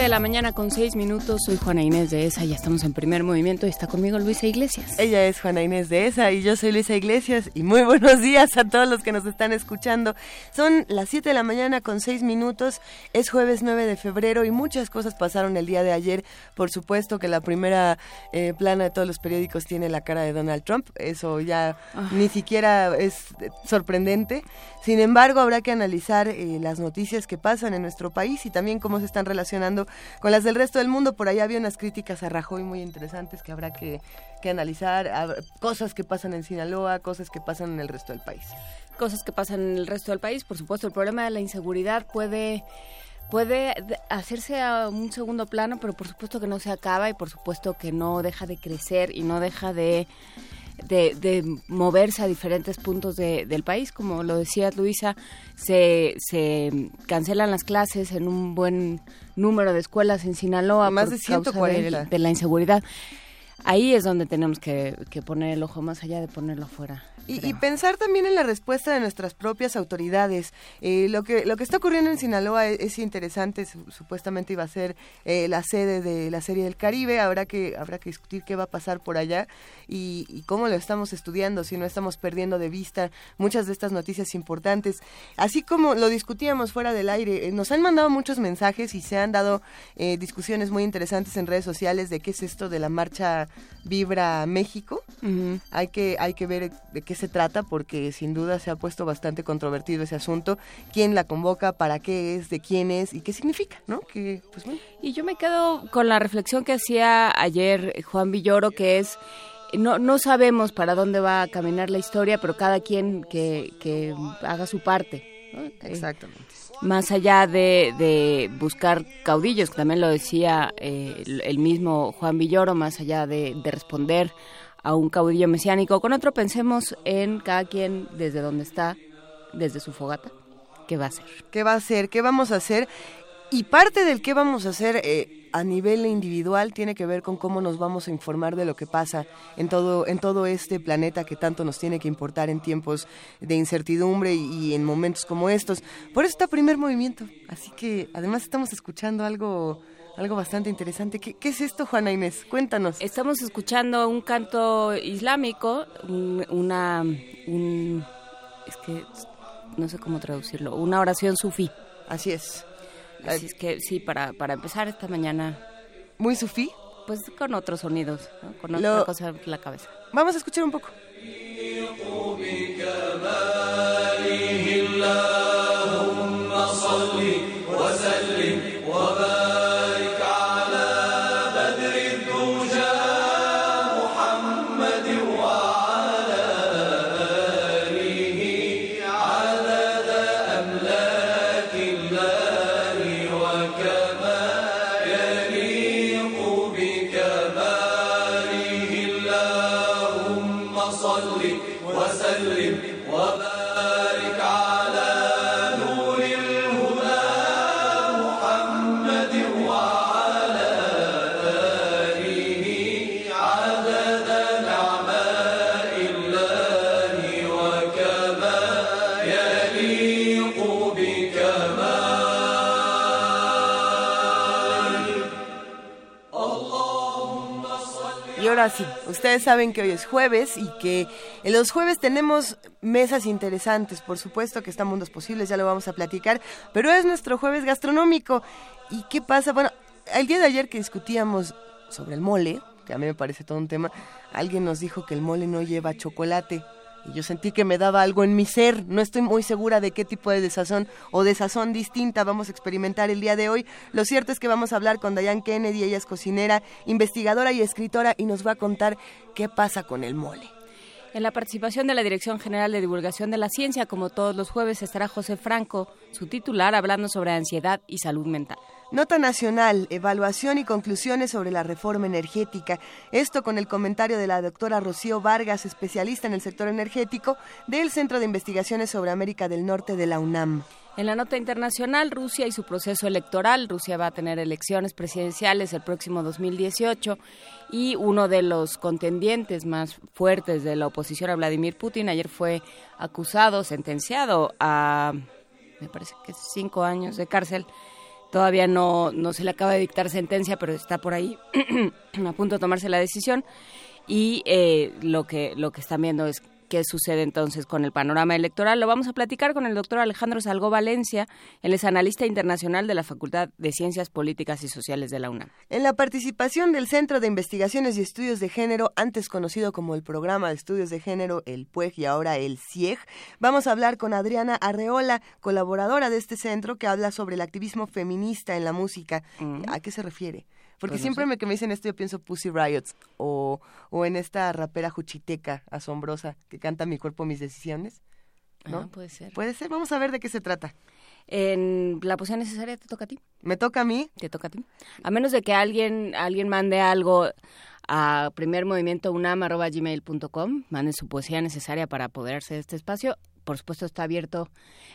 7 de la mañana con 6 minutos, soy Juana Inés de ESA, ya estamos en primer movimiento y está conmigo Luisa Iglesias. Ella es Juana Inés de ESA y yo soy Luisa Iglesias y muy buenos días a todos los que nos están escuchando. Son las 7 de la mañana con 6 minutos, es jueves 9 de febrero y muchas cosas pasaron el día de ayer. Por supuesto que la primera eh, plana de todos los periódicos tiene la cara de Donald Trump, eso ya Ah. ni siquiera es sorprendente. Sin embargo, habrá que analizar eh, las noticias que pasan en nuestro país y también cómo se están relacionando con las del resto del mundo. Por ahí había unas críticas a Rajoy muy interesantes que habrá que, que analizar, cosas que pasan en Sinaloa, cosas que pasan en el resto del país. Cosas que pasan en el resto del país, por supuesto, el problema de la inseguridad puede puede de- hacerse a un segundo plano, pero por supuesto que no se acaba y por supuesto que no deja de crecer y no deja de de, de moverse a diferentes puntos de- del país. Como lo decía Luisa, se, se cancelan las clases en un buen número de escuelas en Sinaloa Más por de causa 140. de la inseguridad. Ahí es donde tenemos que, que poner el ojo más allá de ponerlo afuera. Y, y pensar también en la respuesta de nuestras propias autoridades. Eh, lo que lo que está ocurriendo en Sinaloa es, es interesante. Su- supuestamente iba a ser eh, la sede de la Serie del Caribe. Habrá que habrá que discutir qué va a pasar por allá y, y cómo lo estamos estudiando. Si no estamos perdiendo de vista muchas de estas noticias importantes. Así como lo discutíamos fuera del aire, eh, nos han mandado muchos mensajes y se han dado eh, discusiones muy interesantes en redes sociales de qué es esto de la marcha Vibra México. Hay que hay que ver de qué se trata porque sin duda se ha puesto bastante controvertido ese asunto. Quién la convoca para qué es de quién es y qué significa no que pues bueno. Y yo me quedo con la reflexión que hacía ayer Juan Villoro, que es, no, no sabemos para dónde va a caminar la historia, pero cada quien que, que haga su parte. ¿no? Exactamente más allá de, de buscar caudillos, que también lo decía eh, el, mismo Juan Villoro, más allá de, de responder a un caudillo mesiánico, con otro pensemos en cada quien desde donde está, desde su fogata, qué va a hacer. qué va a hacer qué vamos a hacer y parte del qué vamos a hacer eh, a nivel individual tiene que ver con cómo nos vamos a informar de lo que pasa en todo en todo este planeta que tanto nos tiene que importar en tiempos de incertidumbre y, en momentos como estos. Por eso está primer movimiento. Así que además estamos escuchando algo algo bastante interesante. ¿Qué, qué es esto, Juana Inés? Cuéntanos. Estamos escuchando un canto islámico, un- una, un, es que no sé cómo traducirlo, una oración sufí. Así es. Así es que sí, para, para empezar esta mañana, Muy sufí. pues con otros sonidos, ¿no? con Lo- otra cosa en la cabeza. Vamos a escuchar un poco. Ustedes saben que hoy es jueves y que en los jueves tenemos mesas interesantes. Por supuesto que están mundos posibles, ya lo vamos a platicar, pero es nuestro jueves gastronómico. ¿Y qué pasa? Bueno, el día de ayer que discutíamos sobre el mole, que a mí me parece todo un tema, alguien nos dijo que el mole no lleva chocolate. Y yo sentí que me daba algo en mi ser. No estoy muy segura de qué tipo de desazón o desazón distinta vamos a experimentar el día de hoy. Lo cierto es que vamos a hablar con Diane Kennedy. Ella es cocinera, investigadora y escritora y nos va a contar qué pasa con el mole. En la participación de la Dirección General de Divulgación de la Ciencia, como todos los jueves, estará José Franco, su titular, hablando sobre ansiedad y salud mental. Nota nacional, evaluación y conclusiones sobre la reforma energética. Esto con el comentario de la doctora Rocío Vargas, especialista en el sector energético del Centro de Investigaciones sobre América del Norte de la UNAM. En la nota internacional, Rusia y su proceso electoral. Rusia va a tener elecciones presidenciales el próximo 2018 y uno de los contendientes más fuertes de la oposición a Vladimir Putin ayer fue acusado, sentenciado a, me parece que cinco años de cárcel. Todavía no, no se le acaba de dictar sentencia, pero está por ahí a punto de tomarse la decisión. Y eh, lo que lo que están viendo es qué sucede entonces con el panorama electoral. Lo vamos a platicar con el doctor Alejandro Salgó Valencia, él es analista internacional de la Facultad de Ciencias Políticas y Sociales de la UNAM. En la participación del Centro de Investigaciones y Estudios de Género, antes conocido como el Programa de Estudios de Género, el PUEG y ahora el CIEG, vamos a hablar con Adriana Arreola, colaboradora de este centro, que habla sobre el activismo feminista en la música. Mm. ¿A qué se refiere? Porque pues siempre me, que me dicen esto yo pienso Pussy Riots o, o en esta rapera juchiteca asombrosa que canta Mi cuerpo, mis decisiones. ¿No? Ah, puede ser. Puede ser. Vamos a ver de qué se trata. En la posición necesaria te toca a ti. ¿Me toca a mí? Te toca a ti. A menos de que alguien, alguien mande algo a primermovimientounam.gmail.com, mande su poesía necesaria para apoderarse de este espacio. Por supuesto está abierto,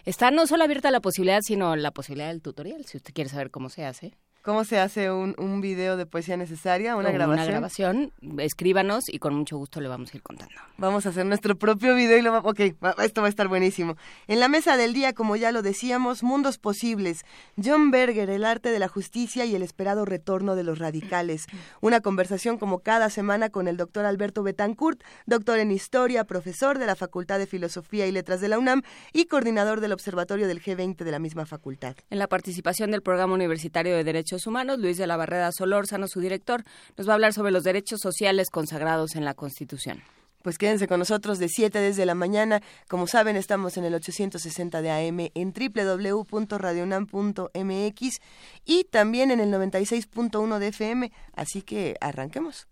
está no solo abierta la posibilidad, sino la posibilidad del tutorial, si usted quiere saber cómo se hace cómo se hace un, un video de poesía necesaria, una grabación. Una grabación, escríbanos y con mucho gusto le vamos a ir contando. Vamos a hacer nuestro propio video y lo vamos... Ok, esto va a estar buenísimo. En la mesa del día, como ya lo decíamos, mundos posibles. John Berger, el arte de la justicia y el esperado retorno de los radicales. Una conversación como cada semana con el doctor Alberto Betancourt, doctor en historia, profesor de la Facultad de Filosofía y Letras de la UNAM y coordinador del Observatorio del G20 de la misma facultad. En la participación del Programa Universitario de Derechos Humanos, Luis de la Barrera Solórzano, su director, nos va a hablar sobre los derechos sociales consagrados en la Constitución. Pues quédense con nosotros de 7 desde la mañana. Como saben, estamos en el 860 de AM en www.radionam.mx y también en el 96.1 de FM. Así que arranquemos.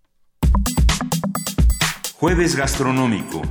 Jueves Gastronómico.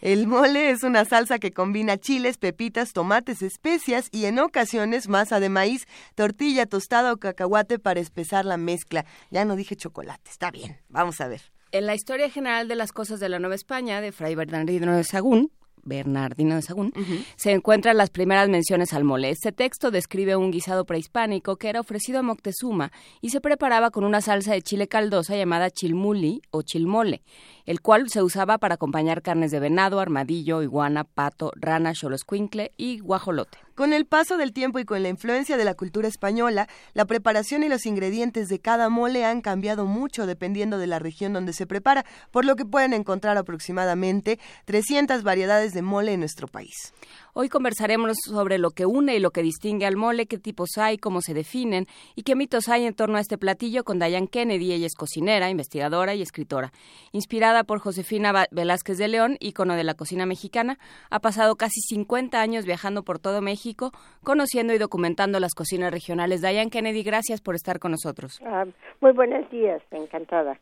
El mole es una salsa que combina chiles, pepitas, tomates, especias y en ocasiones masa de maíz, tortilla tostada o cacahuate para espesar la mezcla. Ya no dije chocolate, está bien, vamos a ver. En la historia general de las cosas de la Nueva España, de Fray Bernardino de Sagún, Bernardino de Sagún, se encuentran las primeras menciones al mole. Este texto describe un guisado prehispánico que era ofrecido a Moctezuma y se preparaba con una salsa de chile caldosa llamada chilmuli o chilmole el cual se usaba para acompañar carnes de venado, armadillo, iguana, pato, rana, choloscuincle y guajolote. Con el paso del tiempo y con la influencia de la cultura española, la preparación y los ingredientes de cada mole han cambiado mucho dependiendo de la región donde se prepara, por lo que pueden encontrar aproximadamente 300 variedades de mole en nuestro país. Hoy conversaremos sobre lo que une y lo que distingue al mole, qué tipos hay, cómo se definen y qué mitos hay en torno a este platillo con Diane Kennedy. Ella es cocinera, investigadora y escritora. Inspirada por Josefina Velázquez de León, ícono de la cocina mexicana, ha pasado casi 50 años viajando por todo México, conociendo y documentando las cocinas regionales. Diane Kennedy, gracias por estar con nosotros. Ah, muy buenos días, encantada.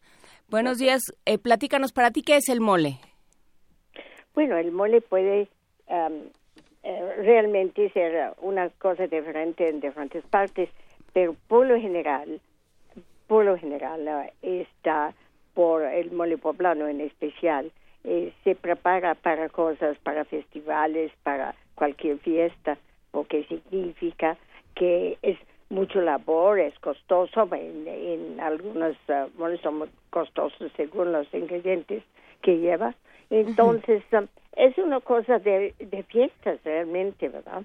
Buenos días. Eh, platícanos, para ti, ¿qué es el mole? Bueno, el mole puede eh, realmente ser una cosa diferente en diferentes partes, pero por lo general, por lo general eh, está por el mole poblano en especial, eh, se prepara para cosas, para festivales, para cualquier fiesta, porque significa que es mucho labor, es costoso, en, algunos moles son costosos según los ingredientes que lleva. Entonces, es una cosa de, de fiestas realmente, ¿verdad?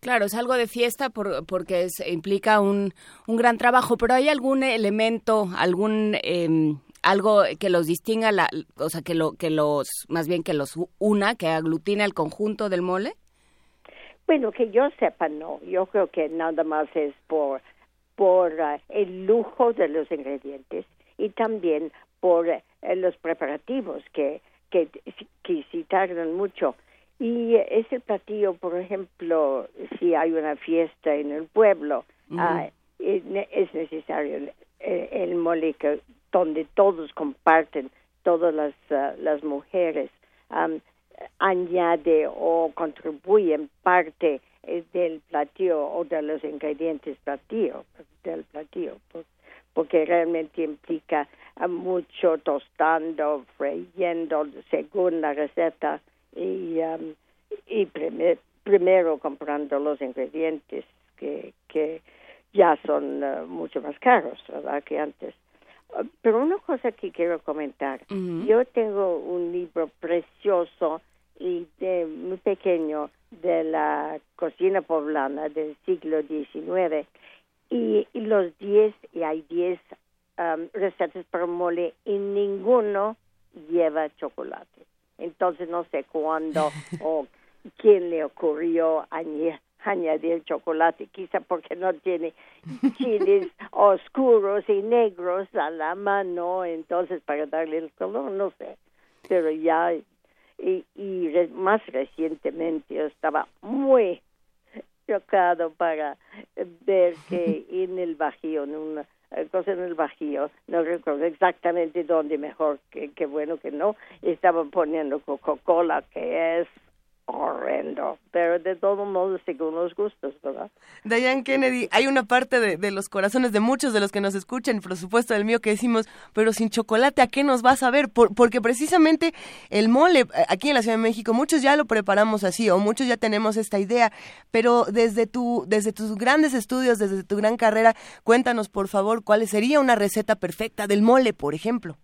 Claro, es algo de fiesta por, porque implica un, un gran trabajo, pero ¿hay algún elemento, algún em, algo que los distinga, la, o sea, que, lo, que los, más bien que los una, que aglutina el conjunto del mole? Bueno, que yo sepa, no. Yo creo que nada más es por, por uh, el lujo de los ingredientes y también por uh, los preparativos que que, que si tardan mucho. Y ese platillo, por ejemplo, si hay una fiesta en el pueblo, ah, es necesario el, mole donde todos comparten, todas las, ah, las mujeres añade o contribuyen parte eh, del platillo o de los ingredientes platillo, del platillo, porque realmente implica mucho tostando, freyendo según la receta y, y primero comprando los ingredientes que, que ya son uh, mucho más caros, ¿verdad? Que antes. Uh, pero una cosa que quiero comentar, yo tengo un libro precioso y de, muy pequeño de la cocina poblana del siglo XIX y, los 10, y hay 10 um, recetas para mole y ninguno lleva chocolate. Entonces no sé cuándo o quién le ocurrió añadir añadir chocolate, quizá porque no tiene chiles oscuros y negros a la mano, entonces para darle el color, no sé. Pero ya, y, y más recientemente yo estaba muy chocado para ver que en el Bajío, en una cosa en el Bajío, no recuerdo exactamente dónde, mejor que, que bueno que no, estaban poniendo Coca-Cola, que es horrendo, pero de todos modos según los gustos, ¿verdad? Diane Kennedy, hay una parte de, los corazones de muchos de los que nos escuchan, por supuesto del mío, que decimos, pero sin chocolate, ¿a qué nos vas a ver? porque precisamente el mole, eh, aquí en la Ciudad de México, muchos ya lo preparamos así, o muchos ya tenemos esta idea, pero desde, tu, desde tus grandes estudios, desde tu gran carrera, cuéntanos, por favor, cuál sería una receta perfecta del mole, por ejemplo.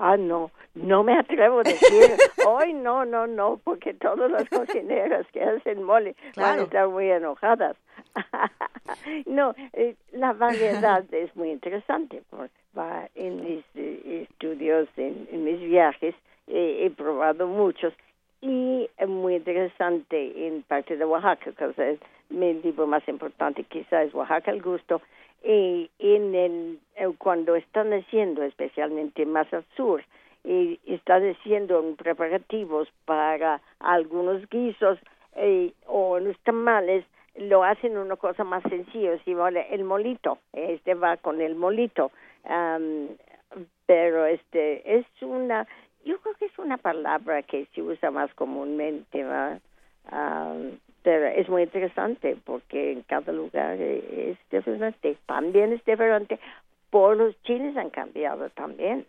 Ah, no, no me atrevo a decir, hoy no, no, no, porque todas las cocineras que hacen mole van a estar muy enojadas. no, eh, la variedad es muy interesante. Porque en mis eh, estudios, en, mis viajes, he probado muchos y es muy interesante en parte de Oaxaca, que es mi libro más importante, quizás es Oaxaca el gusto, y en el, eh, cuando están haciendo, especialmente más al sur, y están haciendo preparativos para algunos guisos eh, o los tamales, lo hacen una cosa más sencilla, si el molito, este va con el molito, pero este es una, yo creo que es una palabra que se usa más comúnmente, ¿va? Pero es muy interesante porque en cada lugar es diferente. También es diferente por los chiles han cambiado también.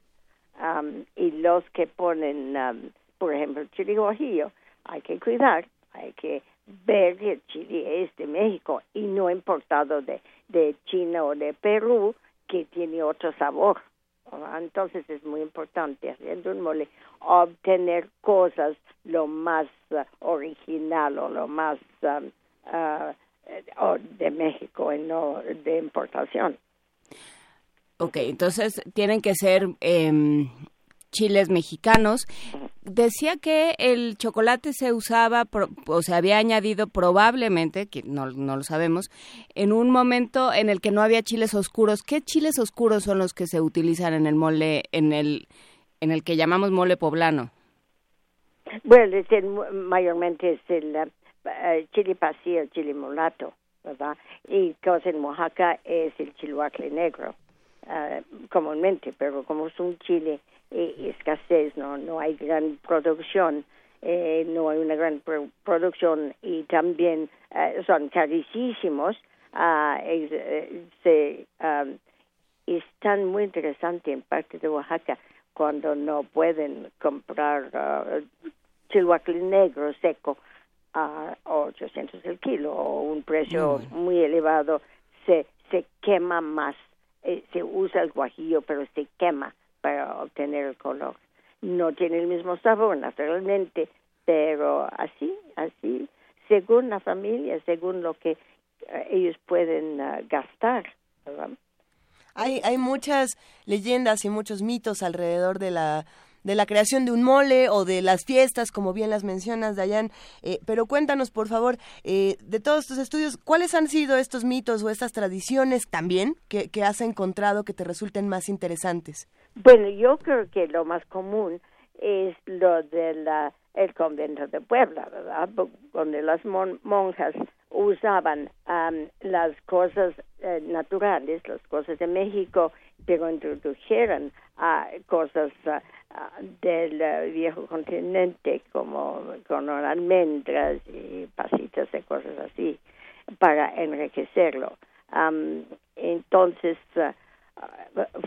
Um, y los que ponen, um, por ejemplo, chile guajillo, hay que cuidar, hay que ver que el chile es de México y no importado de, de China o de Perú, que tiene otro sabor. Entonces es muy importante haciendo un mole obtener cosas lo más uh, original o lo más um, uh, de México y no de importación. Ok, entonces tienen que ser em, chiles mexicanos. Decía que el chocolate se usaba o se había añadido probablemente, que no, no lo sabemos, en un momento en el que no había chiles oscuros. ¿Qué chiles oscuros son los que se utilizan en el mole, en el, en el que llamamos mole poblano? Bueno, mayormente es el chile pasilla, el chile mulato, ¿verdad? Y cosa en Oaxaca es el chiluacle negro, uh, comúnmente, pero como es un chile eh, escasez, no, no hay gran producción, eh, no hay una gran producción y también eh, son carísimos, uh, se, um, están muy interesantes en parte de Oaxaca cuando no pueden comprar uh, negro seco a 800 el kilo o un precio muy elevado, se, se quema más. se usa el guajillo, pero se quema para obtener el color. No tiene el mismo sabor, naturalmente, pero así, así, según la familia, según lo que eh, ellos pueden uh, gastar. Hay, hay muchas leyendas y muchos mitos alrededor de la de la creación de un mole o de las fiestas, como bien las mencionas, Dayan. Eh, pero cuéntanos, por favor, eh, de todos tus estudios, ¿cuáles han sido estos mitos o estas tradiciones también que, que has encontrado que te resulten más interesantes? Bueno, yo creo que lo más común es lo del el convento de Puebla, ¿verdad? Donde las monjas usaban las cosas eh, naturales, las cosas de México, pero introdujeron cosas del viejo continente como con almendras y pasitas y cosas así para enriquecerlo. entonces uh,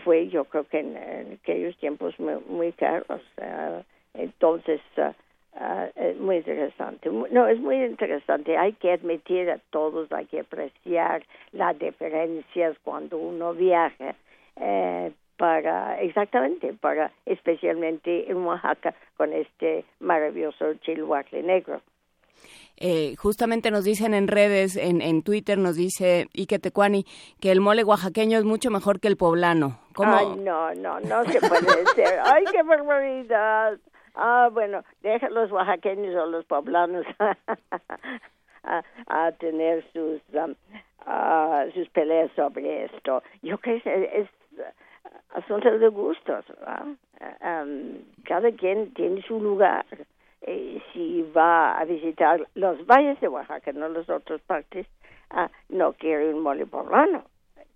fue yo creo que en, aquellos tiempos muy, caros. Uh, entonces uh, Ah, es muy interesante. No, es muy interesante. Hay que admitir a todos, hay que apreciar las diferencias cuando uno viaja. Eh, para exactamente para especialmente en Oaxaca con este maravilloso chilhuacle negro. Eh, justamente nos dicen en redes, en, en Twitter, nos dice Ike Tecuani que el mole oaxaqueño es mucho mejor que el poblano. ¿Cómo? Ay, no, no, no se puede ser. Ay, qué barbaridad. Ah, bueno, deja los oaxaqueños o los poblanos a, tener sus um, sus peleas sobre esto. Yo creo que es, asunto de gustos. Um, cada quien tiene su lugar. Eh, si va a visitar los valles de Oaxaca, no las otras partes, uh, no quiere un mole poblano.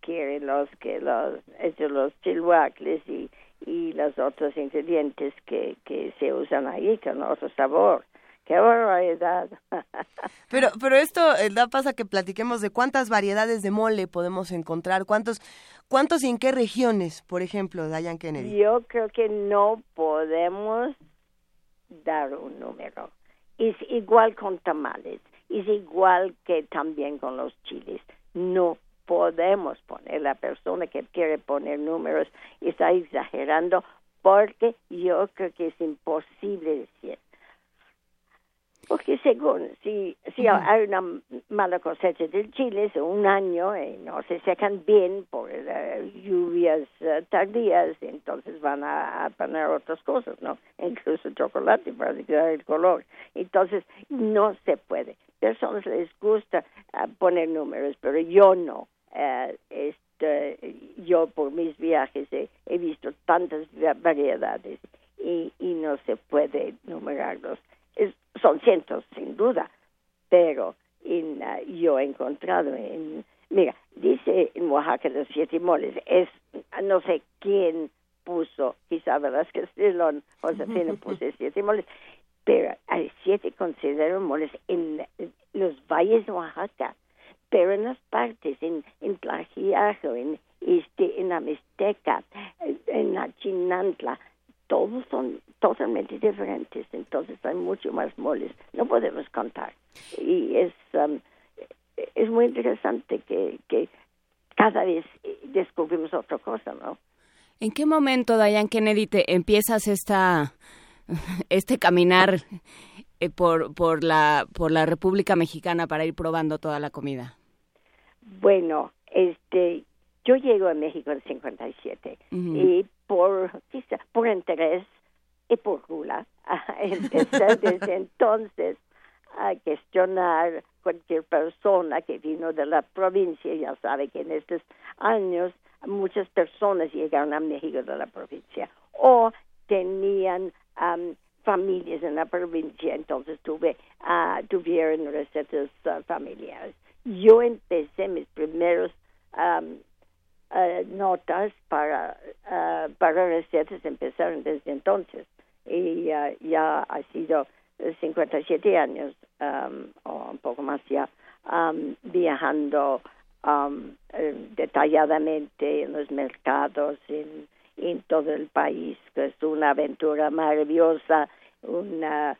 Quiere los que los, los chilhuacles y y los otros ingredientes que, que se usan ahí con otro sabor. ¡Qué barbaridad! pero, pero esto eh, da pasa que platiquemos de cuántas variedades de mole podemos encontrar, cuántos, cuántos y en qué regiones, por ejemplo, Diane Kennedy. Yo creo que no podemos dar un número. Es igual con tamales, es igual que también con los chiles. No podemos poner. La persona que quiere poner números está exagerando porque yo creo que es imposible decir. Porque según, si, si hay una mala cosecha de chiles un año y no se secan bien por eh, lluvias eh, tardías, entonces van a, poner otras cosas, ¿no? Incluso chocolate para dar el color. Entonces, no se puede. Personas les gusta ah, poner números, pero yo no. Eh, este, yo por mis viajes he, visto tantas variedades y, y, no se puede numerarlos. Son cientos, sin duda, pero en, uh, yo he encontrado en... Mira, dice en Oaxaca los siete moles, es no sé quién puso, quizá que Estilón, Josefina puso siete moles, pero hay siete considerados moles en los valles de Oaxaca pero en las partes, en, en Tlajiajo, en, este, en Amesteca, en Achinantla, todos son totalmente diferentes, entonces hay mucho más moles, no podemos contar. Y es, um, es muy interesante que, que cada vez descubrimos otra cosa, ¿no? ¿En qué momento, Dayan Kennedy, te empiezas esta, este caminar eh, por, por, la, por la República Mexicana para ir probando toda la comida? Bueno, este, yo llego a México en 57 y por, por interés y por gula, empecé desde entonces a cuestionar cualquier persona que vino de la provincia. Ya sabe que en estos años muchas personas llegaron a México de la provincia o tenían familias en la provincia, entonces tuve, uh, tuvieron recetas uh, familiares yo empecé mis primeros eh, notas para, uh, para recetas, empezaron desde entonces. Y ya ha sido 57 años o un poco más ya viajando eh, detalladamente en los mercados en, en todo el país, que es una aventura maravillosa, una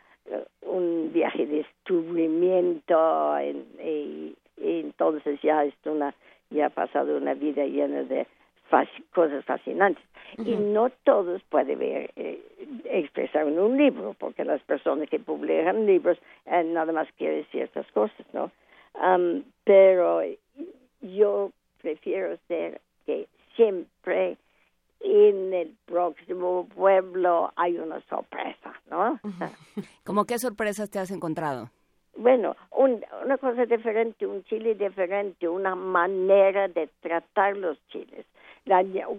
un viaje de descubrimiento en, y, entonces ya es una ya ha pasado una vida llena de cosas fascinantes y no todos pueden ver eh, expresar en un libro porque las personas que publican libros eh, nada más quieren ciertas cosas no pero yo prefiero ser que siempre en el próximo pueblo hay una sorpresa, ¿no? ¿Cómo qué sorpresas te has encontrado? Bueno, una cosa diferente, un chile diferente, una manera de tratar los chiles.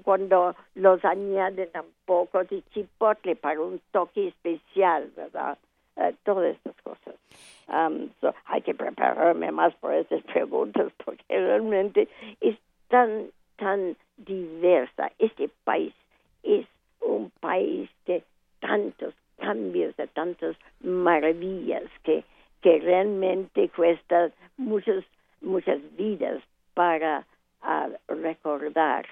cuando los añaden un poco de chipotle para un toque especial, ¿verdad? Eh, todas estas cosas. Um, hay que prepararme más por estas preguntas porque realmente es tan, tan diversa. Este país es un país de tantos cambios, de tantas maravillas que que realmente cuesta muchas muchas vidas para ah, recordar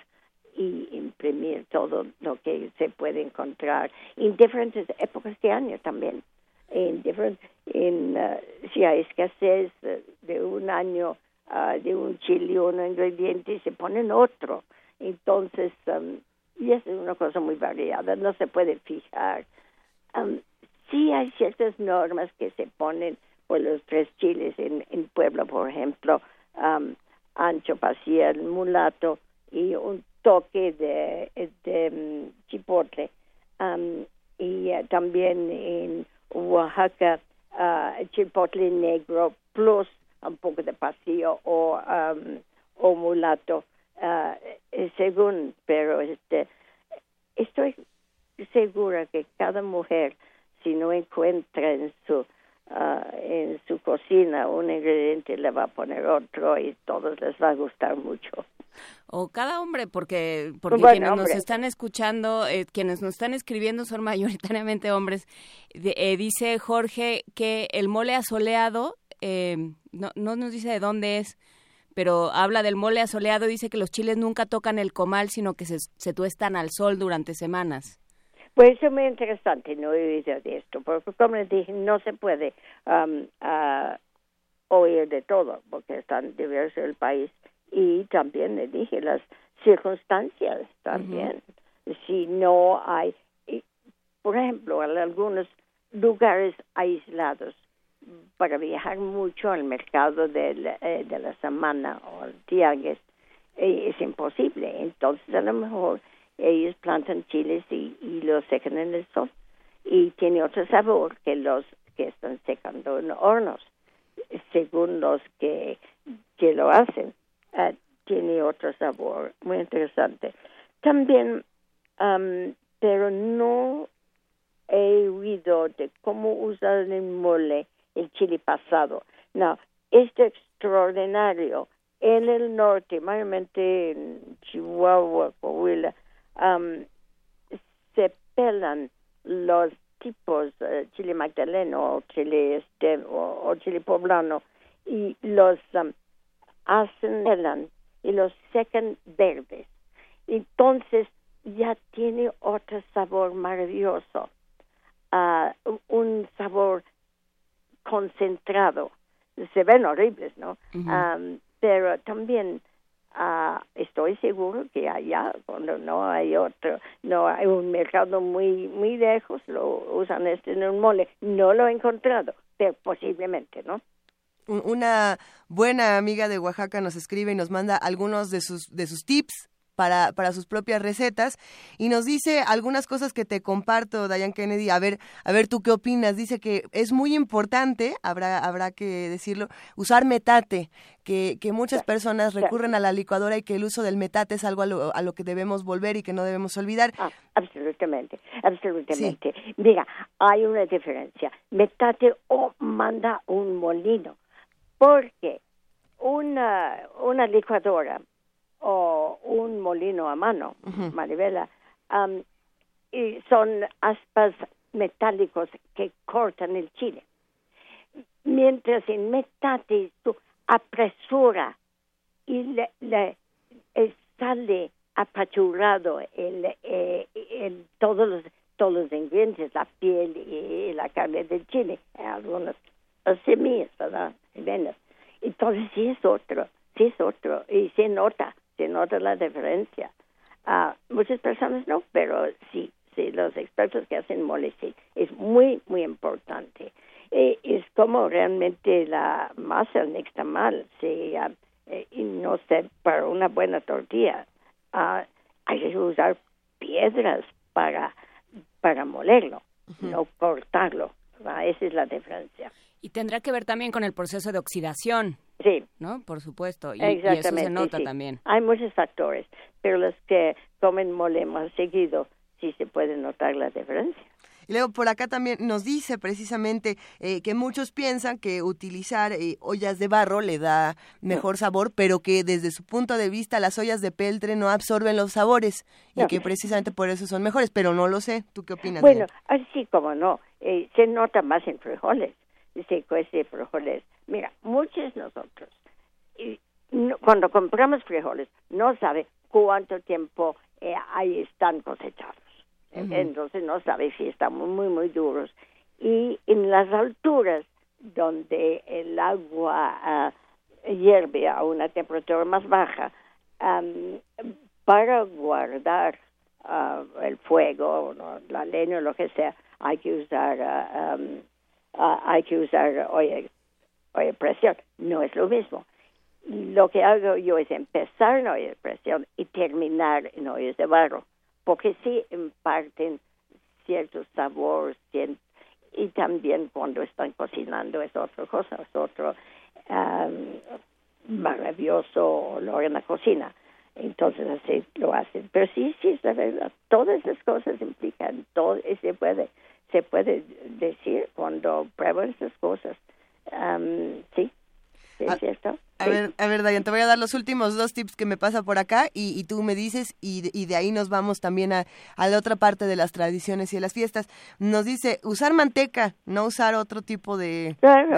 y imprimir todo lo que se puede encontrar en diferentes épocas de año también. en, en uh, si hay escasez de un año uh, de un chile o un ingrediente, se ponen otro. Entonces, um, y es una cosa muy variada, no se puede fijar. Um, sí hay ciertas normas que se ponen por los tres chiles en, en Puebla, por ejemplo, um, ancho, pacial, mulato y un toque de, de um, chipotle. Um, y uh, también en Oaxaca, uh, chipotle negro plus un poco de pasillo o, o mulato, uh, según, pero este, estoy segura que cada mujer, si no encuentra en su uh, en su cocina un ingrediente, le va a poner otro y todos les va a gustar mucho. O cada hombre, porque, porque quienes nos están escuchando, eh, quienes nos están escribiendo son mayoritariamente hombres. Eh, dice Jorge que el mole asoleado, eh, no, no nos dice de dónde es, pero habla del mole asoleado, dice que los chiles nunca tocan el comal, sino que se, se tuestan al sol durante semanas. Pues es muy interesante, no he oído de esto, porque como les dije, no se puede um, oír de todo, porque es tan diverso el país. Y también le dije las circunstancias también. Si no hay, por ejemplo, en algunos lugares aislados, para viajar mucho al mercado de eh, de la semana o al tianguis, eh, es imposible. Entonces, a lo mejor ellos plantan chiles y, y los secan en el sol. Y tiene otro sabor que los que están secando en hornos según los que, que lo hacen. Uh, tiene otro sabor muy interesante. También um, pero no he oído de cómo usar el mole el chile pasado. No es extraordinario. En el norte mayormente en Chihuahua Coahuila um, se pelan los tipos uh, chile magdaleno o chile este o, chile poblano y los um, hacen pelan y los secan verdes. Entonces ya tiene otro sabor maravilloso uh, un sabor concentrado. Se ven horribles no um, pero también uh, estoy seguro que allá cuando no hay otro no hay un mercado muy muy lejos lo usan este en un mole. No lo he encontrado pero posiblemente no una buena amiga de Oaxaca nos escribe y nos manda algunos de sus de sus tips para, para sus propias recetas y nos dice algunas cosas que te comparto, Diane Kennedy, a ver, a ver tú qué opinas. Dice que es muy importante, habrá, habrá que decirlo, usar metate, que, que muchas personas recurren a la licuadora y que el uso del metate es algo a lo, a lo que debemos volver y que no debemos olvidar. Ah, absolutamente, absolutamente. Mira, hay una diferencia. Metate o manda un molino, porque una, una licuadora o un molino a mano, Maribela, y son aspas metálicos que cortan el chile. Mientras en metate tú apresura y le, le sale apachurrado el, eh, el, todos los todos los ingredientes, la piel y, la carne del chile, algunas semillas, ¿verdad? Entonces sí es otro, sí es otro, y se nota se nota la diferencia. Uh, muchas personas no, pero sí, sí, los expertos que hacen mole, sí, es muy, muy importante. Eh, es como realmente la masa del nixtamal, sí, uh, eh, y no sé, para una buena tortilla, uh, hay que usar piedras para, para molerlo, no cortarlo. Esa es la diferencia. Y tendrá que ver también con el proceso de oxidación. Sí. ¿No? Por supuesto. Y, eso se nota también. Hay muchos factores, pero los que comen mole más seguido sí se puede notar la diferencia. Y luego por acá también nos dice precisamente eh, que muchos piensan que utilizar eh, ollas de barro le da mejor sabor, pero que desde su punto de vista las ollas de peltre no absorben los sabores y que precisamente por eso son mejores, pero no lo sé. ¿Tú qué opinas? Bueno, así como no, eh, se nota más en frijoles se cuece frijoles. Mira, muchos nosotros, y cuando compramos frijoles, no sabe cuánto tiempo eh, ahí están cosechados. Entonces no sabe si están muy, muy, duros. y en las alturas donde el agua ah, hierve a una temperatura más baja, para guardar ah, el fuego, la leña o lo que sea, hay que usar, uh, hay que usar oye, oye, presión. No es lo mismo. Lo que hago yo es empezar en olla de presión y terminar en ollas de barro, porque sí imparten ciertos sabores y también cuando están cocinando es otra cosa, es otro maravilloso olor en la cocina. Entonces así lo hacen. Pero sí, sí, es la verdad. Todas las cosas implican, todo, y se puede, se puede decir cuando prueban esas cosas. sí, es ah, cierto. A ver, a ver, Dayan, te voy a dar los últimos dos tips que me pasa por acá y, tú me dices y, y, de ahí nos vamos también a, a, la otra parte de las tradiciones y de las fiestas. Nos dice usar manteca, no usar otro tipo de,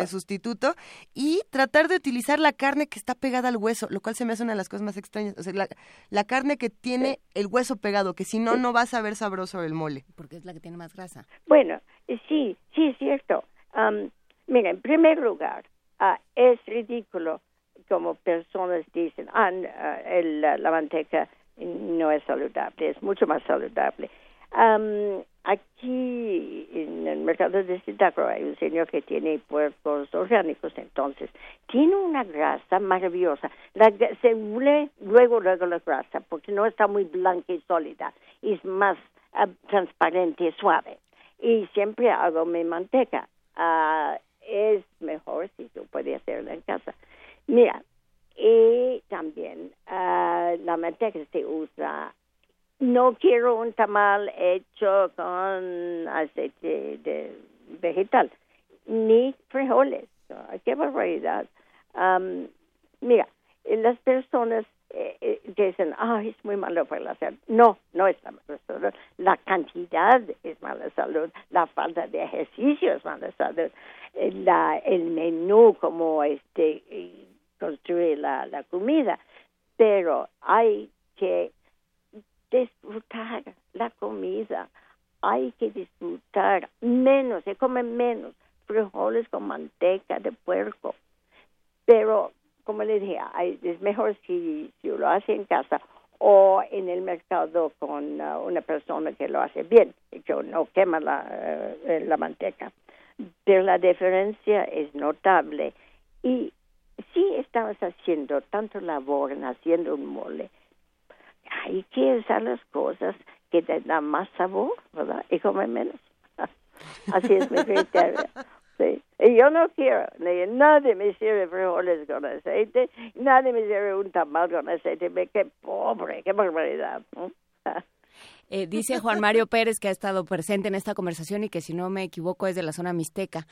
sustituto y tratar de utilizar la carne que está pegada al hueso, lo cual se me hace una de las cosas más extrañas. O sea, la, la carne que tiene el hueso pegado, que si no, no vas a ver sabroso el mole. Porque es la que tiene más grasa. Bueno, sí, sí es cierto. mira, en primer lugar, ah, es ridículo como personas dicen, ah, el, la manteca no es saludable, es mucho más saludable. aquí en el mercado de Zitácuaro hay un señor que tiene puercos orgánicos, entonces tiene una grasa maravillosa. La, se huele luego, luego la grasa, porque no está muy blanca y sólida, es más ah, transparente y suave. Y siempre hago mi manteca. Ah, es mejor si tú puedes hacerla en casa. Mira, y también uh, la manteca se usa. No quiero un tamal hecho con aceite de vegetal, ni frijoles. ¡Qué barbaridad! Um, mira, las personas eh, eh, dicen, ah, es muy malo para la salud. No, no es mala salud. La cantidad es mala salud. La falta de ejercicio es mala salud. Eh, la, el menú como este construir la, la comida, pero hay que disfrutar la comida, hay que disfrutar menos, se come menos frijoles con manteca de puerco, pero como le dije, es mejor si, si lo hace en casa o en el mercado con uh, una persona que lo hace bien, que no quema la, uh, la manteca. Pero la diferencia es notable y si estamos haciendo tanto labor en haciendo un mole, hay que usar las cosas que te dan más sabor, ¿verdad? Y comer menos. Así es mi criterio. Sí. Y yo no quiero, nadie me sirve frijoles con aceite, nadie me sirve un tamal con aceite, qué pobre, qué barbaridad. Eh, dice Juan Mario Pérez, que ha estado presente en esta conversación y que si no me equivoco es de la zona mixteca.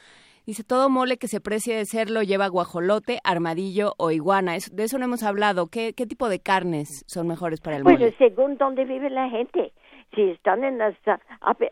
Dice, todo mole que se precie de serlo lleva guajolote, armadillo o iguana. de eso no hemos hablado. ¿Qué, ¿Qué tipo de carnes son mejores para el mole? Pues según dónde vive la gente. Si están en las,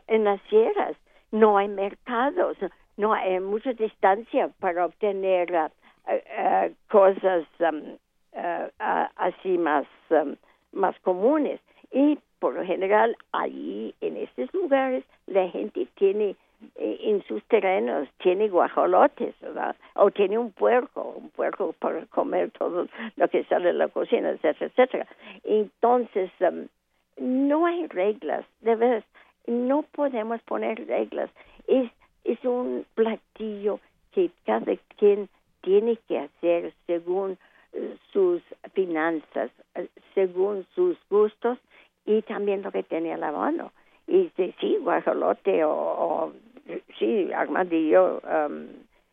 en las sierras, no hay mercados, no hay mucha distancia para obtener uh, uh, cosas um, uh, así más, um, más comunes. Y por lo general, ahí en estos lugares, la gente tiene eh, en sus terrenos, tiene guajolotes, ¿verdad? O tiene un puerco, un puerco para comer todo lo que sale de la cocina, etcétera, etcétera. Entonces, um, no hay reglas, de verdad, no podemos poner reglas. Es, es un platillo que cada quien tiene que hacer según eh, sus finanzas, eh, según sus gustos y también lo que tenía la mano. Y sí, guajolote o, sí, armadillo um,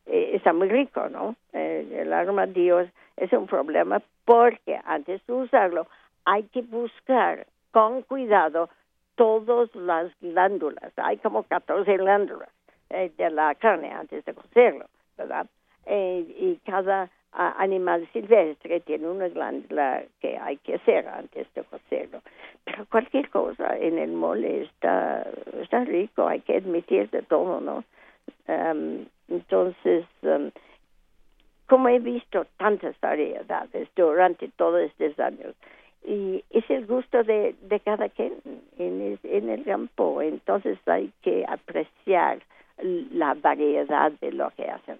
está muy rico, ¿no? El armadillo es, un problema porque antes de usarlo hay que buscar con cuidado todas las glándulas. Hay como 14 glándulas eh, de la carne antes de cocerlo, ¿verdad? Eh, y cada animal silvestre tiene una glándula que hay que hacer antes de cocerlo. Pero cualquier cosa en el mole está, está rico, hay que admitir de todo, ¿no? Um, entonces, um, como he visto tantas variedades durante todos estos años, y es el gusto de, de cada quien en, en el campo, entonces hay que apreciar la variedad de lo que hacen.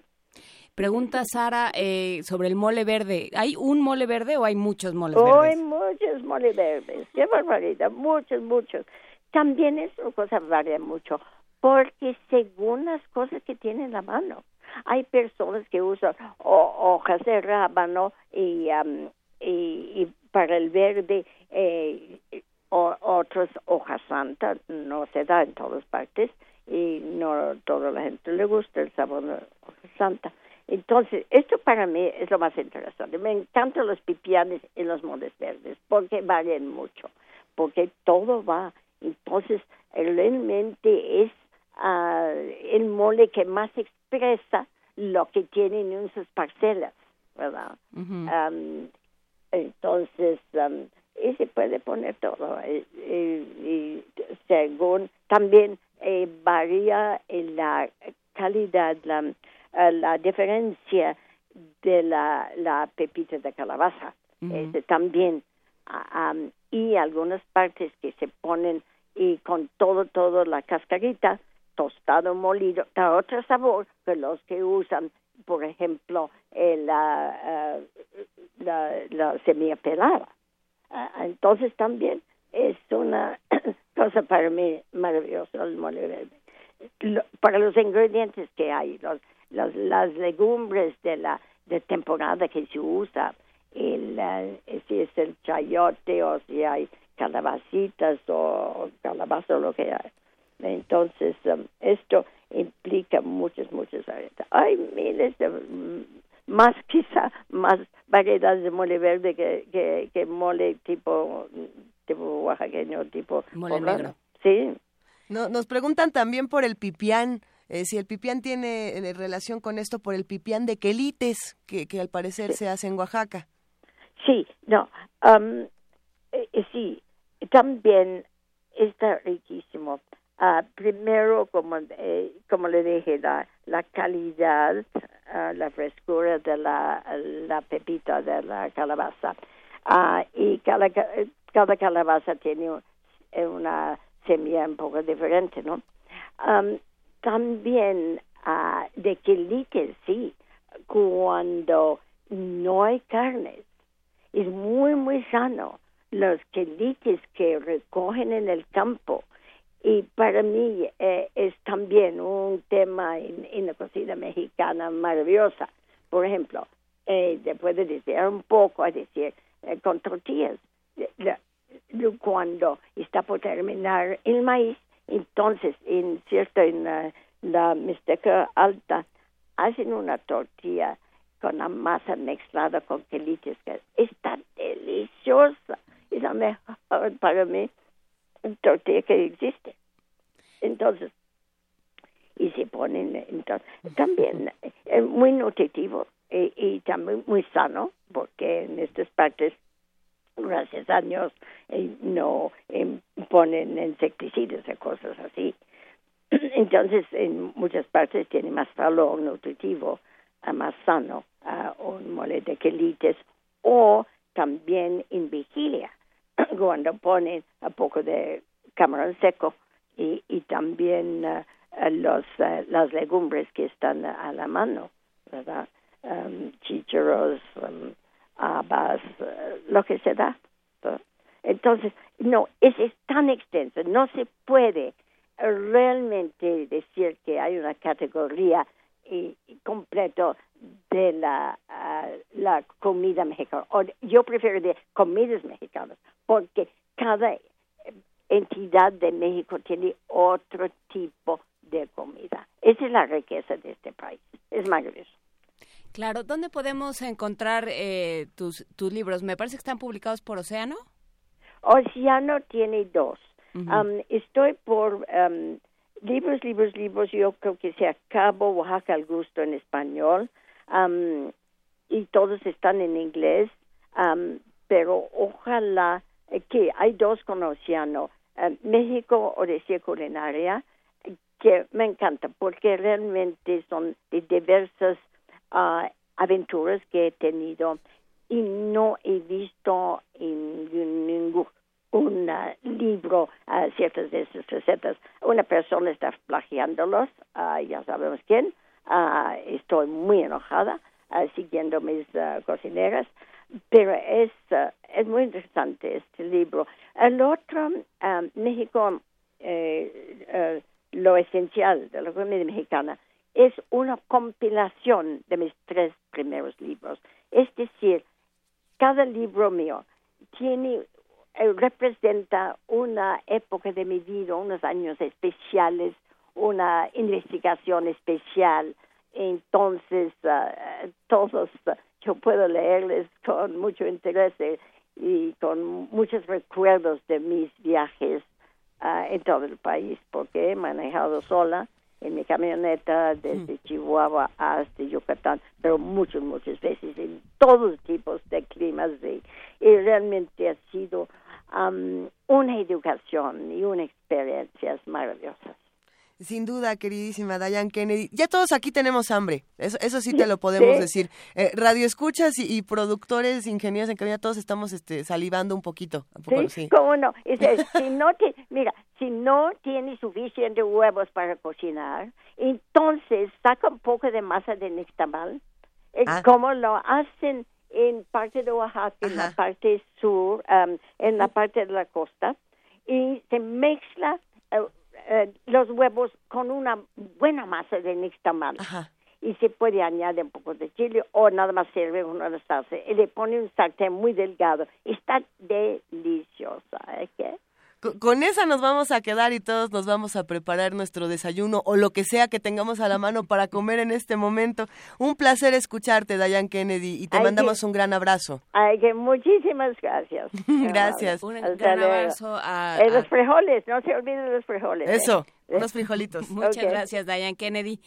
Pregunta Sara eh, sobre el mole verde. ¿Hay un mole verde o hay muchos moles oh, verdes? hay muchos mole verdes. Qué barbaridad. Muchos, muchos. También es una cosa varía mucho porque según las cosas que tienen en la mano. Hay personas que usan hojas de rábano y, y, para el verde eh, otras hojas santas. No se da en todas partes y no toda la gente le gusta el sabor de hoja santa. Entonces, esto para mí es lo más interesante. Me encantan los pipianes y los moles verdes porque valen mucho, porque todo va. Entonces, realmente es uh, el mole que más expresa lo que tienen en sus parcelas, ¿verdad? um, entonces, um, y se puede poner todo. Y, y, según, también eh, varía en la calidad, la la diferencia de la, la pepita de calabaza. este, también. y algunas partes que se ponen y con todo, todo la cascarita, tostado molido, da otro sabor que los que usan, por ejemplo, la, la, la, semilla pelada. Entonces también es una cosa para mí maravillosa el mole verde. para los ingredientes que hay, los, las, las legumbres de la de temporada que se usa, el, si es el chayote o si hay calabacitas o calabaza o lo que hay. Entonces, um, esto implica muchas, muchas variedades. Hay miles de, mm, más quizá, más variedades de mole verde que, que, que mole tipo, tipo oaxaqueño, tipo mole negro. Sí. No, nos preguntan también por el pipián. Eh, si el pipián tiene eh, relación con esto por el pipián de quelites, que, que al parecer se hace en Oaxaca. Sí, no, um, eh, sí, también está riquísimo. Uh, primero, como, como le dije, la, la calidad, uh, la frescura de la, la pepita de la calabaza. Uh, y cada, cada calabaza tiene una semilla un poco diferente, ¿no? Um, también de quelites, sí, cuando no hay carnes. Es muy, muy sano los quelites que recogen en el campo. Y para mí eh, es también un tema en, la cocina mexicana maravillosa. Por ejemplo, eh, se puede decir un poco, a decir, eh, con tortillas. Cuando está por terminar el maíz, entonces, en cierto, en la Mixteca Alta, hacen una tortilla con la masa mezclada con quelites, que está deliciosa. Es la mejor para mí tortilla que existe. Entonces, y se ponen, entonces, también es muy nutritivo y, también muy sano, porque en estas partes gracias a Dios, eh, no eh, ponen insecticidas y cosas así. Entonces, en muchas partes tiene más valor nutritivo, más sano, uh, un mole de quelites, o también en vigilia, cuando ponen un poco de camarón seco y, y también uh, los, las legumbres que están a la mano, ¿verdad? Um, chícharos, um, habas, lo que se da. Entonces, no, es, es tan extenso, no se puede realmente decir que hay una categoría y, completo de la, la comida mexicana. O, yo prefiero de comidas mexicanas, porque cada entidad de México tiene otro tipo de comida. Esa es la riqueza de este país. Es maravilloso. Claro, ¿dónde podemos encontrar eh, tus, tus libros? Me parece que están publicados por Océano. Océano tiene dos. um, estoy por um, libros, libros, libros. Yo creo que se acabó Oaxaca al gusto en español um, y todos están en inglés. Um, pero ojalá eh, que hay dos con Océano. Uh, México Odisea Culinaria, que me encanta porque realmente son de diversas uh, aventuras que he tenido y no he visto en ningún un libro, ciertas de esas recetas, una persona está plagiándolos, ya sabemos quién, estoy muy enojada siguiendo mis cocineras, pero es, es muy interesante este libro. El otro, México, eh, lo esencial de la comida mexicana, es una compilación de mis tres primeros libros. Es decir, cada libro mío tiene eh, representa una época de mi vida, unos años especiales, una investigación especial. Entonces, uh, todos yo puedo leerles con mucho interés y con muchos recuerdos de mis viajes uh, en todo el país, porque he manejado sola en mi camioneta desde Chihuahua hasta Yucatán, pero muchas, muchas veces en todos tipos de climas y, realmente ha sido um, una educación y una experiencias maravillosas. Sin duda, queridísima Diane Kennedy. Ya todos aquí tenemos hambre, eso, eso sí te lo podemos decir. Eh, radio escuchas y, productores, ingenieros en cabina, todos estamos este, salivando un poquito. sí, cómo no. si no te, mira, si no tienes suficientes huevos para cocinar, entonces saca un poco de masa de nixtamal, eh, ah. como lo hacen en parte de Oaxaca, en la parte sur, um, en la parte de la costa, y se mezcla uh, eh, los huevos con una buena masa de nixtamal. Y se puede añadir un poco de chile o nada más sirve con una salsa. Y le pone un sartén muy delgado. Está deliciosa. ¿eh? ¿Qué? Con esa nos vamos a quedar y todos nos vamos a preparar nuestro desayuno o lo que sea que tengamos a la mano para comer en este momento. Un placer escucharte, Diane Kennedy, y te mandamos un gran abrazo. Ay, que muchísimas gracias. gracias. Un gran abrazo a, Los frijoles, no se olviden de los frijoles. ¿eh? Eso. Unos frijolitos. Muchas gracias, Diane Kennedy.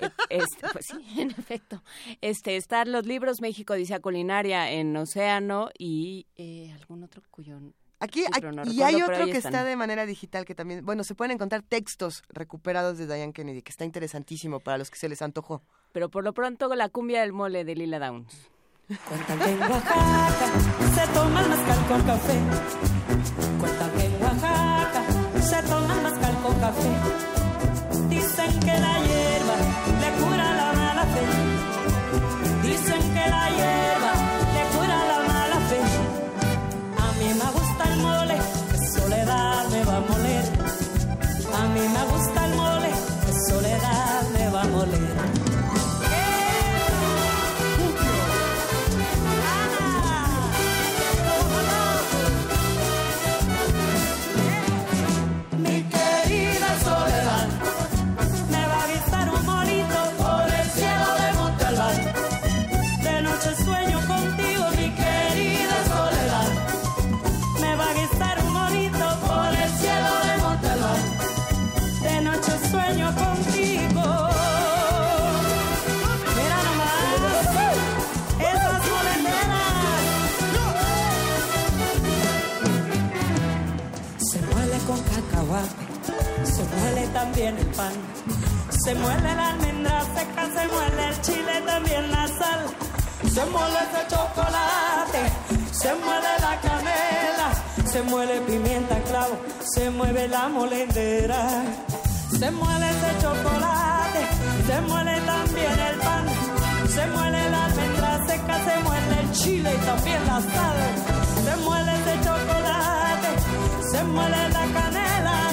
Eh, este, pues sí, en efecto. Este, están los libros México dice Culinaria en Océano y eh, algún otro cuyo Aquí y hay otro que está de manera digital que también, bueno, se pueden encontrar textos recuperados de Diane Kennedy, que está interesantísimo para los que se les antojó. Pero por lo pronto la cumbia del mole de Lila Downs. Cuéntame en Oaxaca, se toma el mezcal con café. Cuéntame en Oaxaca, se toma el mezcal con café. Dicen que la hierba le cura la mala fe. Dicen que la hierba el pan. Se muele la almendra seca, se muele el chile, también la sal. Se muele ese chocolate, se muele la canela, se muele pimienta, clavo, se mueve la molendera. Se muele ese chocolate, se muele también el pan. Se muele la almendra seca, se muele el chile y también la sal. Se muele ese chocolate, se muele la canela,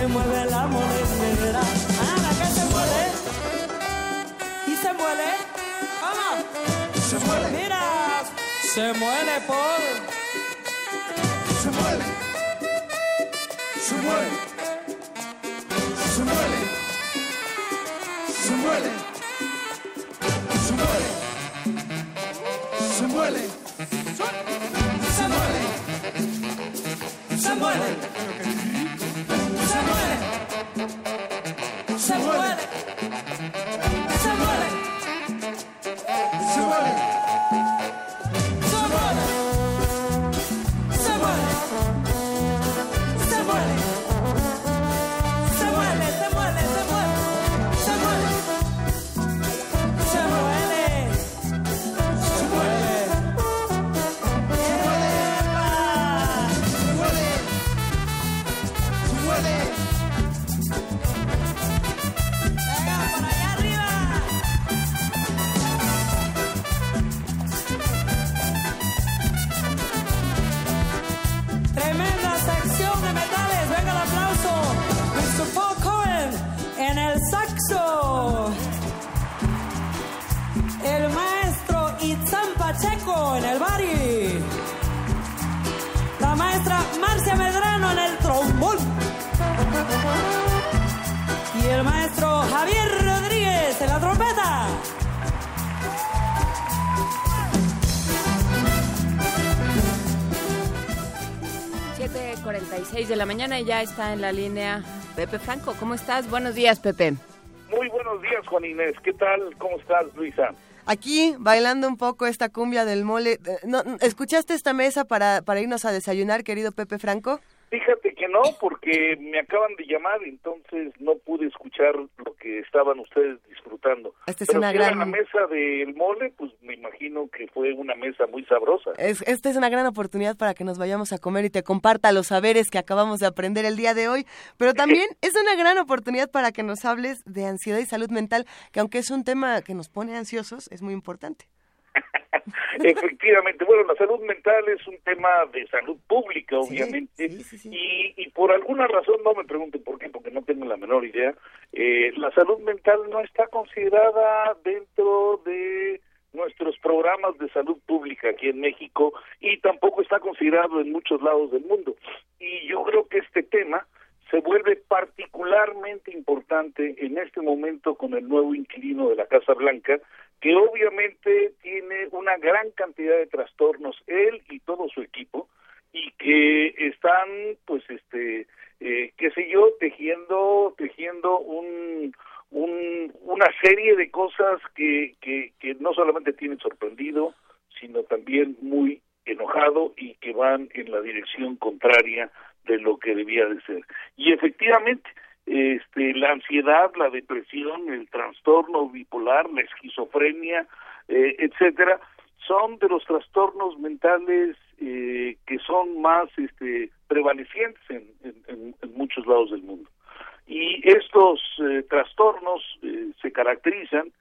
se mueve la monedera. Ah, que se mueve. Y se mueve. Vamos. Se mueve. Mira, se mueve por. Se mueve. Se mueve. Se mueve. Se mueve. Se mueve. Se mueve. Ya está en la línea Pepe Franco. ¿Cómo estás? Buenos días, Pepe. Muy buenos días, Juan Inés. ¿Qué tal? ¿Cómo estás, Luisa? Aquí, bailando un poco esta cumbia del mole. Eh, no, ¿Escuchaste esta mesa para, para irnos a desayunar, querido Pepe Franco? Fíjate no, porque me acaban de llamar, entonces no pude escuchar lo que estaban ustedes disfrutando. Esta es Pero una si gran... era la mesa del mole, pues me imagino que fue una mesa muy sabrosa. Es, esta es una gran oportunidad para que nos vayamos a comer y te comparta los saberes que acabamos de aprender el día de hoy, pero también es una gran oportunidad para que nos hables de ansiedad y salud mental, que aunque es un tema que nos pone ansiosos, es muy importante. Efectivamente, bueno, la salud mental es un tema de salud pública, obviamente, sí, sí, sí. Y, y por alguna razón, no me pregunten por qué, porque no tengo la menor idea, eh, la salud mental no está considerada dentro de nuestros programas de salud pública aquí en México y tampoco está considerado en muchos lados del mundo. Y yo creo que este tema se vuelve particularmente importante en este momento con el nuevo inquilino de la Casa Blanca, que obviamente tiene una gran cantidad de trastornos, él y todo su equipo, y que están, pues, este, eh, qué sé yo, tejiendo, tejiendo un, un, una serie de cosas que, que, que no solamente tienen sorprendido, sino también muy enojado y que van en la dirección contraria de lo que debía de ser. Y efectivamente, este, la ansiedad, la depresión, el trastorno bipolar, la esquizofrenia, eh, etcétera, son de los trastornos mentales eh, que son más este, prevalecientes en, muchos lados del mundo. Y estos eh, trastornos eh, se caracterizan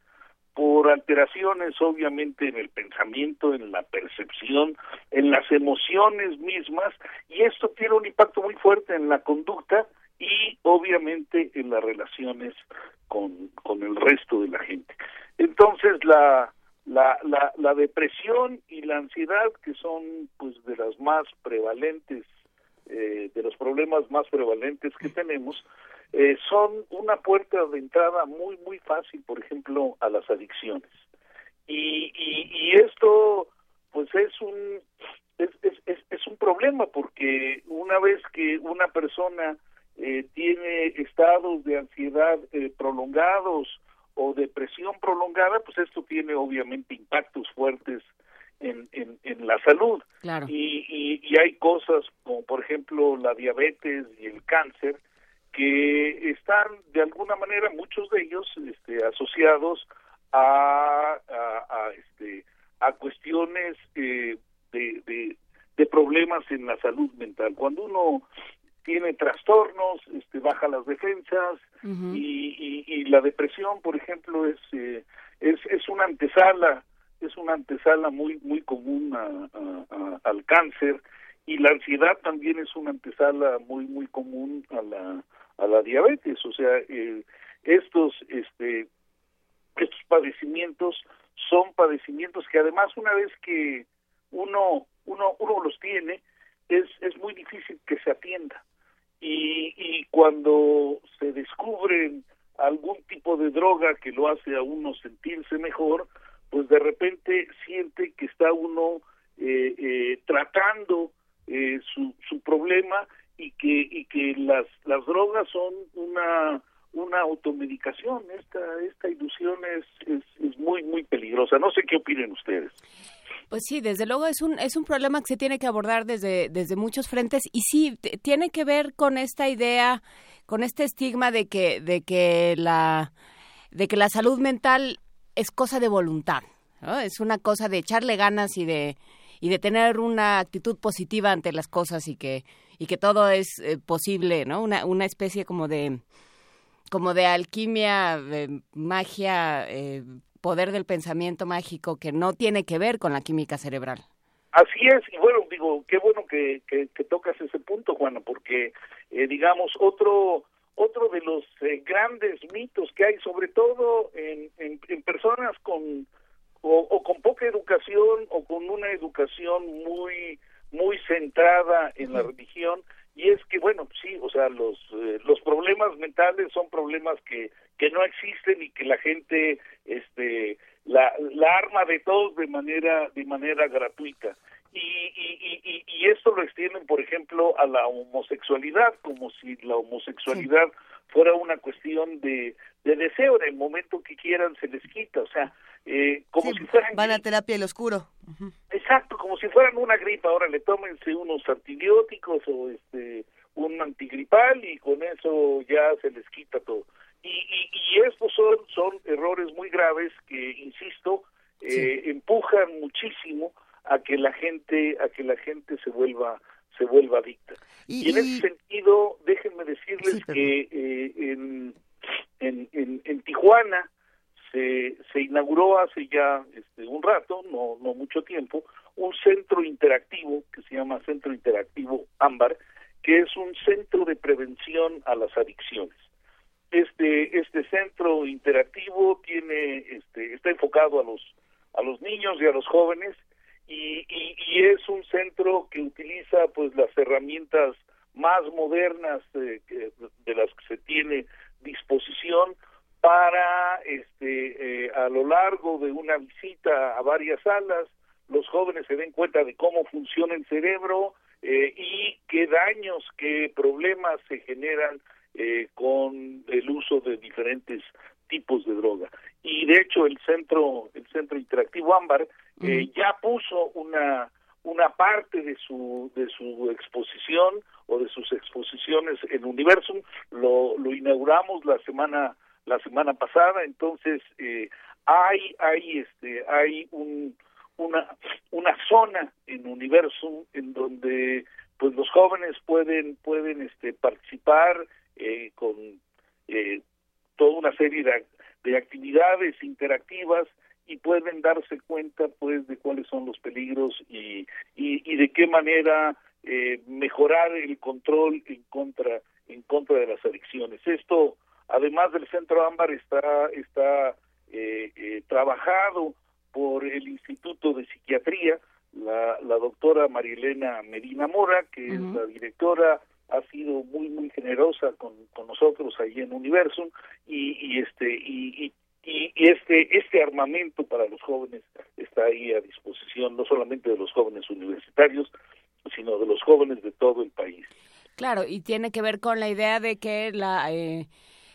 por alteraciones obviamente en el pensamiento, en la percepción, en las emociones mismas, y esto tiene un impacto muy fuerte en la conducta y obviamente en las relaciones con, con el resto de la gente. Entonces la, la, la, la depresión y la ansiedad, que son pues de las más prevalentes, eh, de los problemas más prevalentes que tenemos, eh, son una puerta de entrada muy muy fácil por ejemplo a las adicciones y, y, y esto pues es un es, es, es, es, un problema porque una vez que una persona eh, tiene estados de ansiedad eh, prolongados o depresión prolongada pues esto tiene obviamente impactos fuertes en, en, en la salud claro. y, y, y hay cosas como por ejemplo la diabetes y el cáncer que están de alguna manera muchos de ellos este, asociados a, a, a, este a cuestiones eh, de, de, de, problemas en la salud mental cuando uno tiene trastornos este baja las defensas uh -huh. y, y, y, la depresión por ejemplo es eh, es es una antesala es una antesala muy muy común a, a, al cáncer y la ansiedad también es una antesala muy muy común a la a la diabetes o sea eh, estos este estos padecimientos son padecimientos que además una vez que uno uno uno los tiene es es muy difícil que se atienda y y cuando se descubren algún tipo de droga que lo hace a uno sentirse mejor pues de repente siente que está uno eh, eh, tratando eh, su, su problema y que y que las las drogas son una una automedicación. Esta esta ilusión es, es, es muy muy peligrosa. No sé qué opinen ustedes pues sí, desde luego es un es un problema que se tiene que abordar desde desde muchos frentes y sí tiene que ver con esta idea, con este estigma de que de que la de que la salud mental es cosa de voluntad, ¿no? es una cosa de echarle ganas y de y de tener una actitud positiva ante las cosas y que y que todo es eh, posible, ¿no? Una una especie como de como de alquimia, de magia, eh, poder del pensamiento mágico que no tiene que ver con la química cerebral. Así es, y bueno, digo, qué bueno que, que, que tocas ese punto, Juana, porque, eh, digamos, otro otro de los eh, grandes mitos que hay, sobre todo en, en, en personas con o, o, con poca educación o con una educación muy muy centrada en la religión y es que bueno sí o sea los eh, los problemas mentales son problemas que que no existen y que la gente este la, la arma de todos de manera de manera gratuita. Y, y, y, y esto lo extienden, por ejemplo, a la homosexualidad, como si la homosexualidad fuera una cuestión de, de deseo, en el momento que quieran se les quita, o sea, eh, como si fueran... Van a terapia el oscuro. Exacto, como si fueran una gripa, ahora le tómense unos antibióticos o este un antigripal y con eso ya se les quita todo. Y, y, y estos son, son errores muy graves que, insisto, eh, empujan muchísimo a que la gente a que la gente se vuelva se vuelva adicta. Y, en ese sentido, déjenme decirles que eh, en, en, en, en Tijuana se, inauguró hace ya este, un rato, no, no mucho tiempo, un centro interactivo que se llama Centro Interactivo Ámbar, que es un centro de prevención a las adicciones. Este, este centro interactivo tiene, este, está enfocado a los, a los niños y a los jóvenes y, y, es un centro que utiliza pues las herramientas más modernas de las que se tiene disposición para este eh, a lo largo de una visita a varias salas los jóvenes se den cuenta de cómo funciona el cerebro eh, y qué daños, qué problemas se generan eh, con el uso de diferentes tipos de droga. Y de hecho el centro el centro interactivo Ámbar eh, ya puso una una parte de su de su exposición o de sus exposiciones en Universum lo lo inauguramos la semana la semana pasada entonces eh, hay hay este hay un una una zona en Universum en donde pues los jóvenes pueden pueden este participar eh, con eh, toda una serie de, de actividades interactivas y pueden darse cuenta pues de cuáles son los peligros y, y, de qué manera eh, mejorar el control en contra en contra de las adicciones. Esto además del centro ámbar está está eh, eh, trabajado por el Instituto de Psiquiatría la, la doctora Marilena Medina Mora que es la directora ha sido muy muy generosa con, con nosotros ahí en Universum y, y este y, y, y, este este armamento para los jóvenes está ahí a disposición no solamente de los jóvenes universitarios sino de los jóvenes de todo el país. Claro y tiene que ver con la idea de que la eh,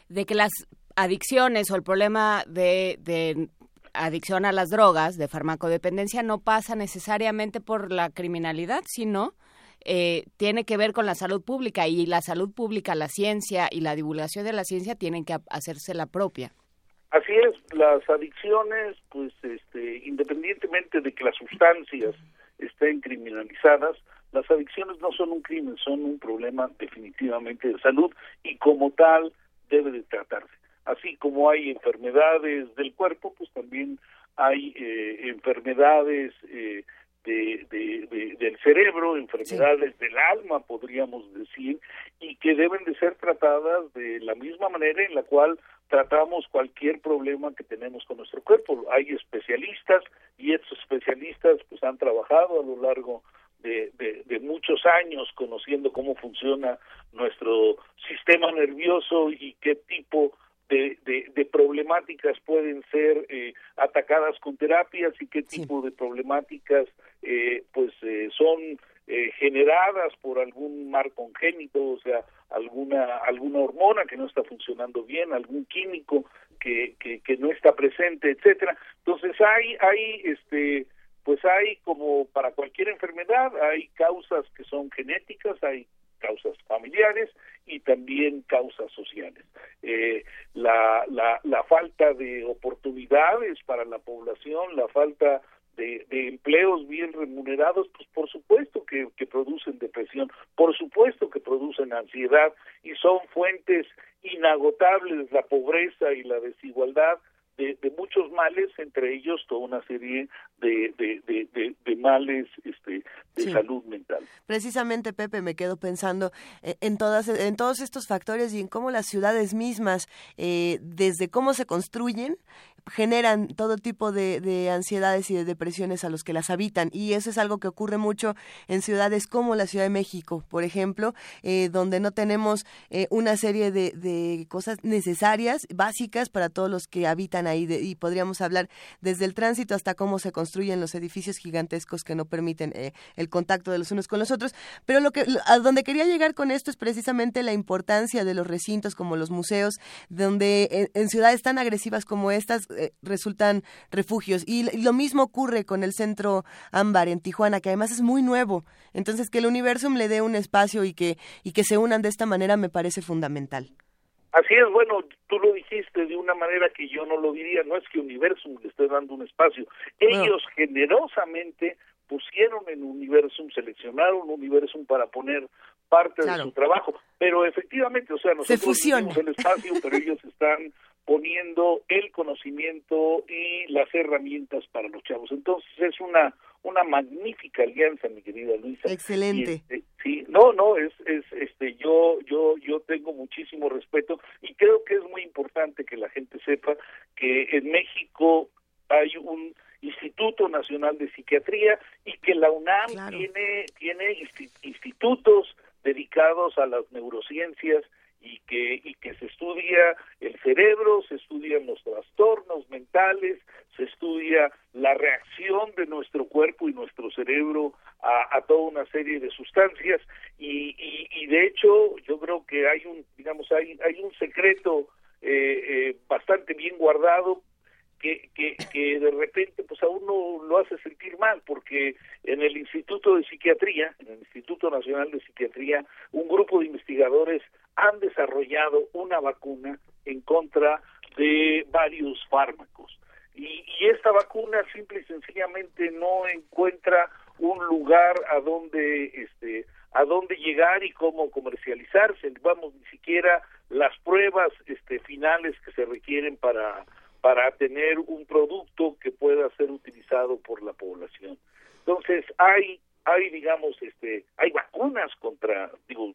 de que las adicciones o el problema de, de adicción a las drogas de farmacodependencia no pasa necesariamente por la criminalidad sino eh, tiene que ver con la salud pública y la salud pública, la ciencia y la divulgación de la ciencia tienen que hacerse la propia. Así es, las adicciones, pues, este, independientemente de que las sustancias estén criminalizadas, las adicciones no son un crimen, son un problema definitivamente de salud y como tal debe de tratarse. Así como hay enfermedades del cuerpo, pues también hay eh, enfermedades eh, de, del cerebro, enfermedades del alma, podríamos decir, y que deben de ser tratadas de la misma manera en la cual tratamos cualquier problema que tenemos con nuestro cuerpo. Hay especialistas y estos especialistas pues han trabajado a lo largo de, de, muchos años conociendo cómo funciona nuestro sistema nervioso y qué tipo de, de, problemáticas pueden ser eh, atacadas con terapias y qué tipo de problemáticas eh, pues eh, son eh, generadas por algún mar congénito, o sea, alguna alguna hormona que no está funcionando bien, algún químico que, que, que no está presente, etcétera. Entonces hay hay este pues hay como para cualquier enfermedad hay causas que son genéticas, hay causas familiares y también causas sociales. Eh, la, la, la falta de oportunidades para la población, la falta de, de, empleos bien remunerados, pues por supuesto que, que, producen depresión, por supuesto que producen ansiedad y son fuentes inagotables la pobreza y la desigualdad de, de muchos males, entre ellos toda una serie de, de, de males este, de salud mental. Precisamente, Pepe, me quedo pensando eh, en, todas, en todos estos factores y en cómo las ciudades mismas, eh, desde cómo se construyen, generan todo tipo de, de, ansiedades y de depresiones a los que las habitan. Y eso es algo que ocurre mucho en ciudades como la Ciudad de México, por ejemplo, eh, donde no tenemos eh, una serie de, de, cosas necesarias, básicas para todos los que habitan ahí. y podríamos hablar desde el tránsito hasta cómo se construyen los edificios gigantescos que no permiten eh, el contacto de los unos con los otros. Pero lo que a donde quería llegar con esto es precisamente la importancia de los recintos como los museos, donde en, ciudades tan agresivas como estas eh, resultan refugios. Y, lo mismo ocurre con el centro Ámbar en Tijuana, que además es muy nuevo. Entonces, que el Universum le dé un espacio y que, y que se unan de esta manera me parece fundamental. Así es, bueno, tú lo dijiste de una manera que yo no lo diría, no es que Universum le esté dando un espacio, ellos generosamente pusieron en Universum, seleccionaron Universum para poner parte de su trabajo, pero efectivamente, o sea, nosotros tenemos el espacio, pero ellos están poniendo el conocimiento y las herramientas para los chavos. Entonces es una una magnífica alianza, mi querida Luisa. Excelente. Este, sí, no, no, es es este yo yo yo tengo muchísimo respeto y creo que es muy importante que la gente sepa que en México hay un Instituto Nacional de Psiquiatría y que la UNAM tiene tiene institutos dedicados a las neurociencias y que y que se estudia el cerebro, se estudian los trastornos mentales, se estudia la reacción de nuestro cuerpo y nuestro cerebro a, toda una serie de sustancias. Y, y, de hecho yo creo que hay un digamos hay hay un secreto eh, eh, bastante bien guardado que, que, que de repente pues a uno lo hace sentir mal porque en el Instituto de Psiquiatría, en el Instituto Nacional de Psiquiatría, un grupo de investigadores han desarrollado una vacuna en contra de varios fármacos. Y, y esta vacuna simple y sencillamente no encuentra un lugar a donde este a dónde llegar y cómo comercializarse vamos ni siquiera las pruebas este finales que se requieren para para tener un producto que pueda ser utilizado por la población. Entonces, hay hay digamos este hay vacunas contra digo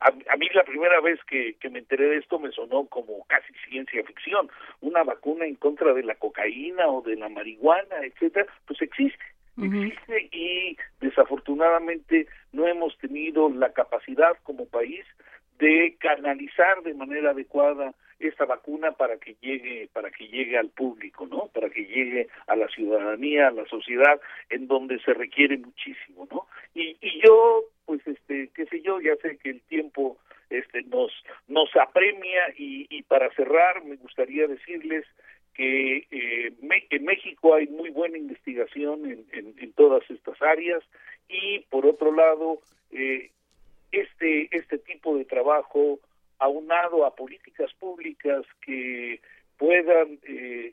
a, mí la primera vez que, que me enteré de esto me sonó como casi ciencia ficción una vacuna en contra de la cocaína o de la marihuana etcétera pues existe existe y desafortunadamente no hemos tenido la capacidad como país de canalizar de manera adecuada esta vacuna para que llegue para que llegue al público no para que llegue a la ciudadanía a la sociedad en donde se requiere muchísimo no y, y yo pues este qué sé yo ya sé que el tiempo este nos nos apremia y, y para cerrar me gustaría decirles que eh, en México hay muy buena investigación en, en, en, todas estas áreas y por otro lado eh, este este tipo de trabajo aunado a políticas públicas que puedan eh,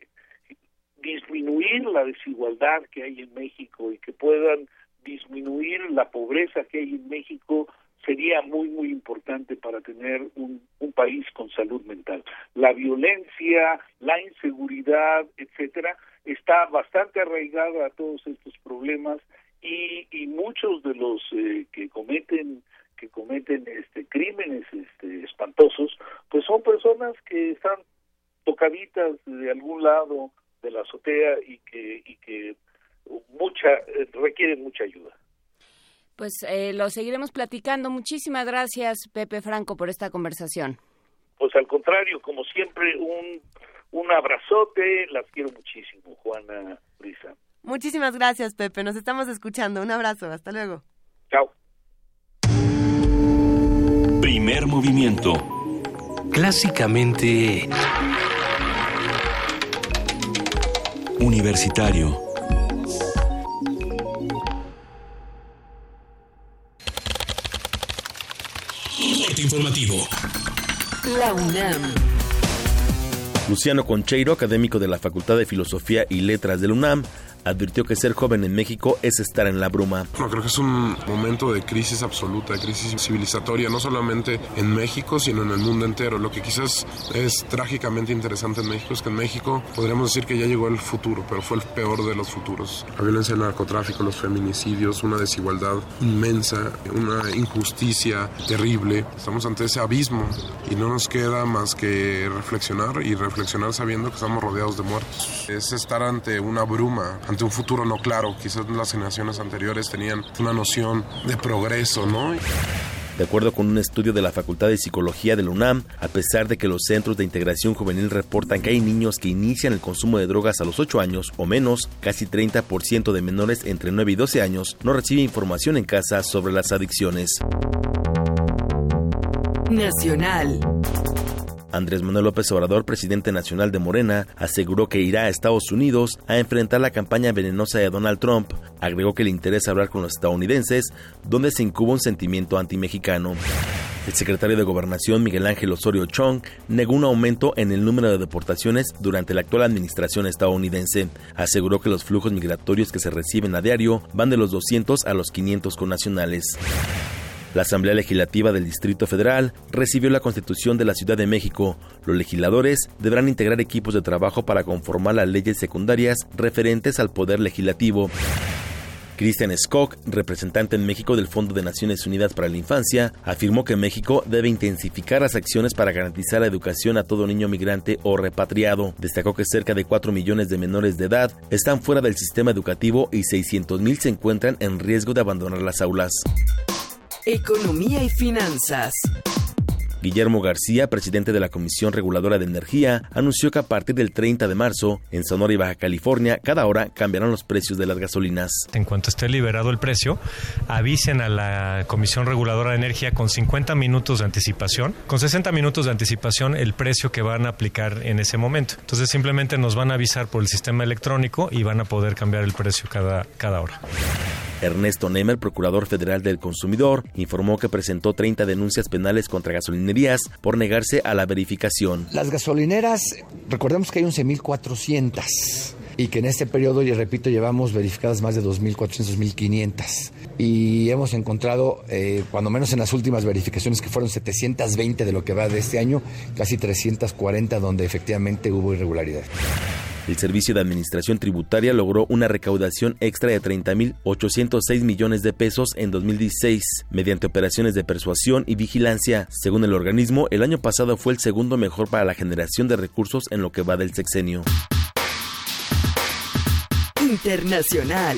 disminuir la desigualdad que hay en México y que puedan disminuir la pobreza que hay en México sería muy muy importante para tener un, país con salud mental. La violencia, la inseguridad, etcétera, está bastante arraigada a todos estos problemas y, y muchos de los eh, que cometen que cometen este crímenes este espantosos pues son personas que están tocaditas de algún lado de la azotea y que y que mucha requieren mucha ayuda. Pues eh, lo seguiremos platicando. Muchísimas gracias Pepe Franco por esta conversación. Pues al contrario como siempre un un abrazote. Las quiero muchísimo Juana Brisa. Muchísimas gracias Pepe. Nos estamos escuchando. Un abrazo. Hasta luego. Chao Primer movimiento. Clásicamente... Universitario. informativo. La UNAM. Luciano Concheiro, académico de la Facultad de Filosofía y Letras de la UNAM, advirtió que ser joven en México es estar en la bruma. No, creo que es un momento de crisis absoluta, de crisis civilizatoria, no solamente en México, sino en el mundo entero. Lo que quizás es trágicamente interesante en México es que en México podríamos decir que ya llegó el futuro, pero fue el peor de los futuros. La violencia del narcotráfico, los feminicidios, una desigualdad inmensa, una injusticia terrible. Estamos ante ese abismo y no nos queda más que reflexionar y reflexionar sabiendo que estamos rodeados de muertos. Es estar ante una bruma, ante un futuro no claro. Quizás las generaciones anteriores tenían una noción de progreso, ¿no? De acuerdo con un estudio de la Facultad de Psicología de la UNAM, a pesar de que los centros de integración juvenil reportan que hay niños que inician el consumo de drogas a los 8 años o menos, casi 30% de menores entre 9 y 12 años no recibe información en casa sobre las adicciones. Nacional. Andrés Manuel López Obrador, presidente nacional de Morena, aseguró que irá a Estados Unidos a enfrentar la campaña venenosa de Donald Trump. Agregó que le interesa hablar con los estadounidenses, donde se incuba un sentimiento antimexicano. El secretario de Gobernación, Miguel Ángel Osorio Chong, negó un aumento en el número de deportaciones durante la actual administración estadounidense. Aseguró que los flujos migratorios que se reciben a diario van de los 200 a los 500 connacionales. La Asamblea Legislativa del Distrito Federal recibió la Constitución de la Ciudad de México. Los legisladores deberán integrar equipos de trabajo para conformar las leyes secundarias referentes al Poder Legislativo. Christian Skok, representante en México del Fondo de Naciones Unidas para la Infancia, afirmó que México debe intensificar las acciones para garantizar la educación a todo niño migrante o repatriado. Destacó que cerca de 4 millones de menores de edad están fuera del sistema educativo y 600 mil se encuentran en riesgo de abandonar las aulas. Economía y finanzas. Guillermo García, presidente de la Comisión Reguladora de Energía, anunció que a partir del 30 de marzo, en Sonora y Baja California, cada hora cambiarán los precios de las gasolinas. En cuanto esté liberado el precio, avisen a la Comisión Reguladora de Energía con 50 minutos de anticipación, con 60 minutos de anticipación el precio que van a aplicar en ese momento. Entonces simplemente nos van a avisar por el sistema electrónico y van a poder cambiar el precio cada, cada hora. Ernesto Nemer, procurador federal del consumidor, informó que presentó 30 denuncias penales contra por negarse a la verificación. Las gasolineras, recordemos que hay 11.400 y que en este periodo, y repito, llevamos verificadas más de 2.400, 2.500. Y hemos encontrado, eh, cuando menos en las últimas verificaciones, que fueron 720 de lo que va de este año, casi 340 donde efectivamente hubo irregularidad. El Servicio de Administración Tributaria logró una recaudación extra de 30.806 millones de pesos en 2016 mediante operaciones de persuasión y vigilancia. Según el organismo, el año pasado fue el segundo mejor para la generación de recursos en lo que va del sexenio. Internacional.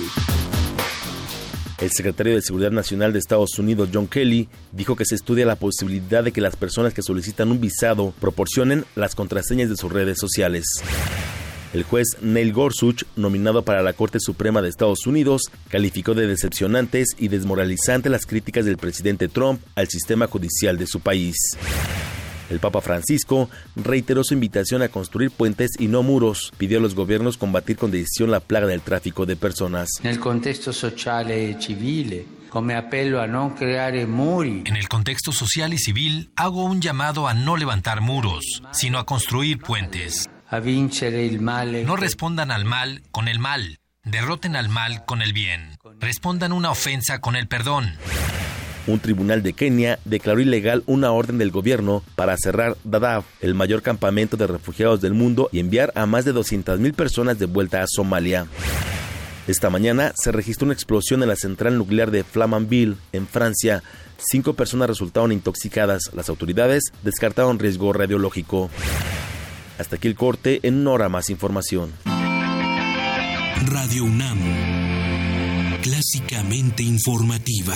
El secretario de Seguridad Nacional de Estados Unidos, John Kelly, dijo que se estudia la posibilidad de que las personas que solicitan un visado proporcionen las contraseñas de sus redes sociales. El juez Neil Gorsuch, nominado para la Corte Suprema de Estados Unidos, calificó de decepcionantes y desmoralizantes las críticas del presidente Trump al sistema judicial de su país. El Papa Francisco reiteró su invitación a construir puentes y no muros. Pidió a los gobiernos combatir con decisión la plaga del tráfico de personas. En el contexto social y civil, come apelo a no crear muri. En el contexto social y civil, hago un llamado a no levantar muros, sino a construir puentes. A vincere il male. No respondan al mal con el mal. Derroten al mal con el bien. Respondan una ofensa con el perdón. Un tribunal de Kenia declaró ilegal una orden del gobierno para cerrar Dadaab, el mayor campamento de refugiados del mundo, y enviar a más de 200.000 personas de vuelta a Somalia. Esta mañana se registró una explosión en la central nuclear de Flamanville, en Francia. Cinco personas resultaron intoxicadas. Las autoridades descartaron riesgo radiológico. Hasta aquí el corte, en una hora más información. Radio UNAM, clásicamente informativa.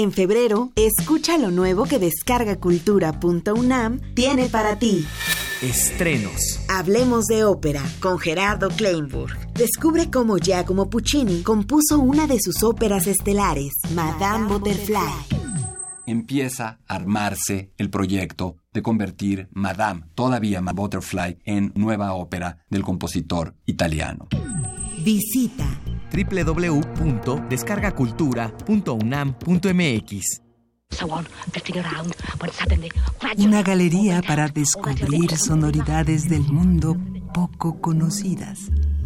En febrero, escucha lo nuevo que descargacultura.unam tiene para ti. Estrenos. Hablemos de ópera con Gerardo Kleinburg. Descubre cómo Giacomo Puccini compuso una de sus óperas estelares, Madame Butterfly. Empieza a armarse el proyecto de convertir Madame, todavía Ma Butterfly, en nueva ópera del compositor italiano. Visita www.descargacultura.unam.mx Una galería para descubrir sonoridades del mundo poco conocidas.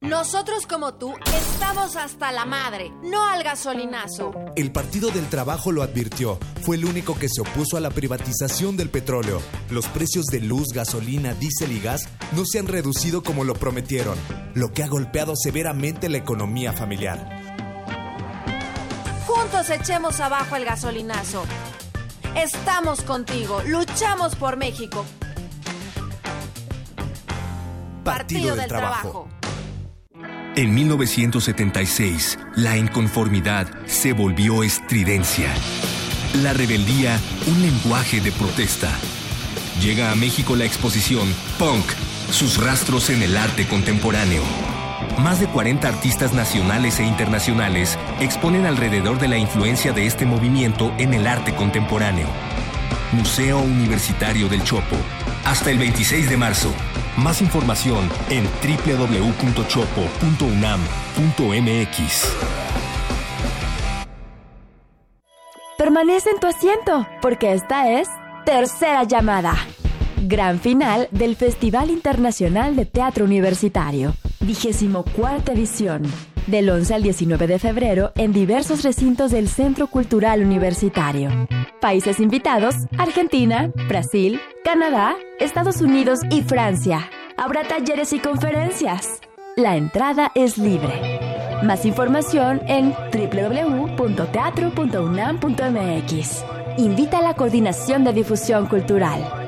Nosotros como tú estamos hasta la madre, no al gasolinazo. El Partido del Trabajo lo advirtió. Fue el único que se opuso a la privatización del petróleo. Los precios de luz, gasolina, diésel y gas no se han reducido como lo prometieron, lo que ha golpeado severamente la economía familiar. Juntos echemos abajo el gasolinazo. Estamos contigo, luchamos por México. Partido, del, Trabajo. En 1976, la inconformidad se volvió estridencia. La rebeldía, un lenguaje de protesta. Llega a México la exposición Punk, sus rastros en el arte contemporáneo. Más de 40 artistas nacionales e internacionales exponen alrededor de la influencia de este movimiento en el arte contemporáneo. Museo Universitario del Chopo. Hasta el 26 de marzo. Más información en www.chopo.unam.mx. Permanece en tu asiento, porque esta es Tercera Llamada. Gran final del Festival Internacional de Teatro Universitario. 24 edición. Del 11 al 19 de febrero en diversos recintos del Centro Cultural Universitario. Países invitados: Argentina, Brasil, Canadá, Estados Unidos y Francia. Habrá talleres y conferencias. La entrada es libre. Más información en www.teatro.unam.mx. Invita a la Coordinación de Difusión Cultural.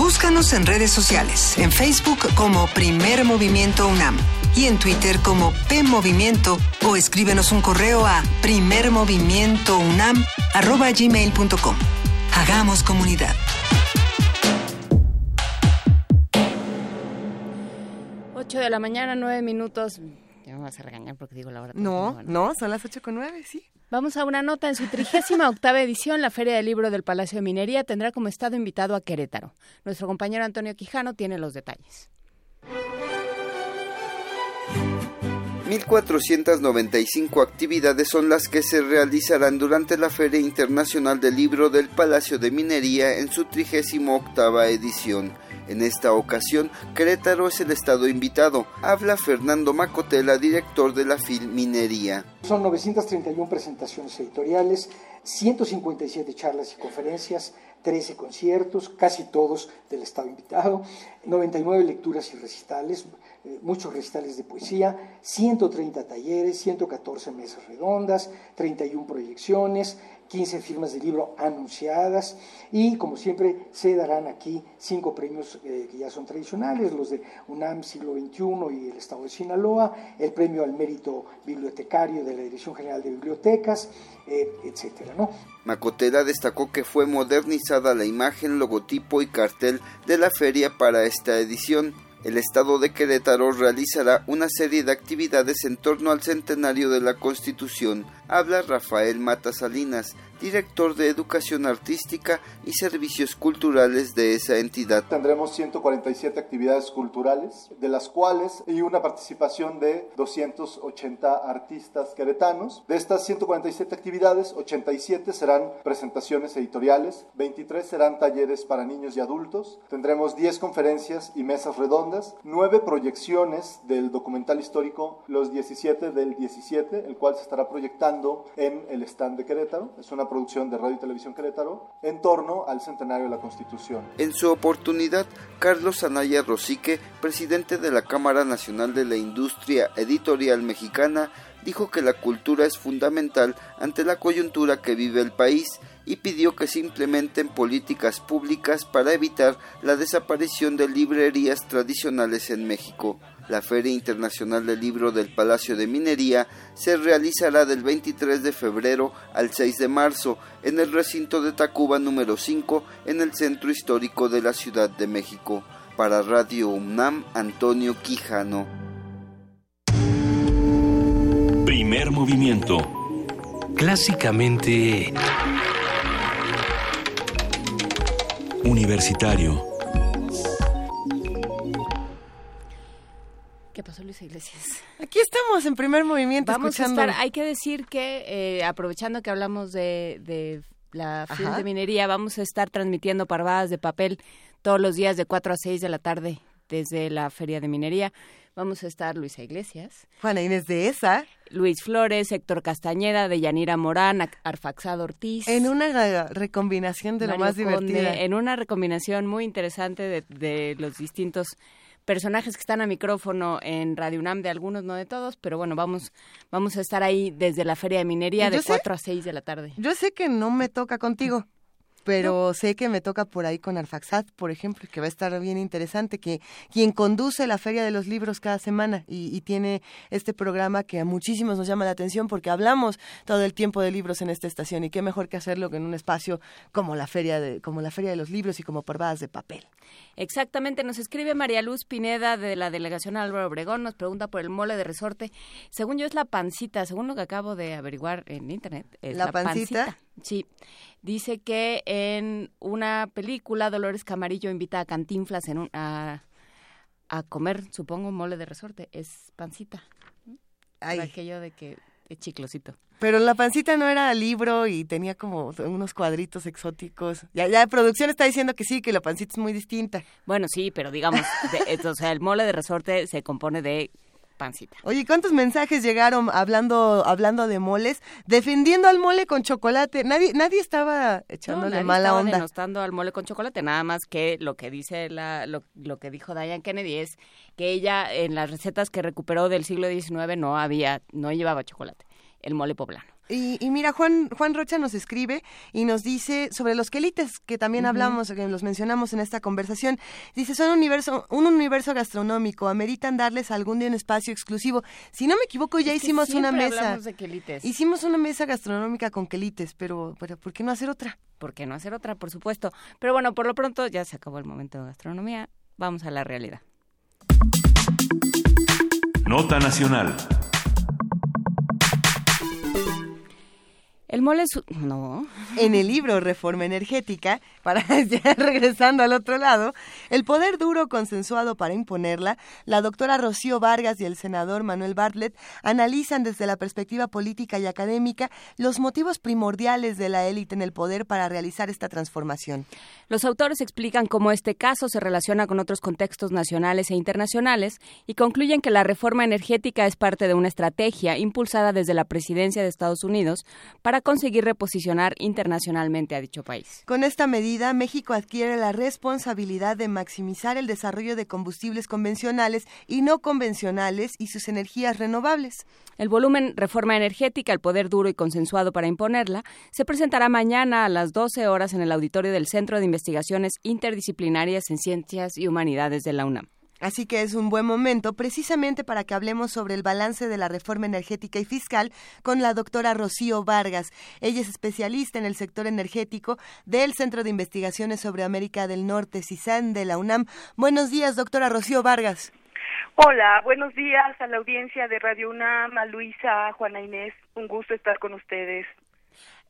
Búscanos en redes sociales, en Facebook como Primer Movimiento UNAM y en Twitter como P Movimiento o escríbenos un correo a primermovimientounam@gmail.com. Hagamos comunidad. 8 de la mañana, 9 minutos. Ya me vas a regañar porque digo la hora. No, no, son las 8 con 9, sí. Vamos a una nota. En su trigésima octava edición, la Feria del Libro del Palacio de Minería tendrá como estado invitado a Querétaro. Nuestro compañero Antonio Quijano tiene los detalles. 1.495 actividades son las que se realizarán durante la Feria Internacional del Libro del Palacio de Minería en su 38 edición. En esta ocasión, Querétaro es el estado invitado. Habla Fernando Macotela, director de la Filminería. Son 931 presentaciones editoriales, 157 charlas y conferencias, 13 conciertos, casi todos del estado invitado, 99 lecturas y recitales, eh, muchos recitales de poesía, 130 talleres, 114 mesas redondas, 31 proyecciones, 15 firmas de libro anunciadas y como siempre se darán aquí cinco premios eh, que ya son tradicionales, los de UNAM siglo XXI y el Estado de Sinaloa, el premio al mérito bibliotecario de la Dirección General de Bibliotecas, eh, etcétera, ¿no? Macotera destacó que fue modernizada la imagen, logotipo y cartel de la feria para esta edición. El Estado de Querétaro realizará una serie de actividades en torno al centenario de la Constitución. Habla Rafael Mata Salinas, director de Educación Artística y Servicios Culturales de esa entidad. Tendremos 147 actividades culturales, de las cuales hay una participación de 280 artistas queretanos. De estas 147 actividades, 87 serán presentaciones editoriales, 23 serán talleres para niños y adultos, tendremos 10 conferencias y mesas redondas, 9 proyecciones del documental histórico Los 17 del 17, el cual se estará proyectando en el stand de Querétaro. Es una producción de Radio y Televisión Querétaro en torno al centenario de la Constitución. En su oportunidad, Carlos Anaya Rosique, presidente de la Cámara Nacional de la Industria Editorial Mexicana, dijo que la cultura es fundamental ante la coyuntura que vive el país y pidió que se implementen políticas públicas para evitar la desaparición de librerías tradicionales en México. La Feria Internacional del Libro del Palacio de Minería se realizará del 23 de febrero al 6 de marzo en el recinto de Tacuba número 5 en el centro histórico de la Ciudad de México. Para Radio UNAM, Antonio Quijano. Primer movimiento. Clásicamente... Universitario. ¿Qué pasó, Luis Iglesias? Aquí estamos en primer movimiento Vamos escuchando. a estar, hay que decir que, eh, aprovechando que hablamos de, de la FIL Ajá. de minería, vamos a estar transmitiendo parvadas de papel todos los días de 4 a 6 de la tarde desde la Feria de Minería. Vamos a estar Luisa Iglesias. Juana Inés de esa. Luis Flores, Héctor Castañeda, Deyanira Morán, Ar- Arfaxado Ortiz. En una recombinación de lo más Conde, divertida. en una recombinación muy interesante de, de los distintos personajes que están a micrófono en Radio UNAM, de algunos, no de todos, pero bueno, vamos, vamos a estar ahí desde la Feria de Minería Yo de sé- 4 a 6 de la tarde. Yo sé que no me toca contigo, pero sé que me toca por ahí con Arfaxat, por ejemplo, que va a estar bien interesante, que quien conduce la Feria de los Libros cada semana y, y tiene este programa que a muchísimos nos llama la atención porque hablamos todo el tiempo de libros en esta estación y qué mejor que hacerlo que en un espacio como la Feria de, como la Feria de los Libros y como parvadas de papel. Exactamente, nos escribe María Luz Pineda de la delegación Álvaro Obregón, nos pregunta por el mole de resorte. Según yo es la pancita, según lo que acabo de averiguar en internet. Es ¿La la, pancita? Sí. Dice que en una película Dolores Camarillo invita a Cantinflas en un, a, a comer, supongo, mole de resorte. Es pancita. Ay. Por aquello de que es chiclosito. Pero la pancita no era libro y tenía como unos cuadritos exóticos. Ya, ya producción está diciendo que sí, que la pancita es muy distinta. Bueno, sí, pero digamos, de- o sea, el mole de resorte se compone de pancita. Oye, ¿cuántos mensajes llegaron hablando hablando de moles, defendiendo al mole con chocolate? Nadie nadie estaba No, echándole nadie mala estaba onda. denostando al mole con chocolate, nada más que lo que dice la, lo, lo que dijo Diane Kennedy es que ella en las recetas que recuperó del siglo XIX no había, no llevaba chocolate, el mole poblano. Y, y mira, Juan, Juan Rocha nos escribe y nos dice sobre los quelites, que también hablamos, que los mencionamos en esta conversación. Dice, son un universo, un universo gastronómico, ameritan darles algún día un espacio exclusivo. Si no me equivoco, ya Es que hicimos una mesa. hablamos de quelites. Hicimos una mesa gastronómica con quelites, pero, pero ¿por qué no hacer otra? ¿Por qué no hacer otra? Por supuesto. Pero bueno, por lo pronto ya se acabó el momento de gastronomía. Vamos a la realidad. Nota Nacional. El mole su- no. En el libro Reforma Energética, para ya regresando al otro lado, el poder duro consensuado para imponerla, la doctora Rocío Vargas y el senador Manuel Bartlett analizan desde la perspectiva política y académica los motivos primordiales de la élite en el poder para realizar esta transformación. Los autores explican cómo este caso se relaciona con otros contextos nacionales e internacionales y concluyen que la reforma energética es parte de una estrategia impulsada desde la presidencia de Estados Unidos para para conseguir reposicionar internacionalmente a dicho país. Con esta medida, México adquiere la responsabilidad de maximizar el desarrollo de combustibles convencionales y no convencionales y sus energías renovables. El volumen Reforma Energética, el poder duro y consensuado para imponerla, se presentará mañana a las 12 horas en el auditorio del Centro de Investigaciones Interdisciplinarias en Ciencias y Humanidades de la UNAM. Así que es un buen momento precisamente para que hablemos sobre el balance de la reforma energética y fiscal con la doctora Rocío Vargas. Ella es especialista en el sector energético del Centro de Investigaciones sobre América del Norte, CISAN, de la UNAM. Buenos días, doctora Rocío Vargas. Hola, buenos días a la audiencia de Radio UNAM, a Luisa, a Juana Inés. Un gusto estar con ustedes.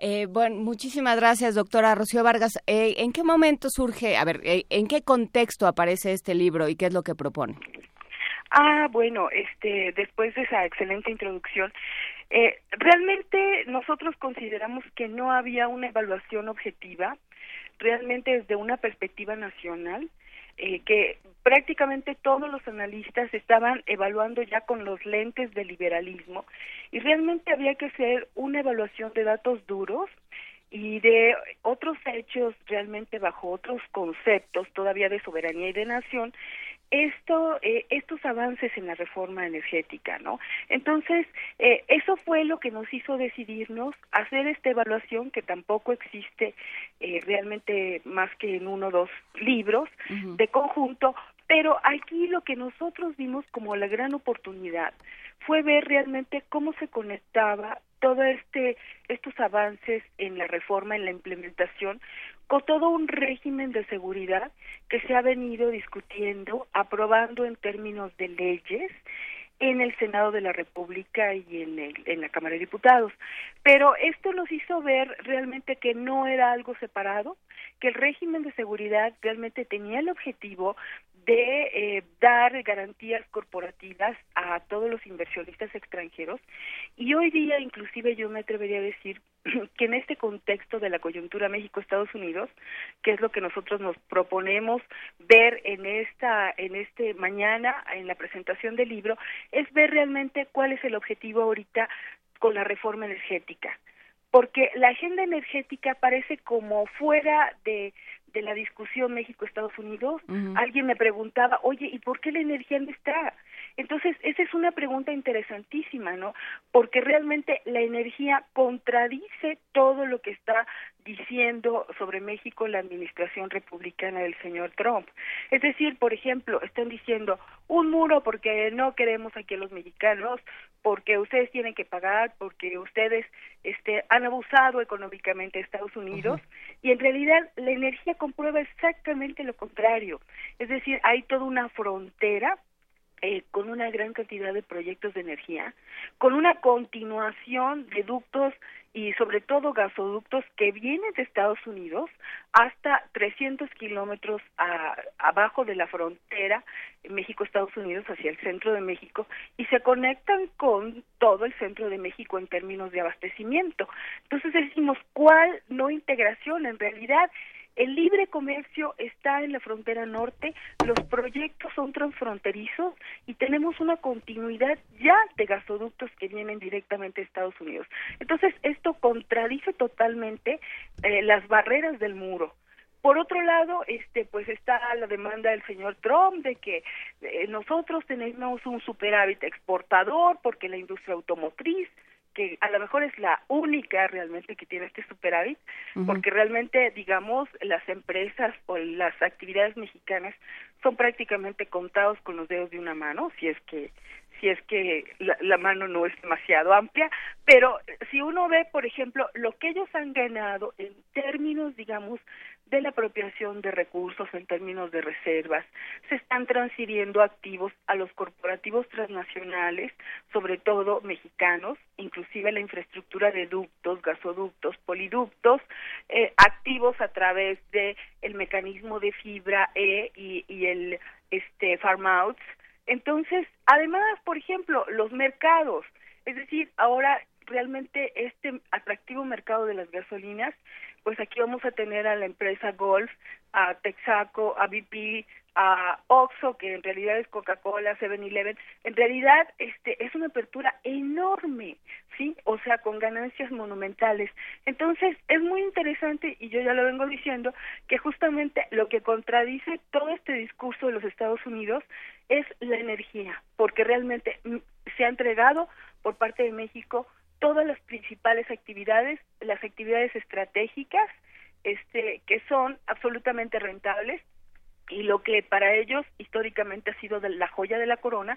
Eh, bueno, muchísimas gracias, doctora Rocío Vargas. Eh, ¿En qué momento surge, a ver, eh, en qué contexto aparece este libro y qué es lo que propone? Ah, bueno, este, después de esa excelente introducción, eh, realmente nosotros consideramos que no había una evaluación objetiva, realmente desde una perspectiva nacional, eh, que prácticamente todos los analistas estaban evaluando ya con los lentes del liberalismo y realmente había que hacer una evaluación de datos duros y de otros hechos realmente bajo otros conceptos todavía de soberanía y de nación esto eh, estos avances en la reforma energética no entonces eh, eso fue lo que nos hizo decidirnos hacer esta evaluación que tampoco existe eh, realmente más que en uno o dos libros de conjunto pero aquí lo que nosotros vimos como la gran oportunidad fue ver realmente cómo se conectaba todo este estos avances en la reforma en la implementación con todo un régimen de seguridad que se ha venido discutiendo, aprobando en términos de leyes en el Senado de la República y en, el, en la Cámara de Diputados. Pero esto nos hizo ver realmente que no era algo separado, que el régimen de seguridad realmente tenía el objetivo de eh, dar garantías corporativas a todos los inversionistas extranjeros. Y hoy día inclusive yo me atrevería a decir que en este contexto de la coyuntura México-Estados Unidos, que es lo que nosotros nos proponemos ver en esta en este mañana en la presentación del libro, es ver realmente cuál es el objetivo ahorita con la reforma energética. Porque la agenda energética parece como fuera de, de la discusión México-Estados Unidos. Alguien me preguntaba, oye, ¿y por qué la energía no está? Entonces, esa es una pregunta interesantísima, ¿no? Porque realmente la energía contradice todo lo que está diciendo sobre México la administración republicana del señor Trump. Es decir, por ejemplo, están diciendo un muro porque no queremos aquí a los mexicanos, porque ustedes tienen que pagar, porque ustedes este, han abusado económicamente de Estados Unidos, y en realidad la energía comprueba exactamente lo contrario. Es decir, hay toda una frontera eh, con una gran cantidad de proyectos de energía, con una continuación de ductos y sobre todo gasoductos que vienen de Estados Unidos hasta 300 kilómetros abajo de la frontera México-Estados Unidos hacia el centro de México y se conectan con todo el centro de México en términos de abastecimiento. Entonces decimos, ¿cuál no integración? En realidad el libre comercio está en la frontera norte, los proyectos son transfronterizos y tenemos una continuidad ya de gasoductos que vienen directamente de Estados Unidos. Entonces, esto contradice totalmente eh, las barreras del muro. Por otro lado, este, pues está la demanda del señor Trump de que eh, nosotros tenemos un superávit exportador porque la industria automotriz que a lo mejor es la única realmente que tiene este superávit, porque realmente, digamos, las empresas o las actividades mexicanas son prácticamente contados con los dedos de una mano, si es que si es que la, la, mano no es demasiado amplia, pero si uno ve, por ejemplo, lo que ellos han ganado en términos, digamos, de la apropiación de recursos en términos de reservas. Se están transfiriendo activos a los corporativos transnacionales, sobre todo mexicanos, inclusive la infraestructura de ductos, gasoductos, poliductos, eh, activos a través de el mecanismo de fibra E y, el este farm outs. Entonces, además, por ejemplo, los mercados, es decir, ahora realmente este atractivo mercado de las gasolinas pues aquí vamos a tener a la empresa Golf, a Texaco, a BP, a Oxxo, que en realidad es Coca-Cola, 7-Eleven, en realidad este es una apertura enorme, ¿sí? O sea, con ganancias monumentales. Entonces, es muy interesante y yo ya lo vengo diciendo que justamente lo que contradice todo este discurso de los Estados Unidos es la energía, porque realmente mm, se ha entregado por parte de México todas las principales actividades, las actividades estratégicas, este, que son absolutamente rentables y lo que para ellos históricamente ha sido de la joya de la corona,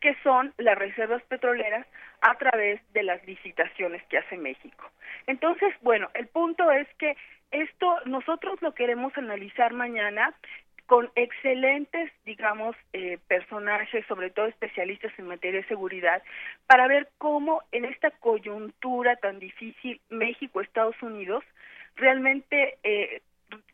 que son las reservas petroleras a través de las licitaciones que hace México. Entonces, bueno, el punto es que esto nosotros lo queremos analizar mañana con excelentes, digamos, eh, personajes, sobre todo especialistas en materia de seguridad, para ver cómo en esta coyuntura tan difícil México-Estados Unidos realmente eh,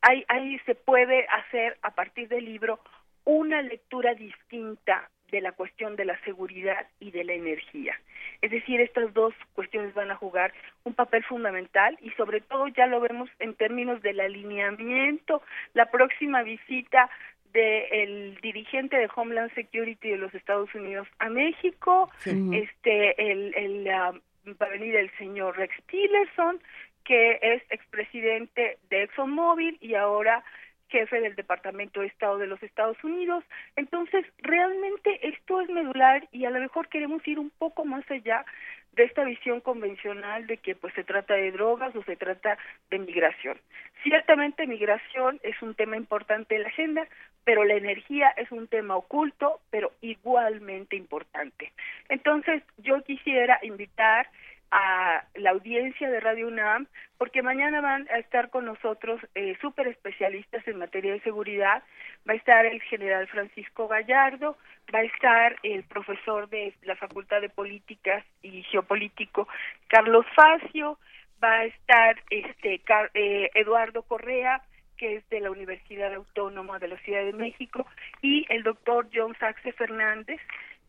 ahí, ahí se puede hacer a partir del libro una lectura distinta de la cuestión de la seguridad y de la energía. Es decir, estas dos cuestiones van a jugar un papel fundamental y sobre todo ya lo vemos en términos del alineamiento, la próxima visita del dirigente de Homeland Security de los Estados Unidos a México, este el, el ah, va a venir el señor Rex Tillerson, que es expresidente de ExxonMobil y ahora jefe del Departamento de Estado de los Estados Unidos. Entonces, realmente esto es medular y a lo mejor queremos ir un poco más allá de esta visión convencional de que pues se trata de drogas o se trata de migración. Ciertamente migración es un tema importante en la agenda, pero la energía es un tema oculto, pero igualmente importante. Entonces, yo quisiera invitar a la audiencia de Radio UNAM, porque mañana van a estar con nosotros eh, súper especialistas en materia de seguridad. Va a estar el general Francisco Gallardo, va a estar el profesor de la Facultad de Políticas y Geopolítico Carlos Facio, va a estar este eh, Eduardo Correa, que es de la Universidad Autónoma de la Ciudad de México, y el doctor John Saxe Fernández,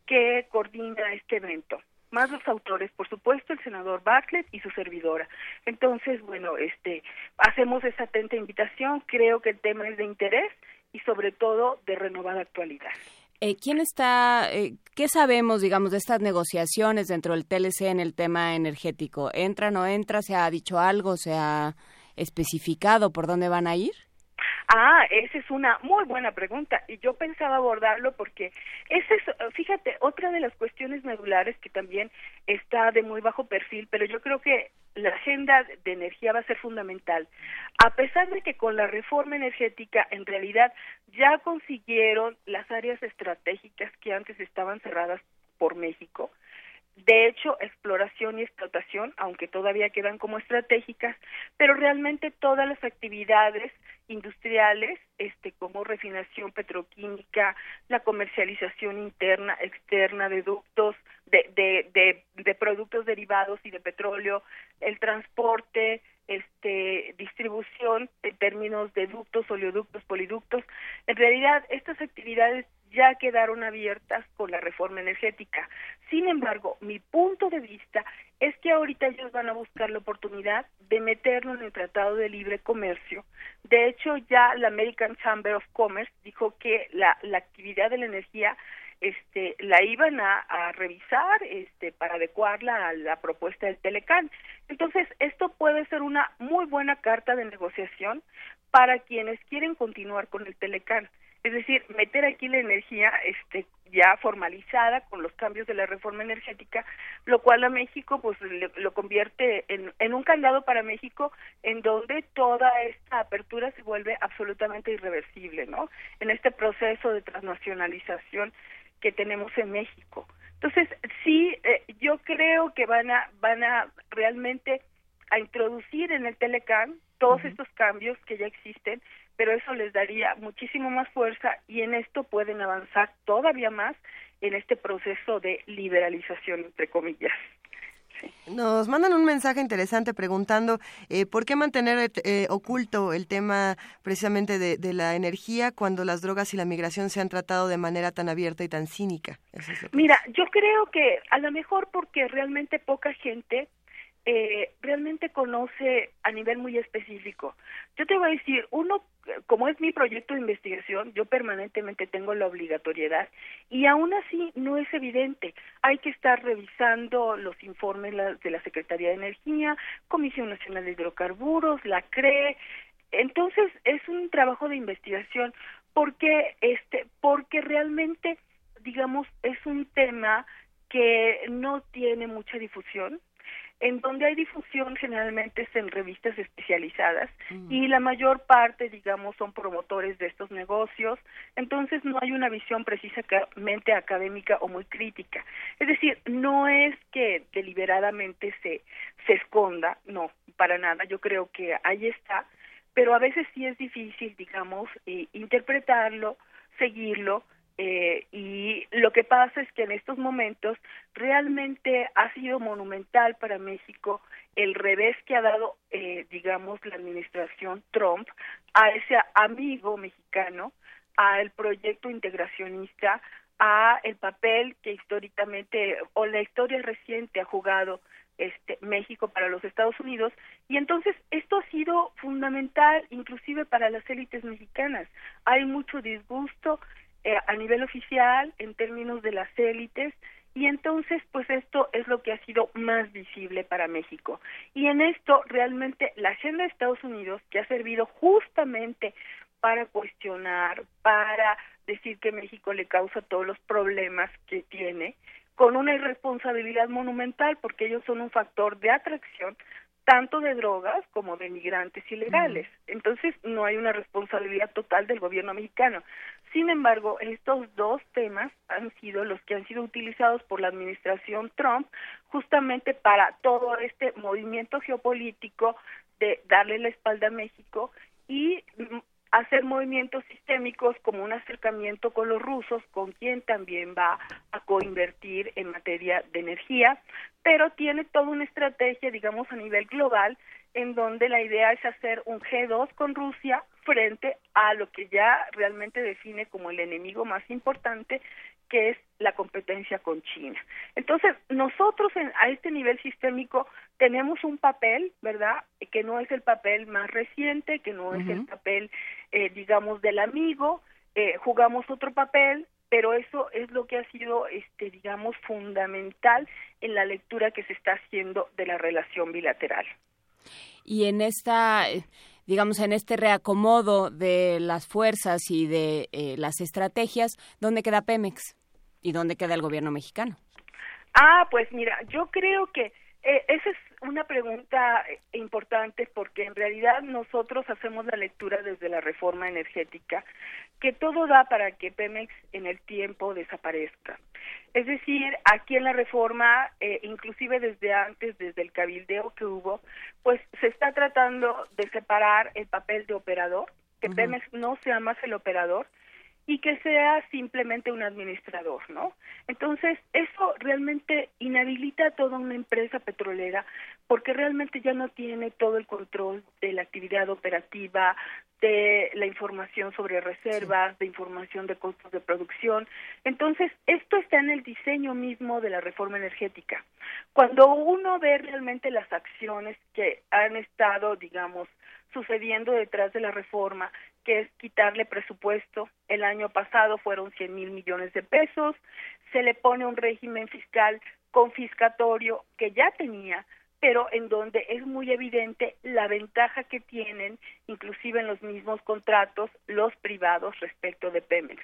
que coordina este evento más los autores, por supuesto, el senador Bartlett y su servidora. Entonces, bueno, este, hacemos esa atenta invitación, creo que el tema es de interés y sobre todo de renovada actualidad. Eh, ¿Quién está, eh, qué sabemos, digamos, de estas negociaciones dentro del TLC en el tema energético? ¿Entra, no entra? ¿Se ha dicho algo? ¿Se ha especificado por dónde van a ir? Ah, esa es una muy buena pregunta y yo pensaba abordarlo porque ese es, fíjate, otra de las cuestiones medulares que también está de muy bajo perfil, pero yo creo que la agenda de energía va a ser fundamental. A pesar de que con la reforma energética en realidad ya consiguieron las áreas estratégicas que antes estaban cerradas por México, de hecho, exploración y explotación, aunque todavía quedan como estratégicas, pero realmente todas las actividades industriales, este, como refinación petroquímica, la comercialización interna, externa de ductos, de, de, de, de productos derivados y de petróleo, el transporte, este, distribución en términos de ductos, oleoductos, poliductos. En realidad, estas actividades ya quedaron abiertas con la reforma energética. Sin embargo, mi punto de vista es que ahorita ellos van a buscar la oportunidad de meterlo en el Tratado de Libre Comercio. De hecho, ya la American Chamber of Commerce dijo que la, la actividad de la energía este, la iban a, a, revisar este, para adecuarla a la propuesta del Telecán. Entonces, esto puede ser una muy buena carta de negociación para quienes quieren continuar con el Telecán es decir, meter aquí la energía este ya formalizada con los cambios de la reforma energética, lo cual a México pues lo convierte en, en un candado para México en donde toda esta apertura se vuelve absolutamente irreversible, ¿no? En este proceso de transnacionalización que tenemos en México. Entonces, sí, eh, yo creo que van a van a realmente a introducir en el Telecam todos estos cambios que ya existen pero eso les daría muchísimo más fuerza y en esto pueden avanzar todavía más en este proceso de liberalización, entre comillas. Nos mandan un mensaje interesante preguntando eh, por qué mantener eh, oculto el tema precisamente de, la energía cuando las drogas y la migración se han tratado de manera tan abierta y tan cínica. Mira, yo creo que a lo mejor porque realmente poca gente eh, realmente conoce a nivel muy específico. Yo te voy a decir, uno, como es mi proyecto de investigación, yo permanentemente tengo la obligatoriedad y aún así no es evidente. Hay que estar revisando los informes de la Secretaría de Energía, Comisión Nacional de Hidrocarburos, la CRE. Entonces, es un trabajo de investigación porque este porque realmente digamos es un tema que no tiene mucha difusión en donde hay difusión generalmente es en revistas especializadas mm. y la mayor parte, digamos, son promotores de estos negocios, entonces no hay una visión precisamente académica o muy crítica. Es decir, no es que deliberadamente se, se esconda, no, para nada, yo creo que ahí está, pero a veces sí es difícil, digamos, eh, interpretarlo, seguirlo, eh, y lo que pasa es que en estos momentos realmente ha sido monumental para México el revés que ha dado, eh, digamos, la administración Trump a ese amigo mexicano, al proyecto integracionista, a el papel que históricamente o la historia reciente ha jugado este México para los Estados Unidos y entonces esto ha sido fundamental inclusive para las élites mexicanas. Hay mucho disgusto eh, a nivel oficial en términos de las élites y entonces pues esto es lo que ha sido más visible para México. Y en esto realmente la agenda de Estados Unidos que ha servido justamente para cuestionar para decir que México le causa todos los problemas que tiene con una irresponsabilidad monumental porque ellos son un factor de atracción tanto de drogas como de migrantes ilegales. Entonces, no hay una responsabilidad total del gobierno mexicano. Sin embargo, estos dos temas han sido los que han sido utilizados por la administración Trump justamente para todo este movimiento geopolítico de darle la espalda a México y mm, hacer movimientos sistémicos como un acercamiento con los rusos, con quien también va a coinvertir en materia de energía, pero tiene toda una estrategia, digamos, a nivel global, en donde la idea es hacer un G2 con Rusia frente a lo que ya realmente define como el enemigo más importante, que es la competencia con China. Entonces, nosotros en, a este nivel sistémico tenemos un papel, ¿verdad? Que no es el papel más reciente, que no es el papel, eh, digamos, del amigo, eh, jugamos otro papel, pero eso es lo que ha sido, este, digamos, fundamental en la lectura que se está haciendo de la relación bilateral. Y en esta digamos, en este reacomodo de las fuerzas y de eh, las estrategias, ¿dónde queda Pemex y dónde queda el gobierno mexicano? Ah, pues mira, yo creo que eh, esa es una pregunta eh, importante porque en realidad nosotros hacemos la lectura desde la reforma energética que todo da para que Pemex en el tiempo desaparezca. Es decir, aquí en la reforma, eh, inclusive desde antes, desde el cabildeo que hubo, pues se está tratando de separar el papel de operador, que Pemex no sea más el operador, y que sea simplemente un administrador, ¿no? Entonces, eso realmente inhabilita a toda una empresa petrolera porque realmente ya no tiene todo el control de la actividad operativa, de la información sobre reservas, de información de costos de producción. Entonces, esto está en el diseño mismo de la reforma energética. Cuando uno ve realmente las acciones que han estado, digamos, sucediendo detrás de la reforma, que es quitarle presupuesto. El año pasado fueron 100 mil millones de pesos. Se le pone un régimen fiscal confiscatorio que ya tenía, pero en donde es muy evidente la ventaja que tienen, inclusive en los mismos contratos, los privados respecto de Pemex.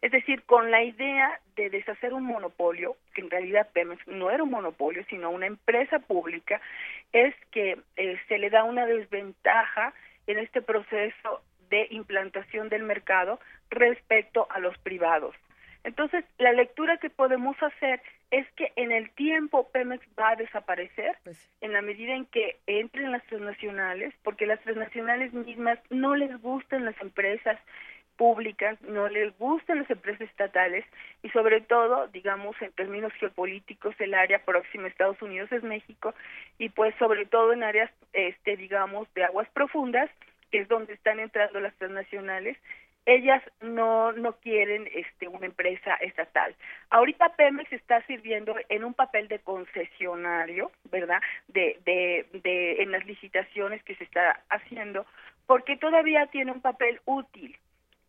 Es decir, con la idea de deshacer un monopolio, que en realidad Pemex no era un monopolio, sino una empresa pública, es que eh, se le da una desventaja en este proceso de implantación del mercado respecto a los privados. Entonces, la lectura que podemos hacer es que en el tiempo Pemex va a desaparecer pues en la medida en que entren las transnacionales, porque las transnacionales mismas no les gustan las empresas públicas, no les gustan las empresas estatales y sobre todo, digamos, en términos geopolíticos, el área próxima a Estados Unidos es México y pues sobre todo en áreas, este, digamos, de aguas profundas, que es donde están entrando las transnacionales, ellas no no quieren este una empresa estatal. Ahorita Pemex está sirviendo en un papel de concesionario, ¿verdad? De de de en las licitaciones que se está haciendo porque todavía tiene un papel útil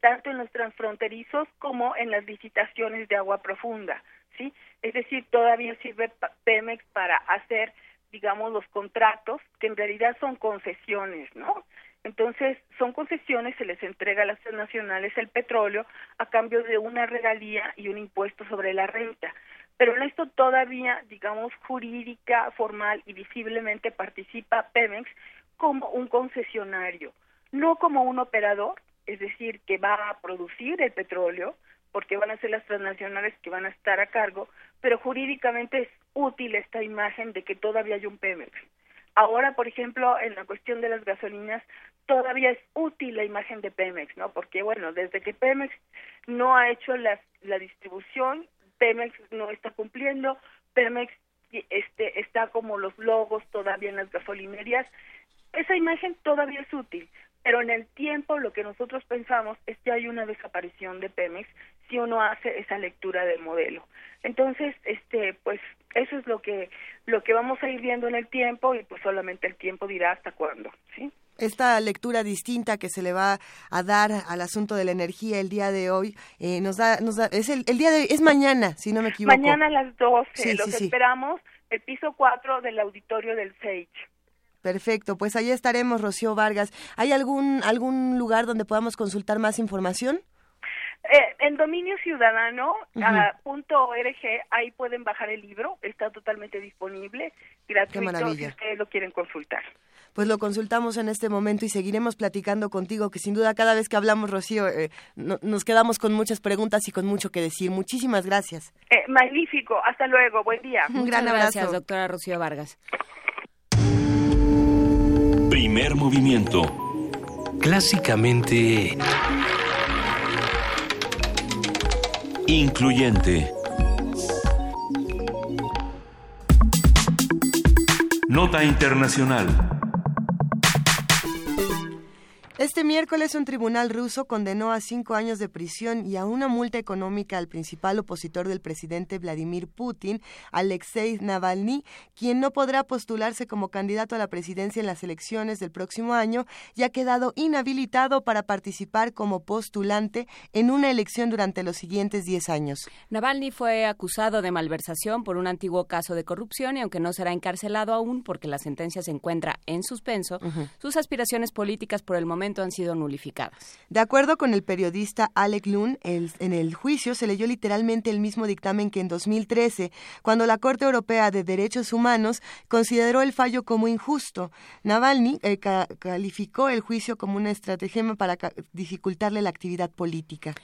tanto en los transfronterizos como en las licitaciones de agua profunda, ¿sí? Es decir, todavía sirve Pemex para hacer digamos los contratos que en realidad son concesiones, ¿no? Entonces, son concesiones, se les entrega a las nacionales el petróleo a cambio de una regalía y un impuesto sobre la renta. Pero en esto todavía, digamos, jurídica, formal y visiblemente participa Pemex como un concesionario, no como un operador, es decir, que va a producir el petróleo, porque van a ser las transnacionales que van a estar a cargo, pero jurídicamente es útil esta imagen de que todavía hay un Pemex. Ahora, por ejemplo, en la cuestión de las gasolinas, todavía es útil la imagen de Pemex, ¿no? Porque, bueno, desde que Pemex no ha hecho la, la distribución, Pemex no está cumpliendo, Pemex este, está como los logos todavía en las gasolinerías, esa imagen todavía es útil, pero en el tiempo lo que nosotros pensamos es que hay una desaparición de Pemex si uno hace esa lectura del modelo. Entonces, este, pues eso es lo que lo que vamos a ir viendo en el tiempo y pues solamente el tiempo dirá hasta cuándo, ¿sí? Esta lectura distinta que se le va a dar al asunto de la energía el día de hoy eh, nos da nos da es el, el, día de es mañana, si no me equivoco. Mañana a las 12, los esperamos el piso 4 del auditorio del Sage. Perfecto, pues ahí estaremos, Rocío Vargas. ¿Hay algún algún lugar donde podamos consultar más información? Eh, en dominio ciudadano uh punto org ahí pueden bajar el libro, está totalmente disponible, gratuito si ustedes lo quieren consultar. Pues lo consultamos en este momento y seguiremos platicando contigo, que sin duda cada vez que hablamos, Rocío, eh, nos quedamos con muchas preguntas y con mucho que decir. Muchísimas gracias. Eh, magnífico, hasta luego, buen día. Un gran abrazo. Gracias, doctora Rocío Vargas. Primer movimiento. Clásicamente... Incluyente. Nota Internacional. Este miércoles un tribunal ruso condenó a cinco años de prisión y a una multa económica al principal opositor del presidente Vladimir Putin, Alexei Navalny, quien no podrá postularse como candidato a la presidencia en las elecciones del próximo año y ha quedado inhabilitado para participar como postulante en una elección durante los siguientes diez años. Navalny fue acusado de malversación por un antiguo caso de corrupción y aunque no será encarcelado aún porque la sentencia se encuentra en suspenso, uh -huh. sus aspiraciones políticas por el momento han sido nulificadas. De acuerdo con el periodista Alec Lund, en el juicio se leyó literalmente el mismo dictamen que en 2013, cuando la Corte Europea de Derechos Humanos consideró el fallo como injusto. Navalny eh, ca calificó el juicio como una estratagema para dificultarle la actividad política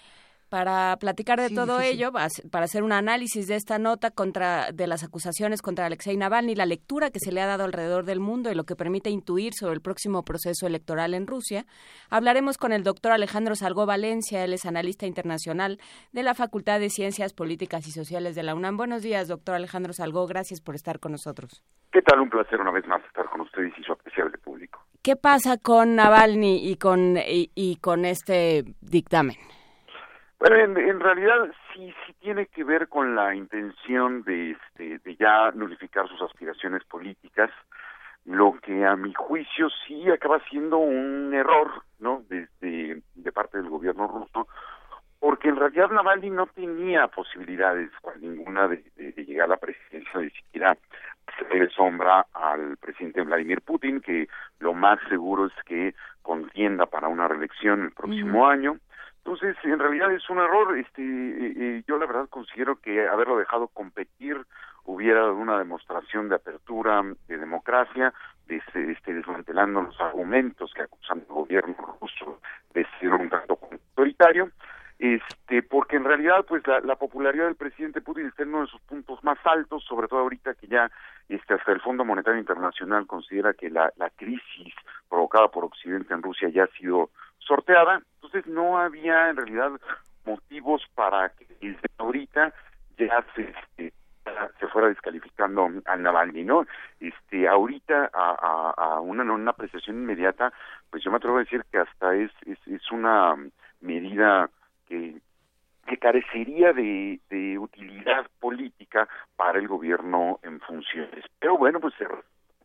para platicar de sí, todo sí, ello, para hacer un análisis de esta nota contra de las acusaciones contra Alexei Navalny, la lectura que se le ha dado alrededor del mundo y lo que permite intuir sobre el próximo proceso electoral en Rusia, hablaremos con el doctor Alejandro Salgó Valencia, él es analista internacional de la Facultad de Ciencias Políticas y Sociales de la UNAM. Buenos días, doctor Alejandro Salgó, gracias por estar con nosotros. ¿Qué tal? Un placer una vez más estar con ustedes y su apreciable público. ¿Qué pasa con Navalny y con, y, y con este dictamen? Bueno, en, en, realidad sí sí tiene que ver con la intención de este de ya nulificar sus aspiraciones políticas, lo que a mi juicio sí acaba siendo un error, ¿no? Desde de parte del gobierno ruso, porque en realidad Navalny no tenía posibilidades ninguna de, de, de llegar a la presidencia, ni siquiera hacerle sombra al presidente Vladimir Putin, que lo más seguro es que contienda para una reelección el próximo mm. año entonces, en realidad es un error. Este, yo la verdad considero que haberlo dejado competir hubiera dado una demostración de apertura, de democracia, de este, este, desmantelando los argumentos que acusan al gobierno ruso de ser un tanto autoritario. Este, porque en realidad, pues la, la popularidad del presidente Putin está en uno de sus puntos más altos, sobre todo ahorita que ya este, hasta el Fondo Monetario Internacional considera que la, la crisis provocada por Occidente en Rusia ya ha sido sorteada, entonces no había en realidad motivos para que desde ahorita ya se, este, se fuera descalificando al Navalny, ¿no? Este, ahorita a, a, a una, una apreciación inmediata, pues yo me atrevo a decir que hasta es, es, una medida que carecería de, de utilidad política para el gobierno en funciones. Pero bueno, pues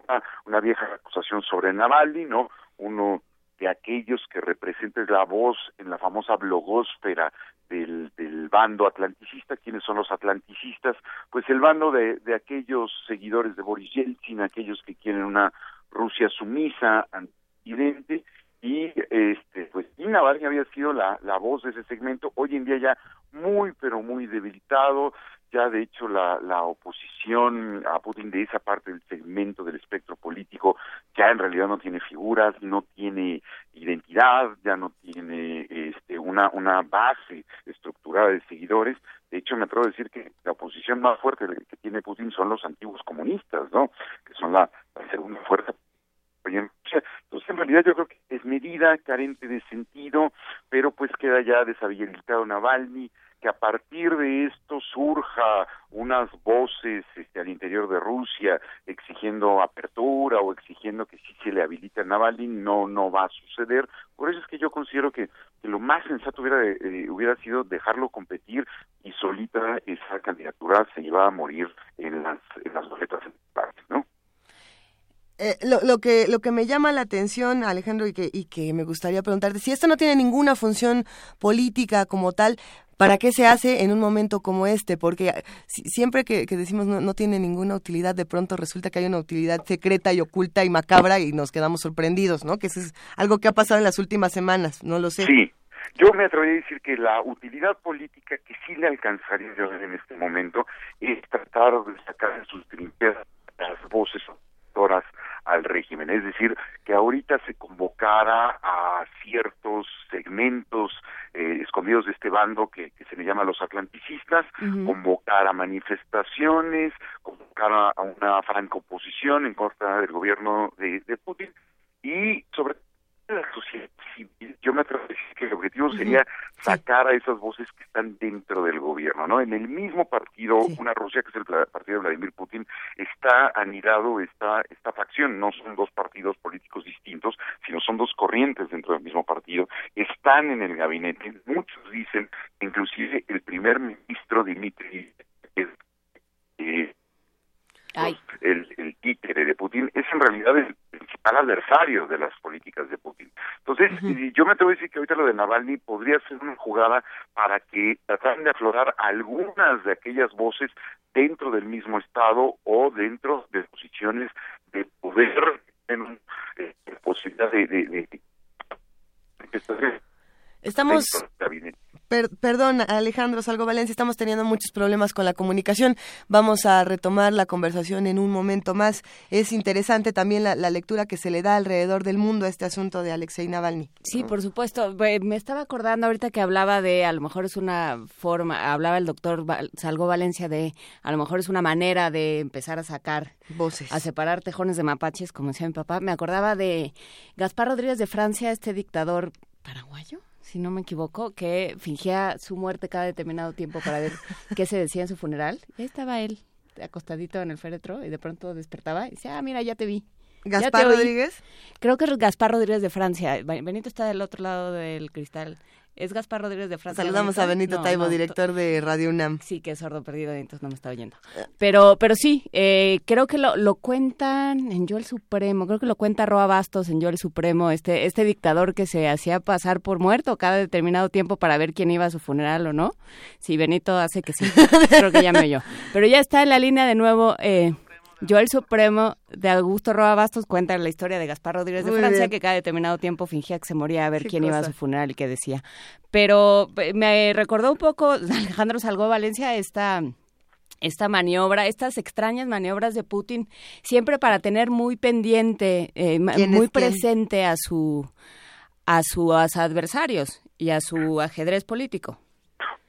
una, una vieja acusación sobre Navalny, ¿no? Uno de aquellos que representan la voz en la famosa blogósfera del, del bando atlanticista. ¿Quiénes son los atlanticistas? Pues el bando de, de aquellos seguidores de Boris Yeltsin, aquellos que quieren una Rusia sumisa, antividente, y este pues y Navalny había sido la, la voz de ese segmento hoy en día ya muy pero muy debilitado ya de hecho la, la oposición a Putin de esa parte del segmento del espectro político ya en realidad no tiene figuras no tiene identidad ya no tiene este una una base estructurada de seguidores. De hecho me atrevo a decir que la oposición más fuerte que tiene Putin son los antiguos comunistas no que son la, la segunda fuerza. Entonces, en realidad yo creo que es medida, carente de sentido, pero pues queda ya deshabilitado Navalny, que a partir de esto surja unas voces este, al interior de Rusia exigiendo apertura o exigiendo que sí se le habilite a Navalny, no, no va a suceder. Por eso es que yo considero que, lo más sensato hubiera, eh, hubiera sido dejarlo competir y solita esa candidatura se iba a morir en las, en las boletas en parte, ¿no? Eh, lo, lo, que lo que me llama la atención, Alejandro, y que, y que me gustaría preguntarte, si esto no tiene ninguna función política como tal, ¿para qué se hace en un momento como este? Porque eh, siempre que, decimos no, no, tiene ninguna utilidad, de pronto resulta que hay una utilidad secreta y oculta y macabra y nos quedamos sorprendidos, ¿no? Que eso es algo que ha pasado en las últimas semanas, no lo sé. Sí. Yo me atrevería a decir que la utilidad política que sí le alcanzaría yo en este momento es tratar de sacar en sus trincheras las voces al régimen. Es decir, que ahorita se convocara a ciertos segmentos eh, escondidos de este bando que, se le llama los atlanticistas, convocar a manifestaciones, convocar a, una franca oposición en contra del gobierno de, de Putin y sobre la sociedad civil, yo me atrevo a decir que el objetivo sería sacar a esas voces que están dentro del gobierno, ¿no? En el mismo partido, una Rusia que es el partido de Vladimir Putin, está anidado esta, esta facción, no son dos partidos políticos distintos, sino son dos corrientes dentro del mismo partido, están en el gabinete, muchos dicen, inclusive el primer ministro Dmitry eh, el, el títere de Putin es en realidad el principal adversario de las políticas de Putin. Entonces, yo me atrevo a decir que ahorita lo de Navalny podría ser una jugada para que trataran de aflorar algunas de aquellas voces dentro del mismo Estado o dentro de posiciones de poder en eh, posibilidad de, de, de, Estamos perdón, Alejandro Salgo Valencia, estamos teniendo muchos problemas con la comunicación. Vamos a retomar la conversación en un momento más. Es interesante también la, lectura que se le da alrededor del mundo a este asunto de Alexei Navalny. Sí, por supuesto. Me estaba acordando ahorita que hablaba de, a lo mejor es una forma, hablaba el doctor Salgo Valencia de, a lo mejor es una manera de empezar a sacar voces, a separar tejones de mapaches, como decía mi papá. Me acordaba de Gaspar Rodríguez de Francia, este dictador paraguayo si no me equivoco, que fingía su muerte cada determinado tiempo para ver qué se decía en su funeral. Y ahí estaba él, acostadito en el féretro, y de pronto despertaba y decía, ah, mira, ya te vi. ¿Gaspar Rodríguez? Creo que es Gaspar Rodríguez de Francia. Benito está del otro lado del cristal. Es Gaspar Rodríguez de Francia. Saludamos a Benito Taibo, director de Radio UNAM. Sí, que es sordo perdido, entonces no me está oyendo. Pero, pero sí, eh, creo que lo, lo cuentan en Yo el Supremo, creo que lo cuenta Roa Bastos en Yo el Supremo, este, este dictador que se hacía pasar por muerto cada determinado tiempo para ver quién iba a su funeral o no. Sí, Benito hace que sí, creo que ya me oyó. Pero ya está en la línea de nuevo. Eh, yo el Supremo de Augusto Roa Bastos cuenta la historia de Gaspar Rodríguez de Francia, que cada determinado tiempo fingía que se moría a ver quién iba a su funeral y qué decía. Pero eh, me recordó un poco Alejandro Salgó Valencia esta esta maniobra, estas extrañas maniobras de Putin, siempre para tener muy pendiente, eh, muy presente a su a sus adversarios y a su ajedrez político.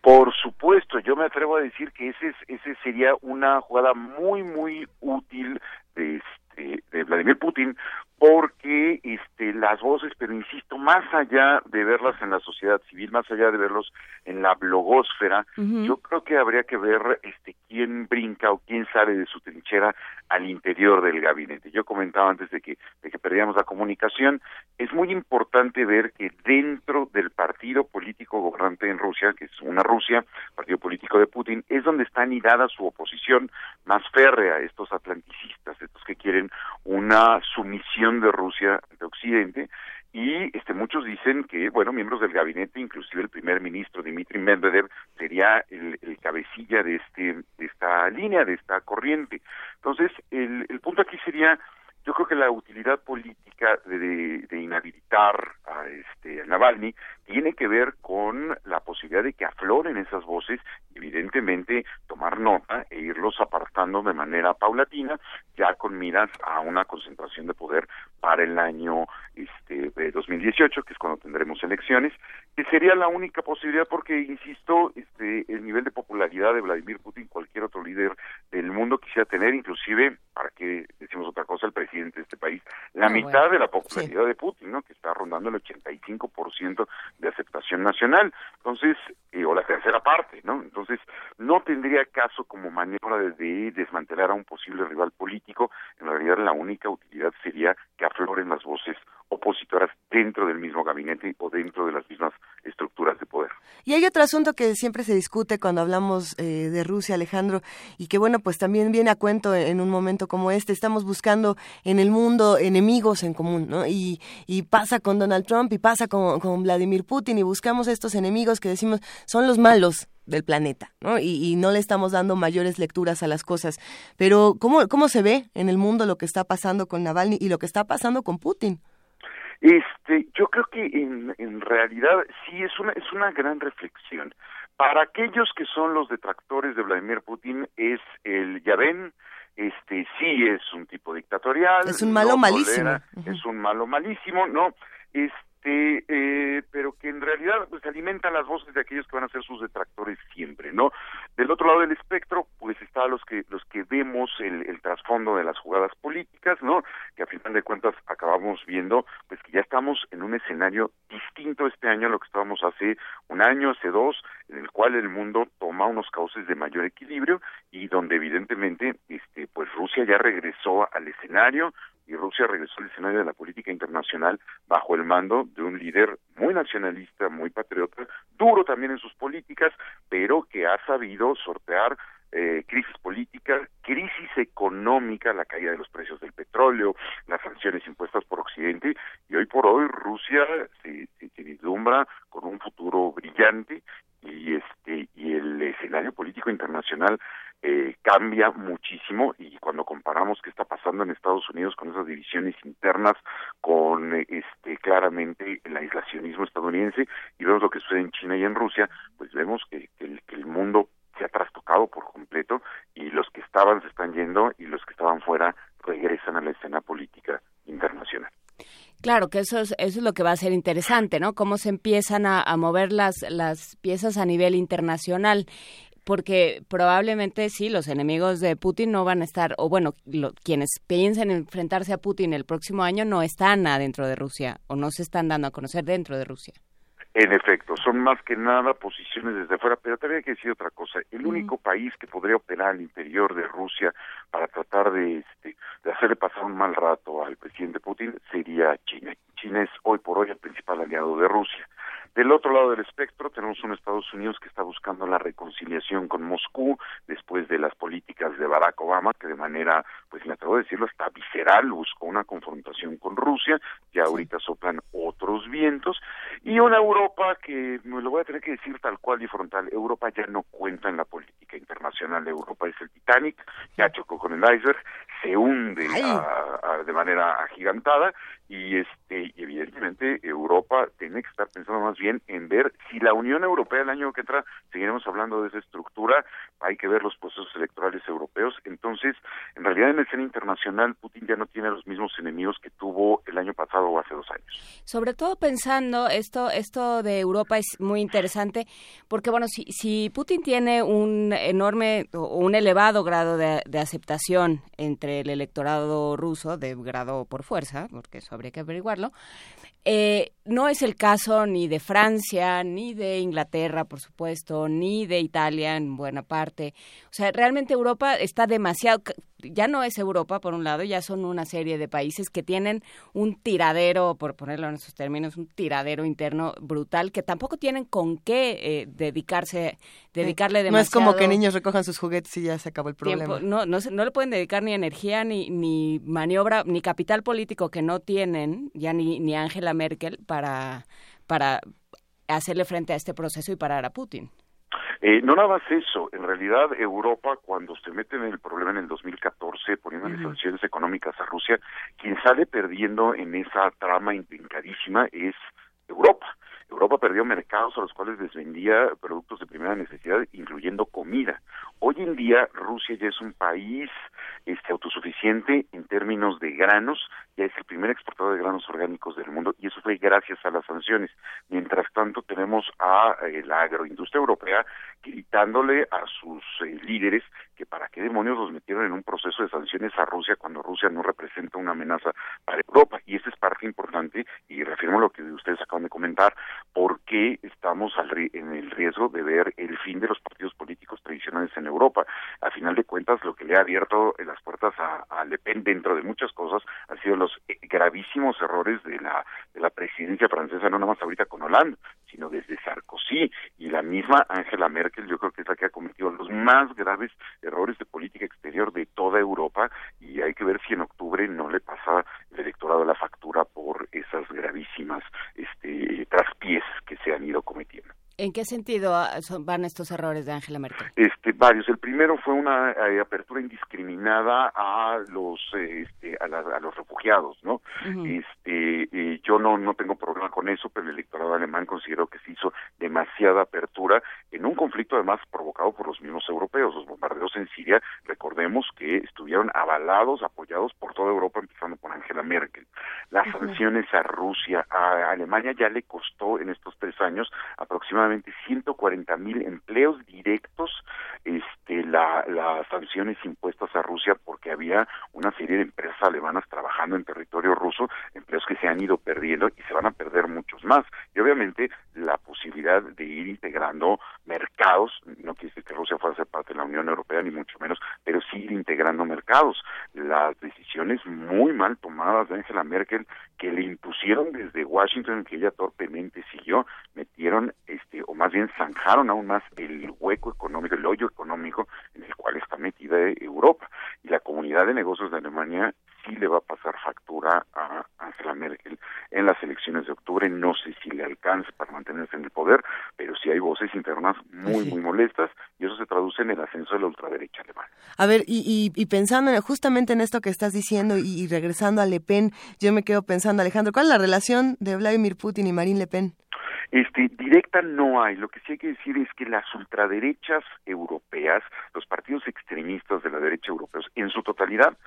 Por supuesto, yo me atrevo a decir que ese, ese sería una jugada muy, muy útil de, este, de Vladimir Putin porque este las voces pero insisto más allá de verlas en la sociedad civil más allá de verlos en la blogósfera yo creo que habría que ver este quién brinca o quién sale de su trinchera al interior del gabinete. Yo comentaba antes de que de que perdíamos la comunicación es muy importante ver que dentro del partido político gobernante en Rusia que es una Rusia partido político de Putin es donde está anidada su oposición más férrea estos atlanticistas estos que quieren una sumisión de Rusia de Occidente y este muchos dicen que bueno miembros del gabinete inclusive el primer ministro Dmitry Medvedev sería el, cabecilla de este de esta línea de esta corriente. Entonces el, el punto aquí sería yo creo que la utilidad política de, de, inhabilitar a este a Navalny tiene que ver con la posibilidad de que afloren esas voces evidentemente tomar nota e irlos apartando de manera paulatina ya con miras a una concentración de poder para el año este 2018 que es cuando tendremos elecciones que sería la única posibilidad porque insisto este el nivel de popularidad de Vladimir Putin cualquier otro líder del mundo quisiera tener inclusive para que decimos otra cosa el presidente de este país la Ah, mitad de la popularidad de Putin no que está rondando el 85% de aceptación nacional. Entonces eh, o la tercera parte no entonces no tendría caso como maniobra de, de desmantelar a un posible rival político. En realidad la única utilidad sería que afloren las voces opositoras dentro del mismo gabinete o dentro de las mismas estructuras de poder. Y hay otro asunto que siempre se discute cuando hablamos eh, de Rusia, Alejandro, y que bueno, pues también viene a cuento en un momento como este. Estamos buscando en el mundo enemigos en común, ¿no? Y, y pasa con Donald Trump y pasa con, Vladimir Putin y buscamos estos enemigos que decimos son los malos del planeta, ¿no? Y, y, no le estamos dando mayores lecturas a las cosas. Pero, ¿cómo, ¿cómo se ve en el mundo lo que está pasando con Navalny y lo que está pasando con Putin? Este, yo creo que en, en realidad sí es una es una gran reflexión. Para aquellos que son los detractores de Vladimir Putin es el ya ven, este sí es un tipo dictatorial, es un malo no malísimo, tolera, es un malo malísimo, no, este, eh, pero que en realidad pues alimenta las voces de aquellos que van a ser sus detractores siempre, ¿no? Del otro lado del espectro, pues está los que los que vemos el, el trasfondo de las jugadas políticas, ¿no? Que a final de cuentas acabamos viendo, pues que ya estamos en un escenario distinto este año a lo que estábamos hace un año, hace dos, en el cual el mundo toma unos cauces de mayor equilibrio y donde evidentemente, este, pues Rusia ya regresó al escenario, y Rusia regresó al escenario de la política internacional bajo el mando de un líder muy nacionalista, muy patriota, duro también en sus políticas, pero que ha sabido sortear eh, crisis política, crisis económica, la caída de los precios del petróleo, las sanciones impuestas por Occidente, y hoy por hoy Rusia se, se, se vislumbra con un futuro brillante y este y el escenario político internacional eh, cambia muchísimo y cuando comparamos qué está pasando en Estados Unidos con esas divisiones internas, con este claramente el aislacionismo estadounidense y vemos lo que sucede en China y en Rusia, pues vemos que, que, el, que el mundo se ha trastocado por completo y los que estaban se están yendo y los que estaban fuera regresan a la escena política internacional. Claro, que eso es, eso es lo que va a ser interesante, ¿no? Cómo se empiezan a, mover las, las piezas a nivel internacional porque probablemente sí, los enemigos de Putin no van a estar, o bueno, quienes piensen enfrentarse a Putin el próximo año no están adentro de Rusia o no se están dando a conocer dentro de Rusia. En efecto, son más que nada posiciones desde afuera, pero también hay que decir otra cosa. El único país que podría operar al interior de Rusia para tratar de, este, de hacerle pasar un mal rato al presidente Putin sería China. China es hoy por hoy el principal aliado de Rusia. Del otro lado del espectro tenemos un Estados Unidos que está buscando la reconciliación con Moscú después de las políticas de Barack Obama, que de manera, pues me atrevo a decirlo, hasta visceral buscó una confrontación con Rusia, ya ahorita soplan otros vientos, y una Europa que, me lo voy a tener que decir tal cual y frontal, Europa ya no cuenta en la política internacional, Europa es el Titanic, ya chocó con el iceberg, se hunde a, a, de manera agigantada, y este y evidentemente Europa tiene que estar pensando más bien en ver si la Unión Europea el año que entra seguiremos hablando de esa estructura hay que ver los procesos electorales europeos. Entonces en realidad en el escena internacional Putin ya no tiene los mismos enemigos que tuvo el año pasado o hace dos años. Sobre todo pensando esto esto de Europa es muy interesante porque bueno si si Putin tiene un enorme o un elevado grado de, aceptación entre el electorado ruso de grado por fuerza porque eso habría que averiguarlo. Eh, no es el caso ni de Francia, ni de Inglaterra, por supuesto, ni de Italia en buena parte. O sea, realmente Europa está demasiado, ya no es Europa por un lado, ya son una serie de países que tienen un tiradero, por ponerlo en esos términos, un tiradero interno brutal que tampoco tienen con qué eh, dedicarse, dedicarle demasiado. No es como que niños recojan sus juguetes y ya se acabó el problema. No, no, no le pueden dedicar ni energía, ni, ni maniobra, ni capital político que no tienen, ya ni, ni Angela Merkel, para, para hacerle frente a este proceso y parar a Putin. Eh, no nada más eso, en realidad Europa cuando se mete en el problema en el 2014 poniendo las sanciones económicas a Rusia, quien sale perdiendo en esa trama intrincadísima es Europa. Europa perdió mercados a los cuales les vendía productos de primera necesidad, incluyendo comida. Hoy en día Rusia ya es un país este autosuficiente en términos de granos, ya es el primer exportador de granos orgánicos del mundo y eso fue gracias a las sanciones. Mientras tanto tenemos a eh, la agroindustria europea gritándole a sus eh, líderes que para qué demonios los metieron en un proceso de sanciones a Rusia cuando Rusia no representa una amenaza para Europa y esa es parte importante y reafirmo lo que ustedes acaban de comentar porque estamos en el riesgo de ver el fin de los partidos políticos tradicionales en Europa. A final de cuentas, lo que le ha abierto las puertas a, a Le Pen dentro de muchas cosas han sido los eh, gravísimos errores de la, de la presidencia francesa, no nada más ahorita con Hollande, sino desde Sarkozy y la misma Angela Merkel, yo creo que es la que ha cometido los más graves errores de política exterior de toda Europa y hay que ver si en octubre no le pasa el electorado la factura por esas gravísimas este, traspiés que se han ido cometiendo. ¿En qué sentido ah, van estos errores de Angela Merkel? Este, varios. El primero fue una eh, apertura indiscriminada a los eh, este, a, los refugiados, ¿no? Este, eh, yo no no tengo problema con eso, pero el electorado alemán consideró que se hizo demasiada apertura en un conflicto además provocado por los mismos europeos. Los bombardeos en Siria, recordemos que estuvieron avalados, apoyados por toda Europa, empezando por Angela Merkel. Las sanciones a Rusia, a Alemania ya le costó en estos tres años aproximadamente 140 mil empleos directos este, la, las sanciones impuestas a Rusia porque había una serie de empresas alemanas trabajando en territorio ruso, empleos que se han ido perdiendo y se van a perder muchos más. Y obviamente la posibilidad de ir integrando mercados, no quiere decir que Rusia fuera a ser parte de la Unión Europea ni mucho menos, pero sí ir integrando mercados. Las decisiones muy mal tomadas de Angela Merkel que le impusieron desde Washington, que ella torpemente siguió, metieron este o más bien zanjaron aún más el hueco económico, el hoyo económico en el cual está metida Europa. Y la comunidad de negocios de Alemania sí le va a pasar factura a Angela Merkel en las elecciones de octubre. No sé si le alcance para mantenerse en el poder, pero sí hay voces internas muy, muy molestas y eso se traduce en el ascenso de la ultraderecha alemana. A ver, y, y, pensando justamente en esto que estás diciendo y, y regresando a Le Pen, yo me quedo pensando, Alejandro, ¿cuál es la relación de Vladimir Putin y Marine Le Pen? Este, directa no hay. Lo que sí hay que decir es que las ultraderechas europeas, los partidos extremistas de la derecha europeos, en su totalidad,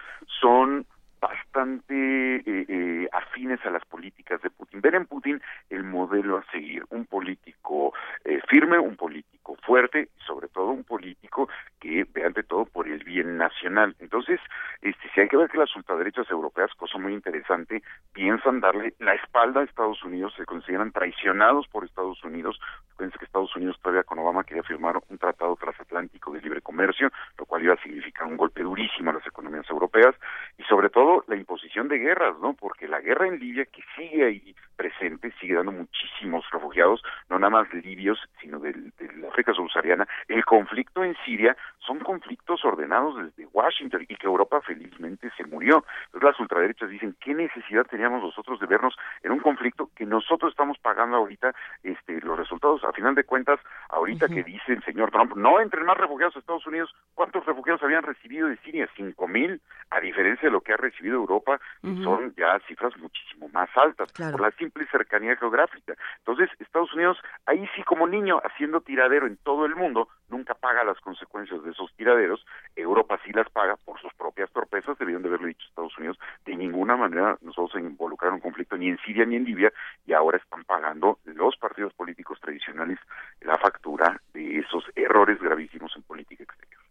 son bastante eh, eh, afines a las políticas de Putin. Ver en Putin el modelo a seguir, un político eh, firme, un político fuerte, y sobre todo un político que ve ante todo por el bien nacional. Entonces, este, si hay que ver que las ultraderechas europeas, cosa muy interesante, piensan darle la espalda a Estados Unidos, se consideran traicionados por Estados Unidos. Fíjense que Estados Unidos todavía con Obama quería firmar un tratado transatlántico de libre comercio, lo cual iba a significar un golpe durísimo a las economías europeas y sobre todo la imposición de guerras, ¿no? Porque la guerra en Libia que sigue ahí presente, sigue dando muchísimos refugiados, no nada más libios, sino de la África subsahariana, el conflicto en Siria son conflictos ordenados desde Washington y que Europa felizmente se murió. Entonces las ultraderechas dicen, ¿qué necesidad teníamos nosotros de vernos en un conflicto que nosotros estamos pagando ahorita este, los resultados? A final de cuentas, ahorita que dice el señor Trump, no entren más refugiados a Estados Unidos, ¿cuántos refugiados habían recibido de Siria? Cinco mil, a diferencia de lo que ha recibido Europa, son ya cifras muchísimo más altas, por la simple cercanía geográfica. Entonces, Estados Unidos, ahí sí como niño, haciendo tiradero en todo el mundo, nunca paga las consecuencias de esos tiraderos, Europa sí las paga por sus propias torpezas, debieron de haberle dicho Estados Unidos, de ninguna manera nosotros se involucrar en un conflicto ni en Siria ni en Libia, y ahora están pagando los partidos políticos tradicionales la factura de esos errores gravísimos en política exterior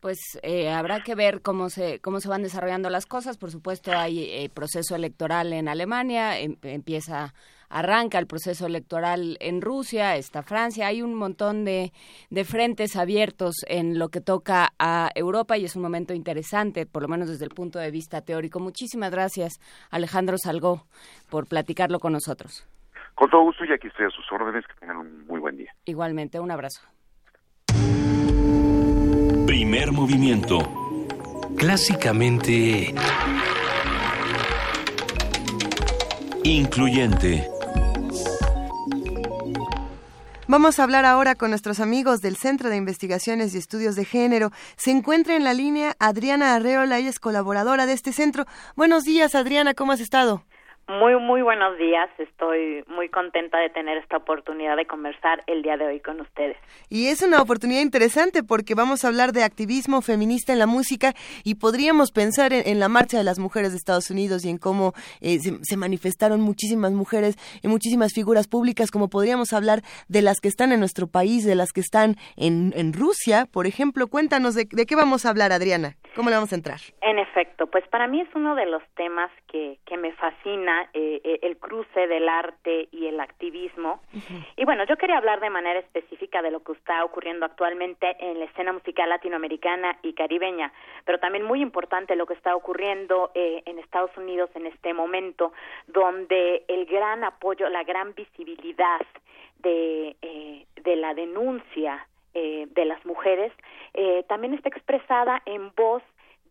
pues eh, habrá que ver cómo se cómo se van desarrollando las cosas. Por supuesto, hay eh, proceso electoral en Alemania, em, empieza arranca el proceso electoral en Rusia, está Francia, hay un montón de, de frentes abiertos en lo que toca a Europa y es un momento interesante, por lo menos desde el punto de vista teórico. Muchísimas gracias, Alejandro Salgó, por platicarlo con nosotros. Con todo gusto y aquí estoy a sus órdenes, que tengan un muy buen día. Igualmente, un abrazo. Primer movimiento. Clásicamente... Incluyente. Vamos a hablar ahora con nuestros amigos del Centro de Investigaciones y Estudios de Género. Se encuentra en la línea Adriana Arreola, ella es colaboradora de este centro. Buenos días, Adriana, ¿cómo has estado? Muy, muy buenos días. Estoy muy contenta de tener esta oportunidad de conversar el día de hoy con ustedes. Y es una oportunidad interesante porque vamos a hablar de activismo feminista en la música y podríamos pensar en, la marcha de las mujeres de Estados Unidos y en cómo eh, se, manifestaron muchísimas mujeres y muchísimas figuras públicas, como podríamos hablar de las que están en nuestro país, de las que están en, en Rusia, por ejemplo. Cuéntanos de, qué vamos a hablar, Adriana. ¿Cómo le vamos a entrar? En efecto, pues para mí es uno de los temas que, que me fascina eh, eh, el cruce del arte y el activismo. Y bueno, yo quería hablar de manera específica de lo que está ocurriendo actualmente en la escena musical latinoamericana y caribeña, pero también muy importante lo que está ocurriendo eh, en Estados Unidos en este momento, donde el gran apoyo, la gran visibilidad de, de la denuncia de las mujeres también está expresada en voz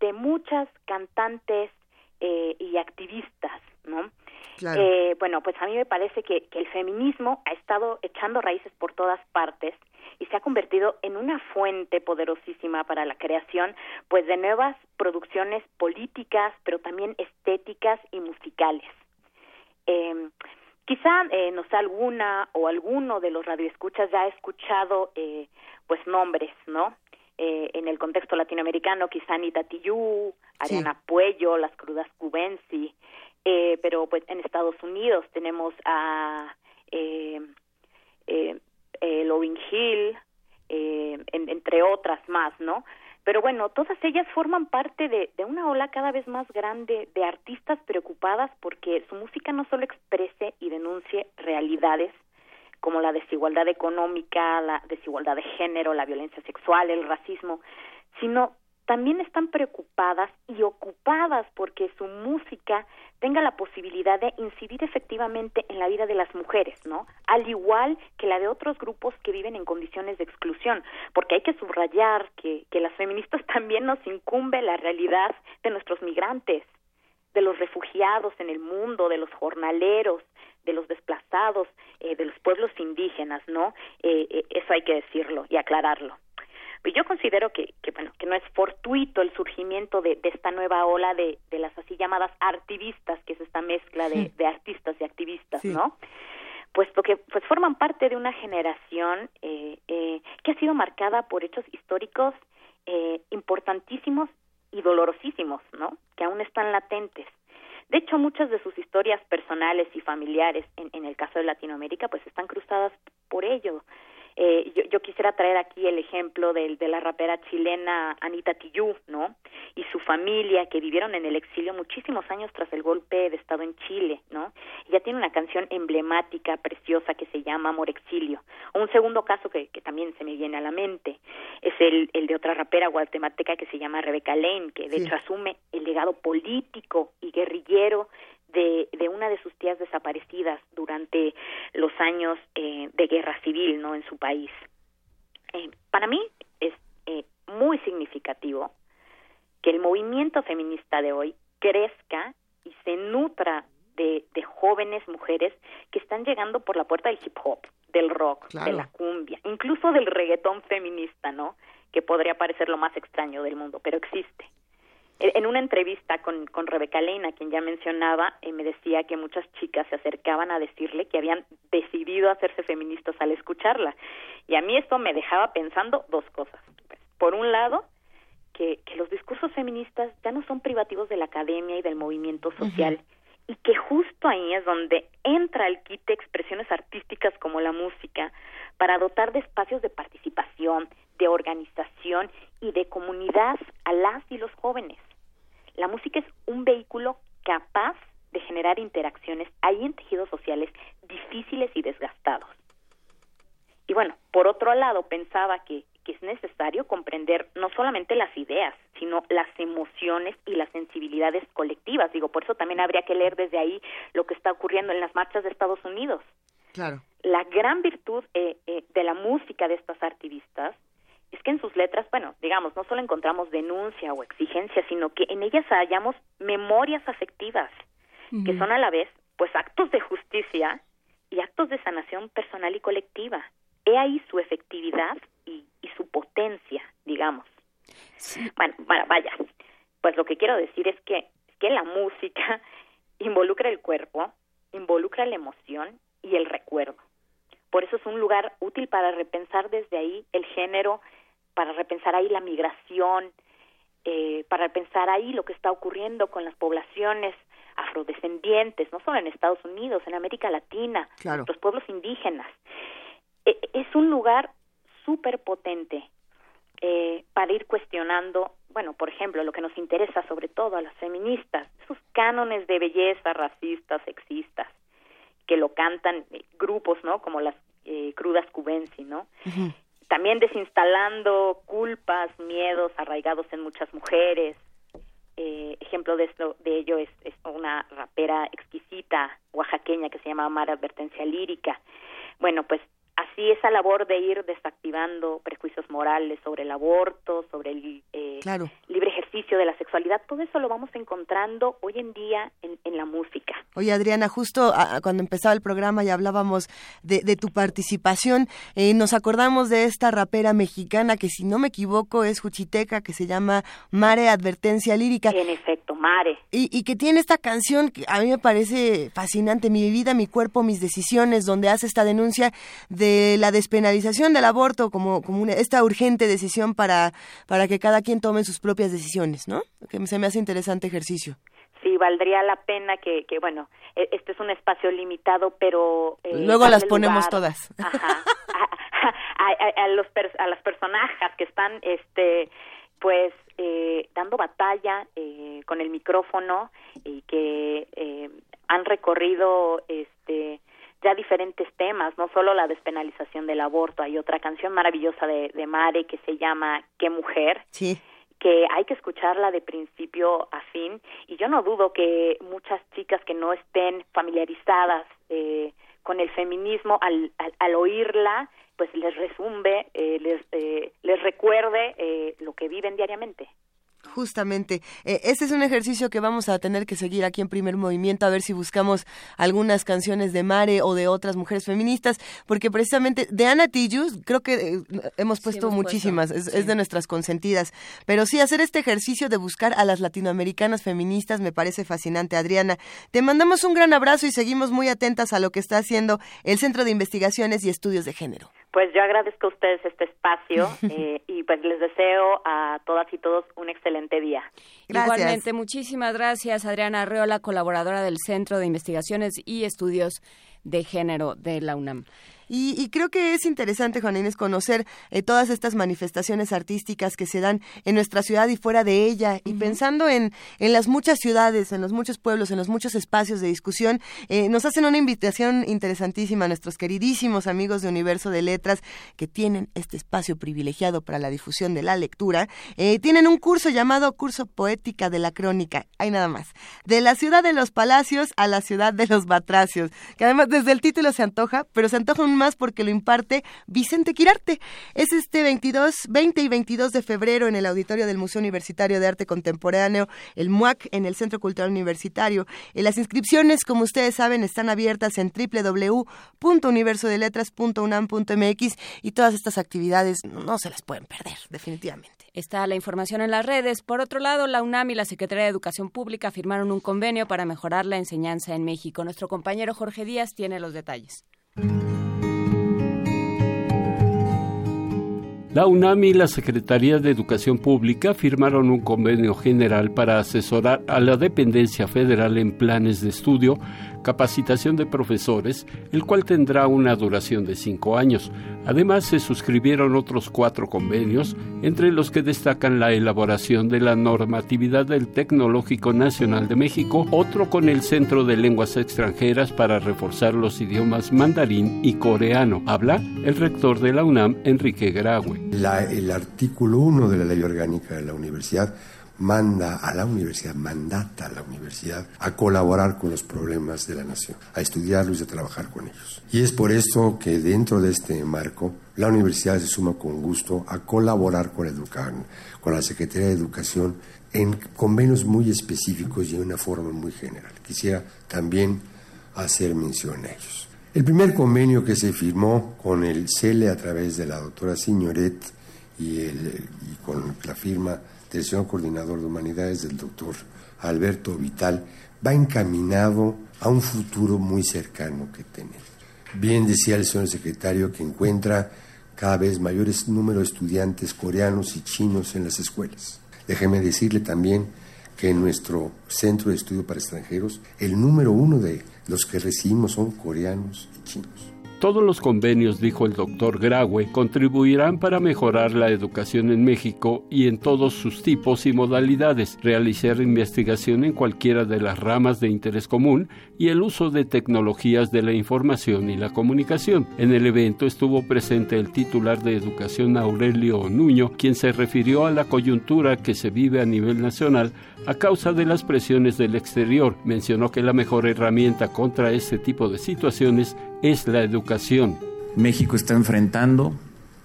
de muchas cantantes y activistas ¿no? Eh, bueno, pues a mí me parece que, que el feminismo ha estado echando raíces por todas partes y se ha convertido en una fuente poderosísima para la creación pues de nuevas producciones políticas pero también estéticas y musicales. Eh, quizá eh, no sé alguna o alguno de los radioescuchas ya ha escuchado eh, pues nombres no eh, en el contexto latinoamericano quizá Anita Tijoux, Ariana Puello, las crudas Cubensi, eh, pero pues en Estados Unidos tenemos a eh, eh, eh Hill, eh, entre otras más, ¿no? Pero bueno, todas ellas forman parte de, de, una ola cada vez más grande de artistas preocupadas porque su música no solo exprese y denuncie realidades como la desigualdad económica, la desigualdad de género, la violencia sexual, el racismo, sino también están preocupadas y ocupadas porque su música tenga la posibilidad de incidir efectivamente en la vida de las mujeres, ¿no? Al igual que la de otros grupos que viven en condiciones de exclusión, porque hay que subrayar que, que las feministas también nos incumbe la realidad de nuestros migrantes, de los refugiados en el mundo, de los jornaleros, de los desplazados, eh, de los pueblos indígenas, ¿no? Eh, eh, eso hay que decirlo y aclararlo. Y yo considero que, que, bueno, que no es fortuito el surgimiento de, de esta nueva ola de, de, las así llamadas artivistas, que es esta mezcla de, de artistas y activistas, ¿no? Puesto que pues forman parte de una generación eh, eh, que ha sido marcada por hechos históricos eh, importantísimos y dolorosísimos, ¿no? Que aún están latentes. De hecho, muchas de sus historias personales y familiares, en, en el caso de Latinoamérica, pues están cruzadas por ello. Eh, yo, yo, quisiera traer aquí el ejemplo de, de la rapera chilena Anita Tijoux, ¿no? Y su familia que vivieron en el exilio muchísimos años tras el golpe de Estado en Chile, ¿no? Ella tiene una canción emblemática, preciosa, que se llama Amor Exilio. Un segundo caso que, que también se me viene a la mente es el, el de otra rapera guatemalteca que se llama Rebecca Lane, que de hecho asume el legado político y guerrillero de, de una de sus tías desaparecidas durante los años eh, de guerra civil no en su país eh, para mí es eh, muy significativo que el movimiento feminista de hoy crezca y se nutra de, de jóvenes mujeres que están llegando por la puerta del hip hop, del rock, de la cumbia, incluso del reggaetón feminista, ¿no? Que podría parecer lo más extraño del mundo, pero existe. En una entrevista con, con Rebeca Lane, a quien ya mencionaba, eh, me decía que muchas chicas se acercaban a decirle que habían decidido hacerse feministas al escucharla. Y a mí esto me dejaba pensando dos cosas. Por un lado, que, que los discursos feministas ya no son privativos de la academia y del movimiento social, y que justo ahí es donde entra el kit de expresiones artísticas como la música para dotar de espacios de participación, de organización y de comunidad a las y los jóvenes. La música es un vehículo capaz de generar interacciones ahí en tejidos sociales difíciles y desgastados. Y bueno, por otro lado, pensaba que, que es necesario comprender no solamente las ideas, sino las emociones y las sensibilidades colectivas. Digo, por eso también habría que leer desde ahí lo que está ocurriendo en las marchas de Estados Unidos. Claro. La gran virtud eh, eh, de la música de estas activistas es que en sus letras, bueno, digamos, no solo encontramos denuncia o exigencia, sino que en ellas hallamos memorias afectivas, que son a la vez, pues, actos de justicia y actos de sanación personal y colectiva. He ahí su efectividad y, y su potencia, digamos. Bueno, bueno, vaya, pues lo que quiero decir es que, que la música involucra el cuerpo, involucra la emoción y el recuerdo. Por eso es un lugar útil para repensar desde ahí el género, para repensar ahí la migración, eh, para pensar ahí lo que está ocurriendo con las poblaciones afrodescendientes, no solo en Estados Unidos, en América Latina, los pueblos indígenas. E, es un lugar súper potente eh, para ir cuestionando, bueno, por ejemplo, lo que nos interesa sobre todo a las feministas, esos cánones de belleza racistas, sexistas, que lo cantan eh, grupos, ¿no? Como las eh, crudas cubensi, ¿no? También desinstalando culpas, miedos arraigados en muchas mujeres. Eh, ejemplo de esto, de ello es, una rapera exquisita oaxaqueña que se llama Mara Advertencia Lírica. Bueno, pues así esa labor de ir desactivando prejuicios morales sobre el aborto, sobre el eh, libre ejercicio de la sexualidad, todo eso lo vamos encontrando hoy en día en, en la música. Oye, Adriana, justo a, cuando empezaba el programa y hablábamos de, de tu participación, eh, nos acordamos de esta rapera mexicana que, si no me equivoco, es juchiteca, que se llama Mare Advertencia Lírica. En efecto, Mare. Y, y que tiene esta canción que a mí me parece fascinante, Mi vida, mi cuerpo, mis decisiones, donde hace esta denuncia de la despenalización del aborto como, como una, esta urgente decisión para, para que cada quien tome sus propias decisiones, ¿no? Que se me hace interesante ejercicio. Sí, valdría la pena que, que bueno, e, este es un espacio limitado, pero... Eh, Luego las ponemos todas. Ajá. a, a, los a las personajes que están, este pues eh, dando batalla eh, con el micrófono y que eh, han recorrido este ya diferentes temas, no solo la despenalización del aborto, hay otra canción maravillosa de, de Mare que se llama Qué mujer. Sí que hay que escucharla de principio a fin y yo no dudo que muchas chicas que no estén familiarizadas eh, con el feminismo al, al, al, oírla pues les resumbe, eh, les, eh, les recuerde eh, lo que viven diariamente. Justamente, eh, este es un ejercicio que vamos a tener que seguir aquí en Primer Movimiento, a ver si buscamos algunas canciones de Mare o de otras mujeres feministas, porque precisamente de Ana Tillus creo que eh, hemos puesto sí, hemos muchísimas, puesto. Es, sí. es, de nuestras consentidas, pero sí, hacer este ejercicio de buscar a las latinoamericanas feministas me parece fascinante. Adriana, te mandamos un gran abrazo y seguimos muy atentas a lo que está haciendo el Centro de Investigaciones y Estudios de Género. Pues yo agradezco a ustedes este espacio eh, y pues les deseo a todas y todos un excelente día. Gracias. Igualmente, muchísimas gracias Adriana Arreola, colaboradora del Centro de Investigaciones y Estudios de Género de la UNAM. Y, creo que es interesante, Juan Inés, conocer eh, todas estas manifestaciones artísticas que se dan en nuestra ciudad y fuera de ella. Y pensando en, en las muchas ciudades, en los muchos pueblos, en los muchos espacios de discusión, eh, nos hacen una invitación interesantísima a nuestros queridísimos amigos de Universo de Letras que tienen este espacio privilegiado para la difusión de la lectura. Eh, tienen un curso llamado Curso Poética de la Crónica. Hay nada más. De la ciudad de los palacios a la ciudad de los batracios. Que además desde el título se antoja, pero se antoja un más porque lo imparte Vicente Quirarte. Es este 22, 20 y 22 de febrero en el auditorio del Museo Universitario de Arte Contemporáneo, el MUAC, en el Centro Cultural Universitario. Eh, las inscripciones, como ustedes saben, están abiertas en www.universodeletras.unam.mx y todas estas actividades no se las pueden perder, definitivamente. Está la información en las redes. Por otro lado, la UNAM y la Secretaría de Educación Pública firmaron un convenio para mejorar la enseñanza en México. Nuestro compañero Jorge Díaz tiene los detalles. La UNAM y la Secretaría de Educación Pública firmaron un convenio general para asesorar a la dependencia federal en planes de estudio capacitación de profesores, el cual tendrá una duración de cinco años. Además, se suscribieron otros cuatro convenios, entre los que destacan la elaboración de la normatividad del Tecnológico Nacional de México, otro con el Centro de Lenguas Extranjeras para reforzar los idiomas mandarín y coreano. Habla el rector de la UNAM, Enrique Graue. el artículo 1 de la Ley Orgánica de la Universidad manda a la universidad, mandata a la universidad a colaborar con los problemas de la nación, a estudiarlos y a trabajar con ellos. Y es por esto que dentro de este marco, la universidad se suma con gusto a colaborar con, con la Secretaría de Educación en convenios muy específicos y de una forma muy general. Quisiera también hacer mención a ellos. El primer convenio que se firmó con el CELE a través de la doctora Signoret y, y con la firma del señor coordinador de humanidades, del doctor Alberto Vital, va encaminado a un futuro muy cercano que tenemos. Bien decía el señor secretario que encuentra cada vez mayores número de estudiantes coreanos y chinos en las escuelas. Déjeme decirle también que en nuestro centro de estudio para extranjeros, el número uno de los que recibimos son coreanos y chinos. Todos los convenios, dijo el doctor Graue, contribuirán para mejorar la educación en México y en todos sus tipos y modalidades, realizar investigación en cualquiera de las ramas de interés común y el uso de tecnologías de la información y la comunicación. En el evento estuvo presente el titular de Educación Aurelio Nuño, quien se refirió a la coyuntura que se vive a nivel nacional a causa de las presiones del exterior. Mencionó que la mejor herramienta contra este tipo de situaciones es la educación. México está enfrentando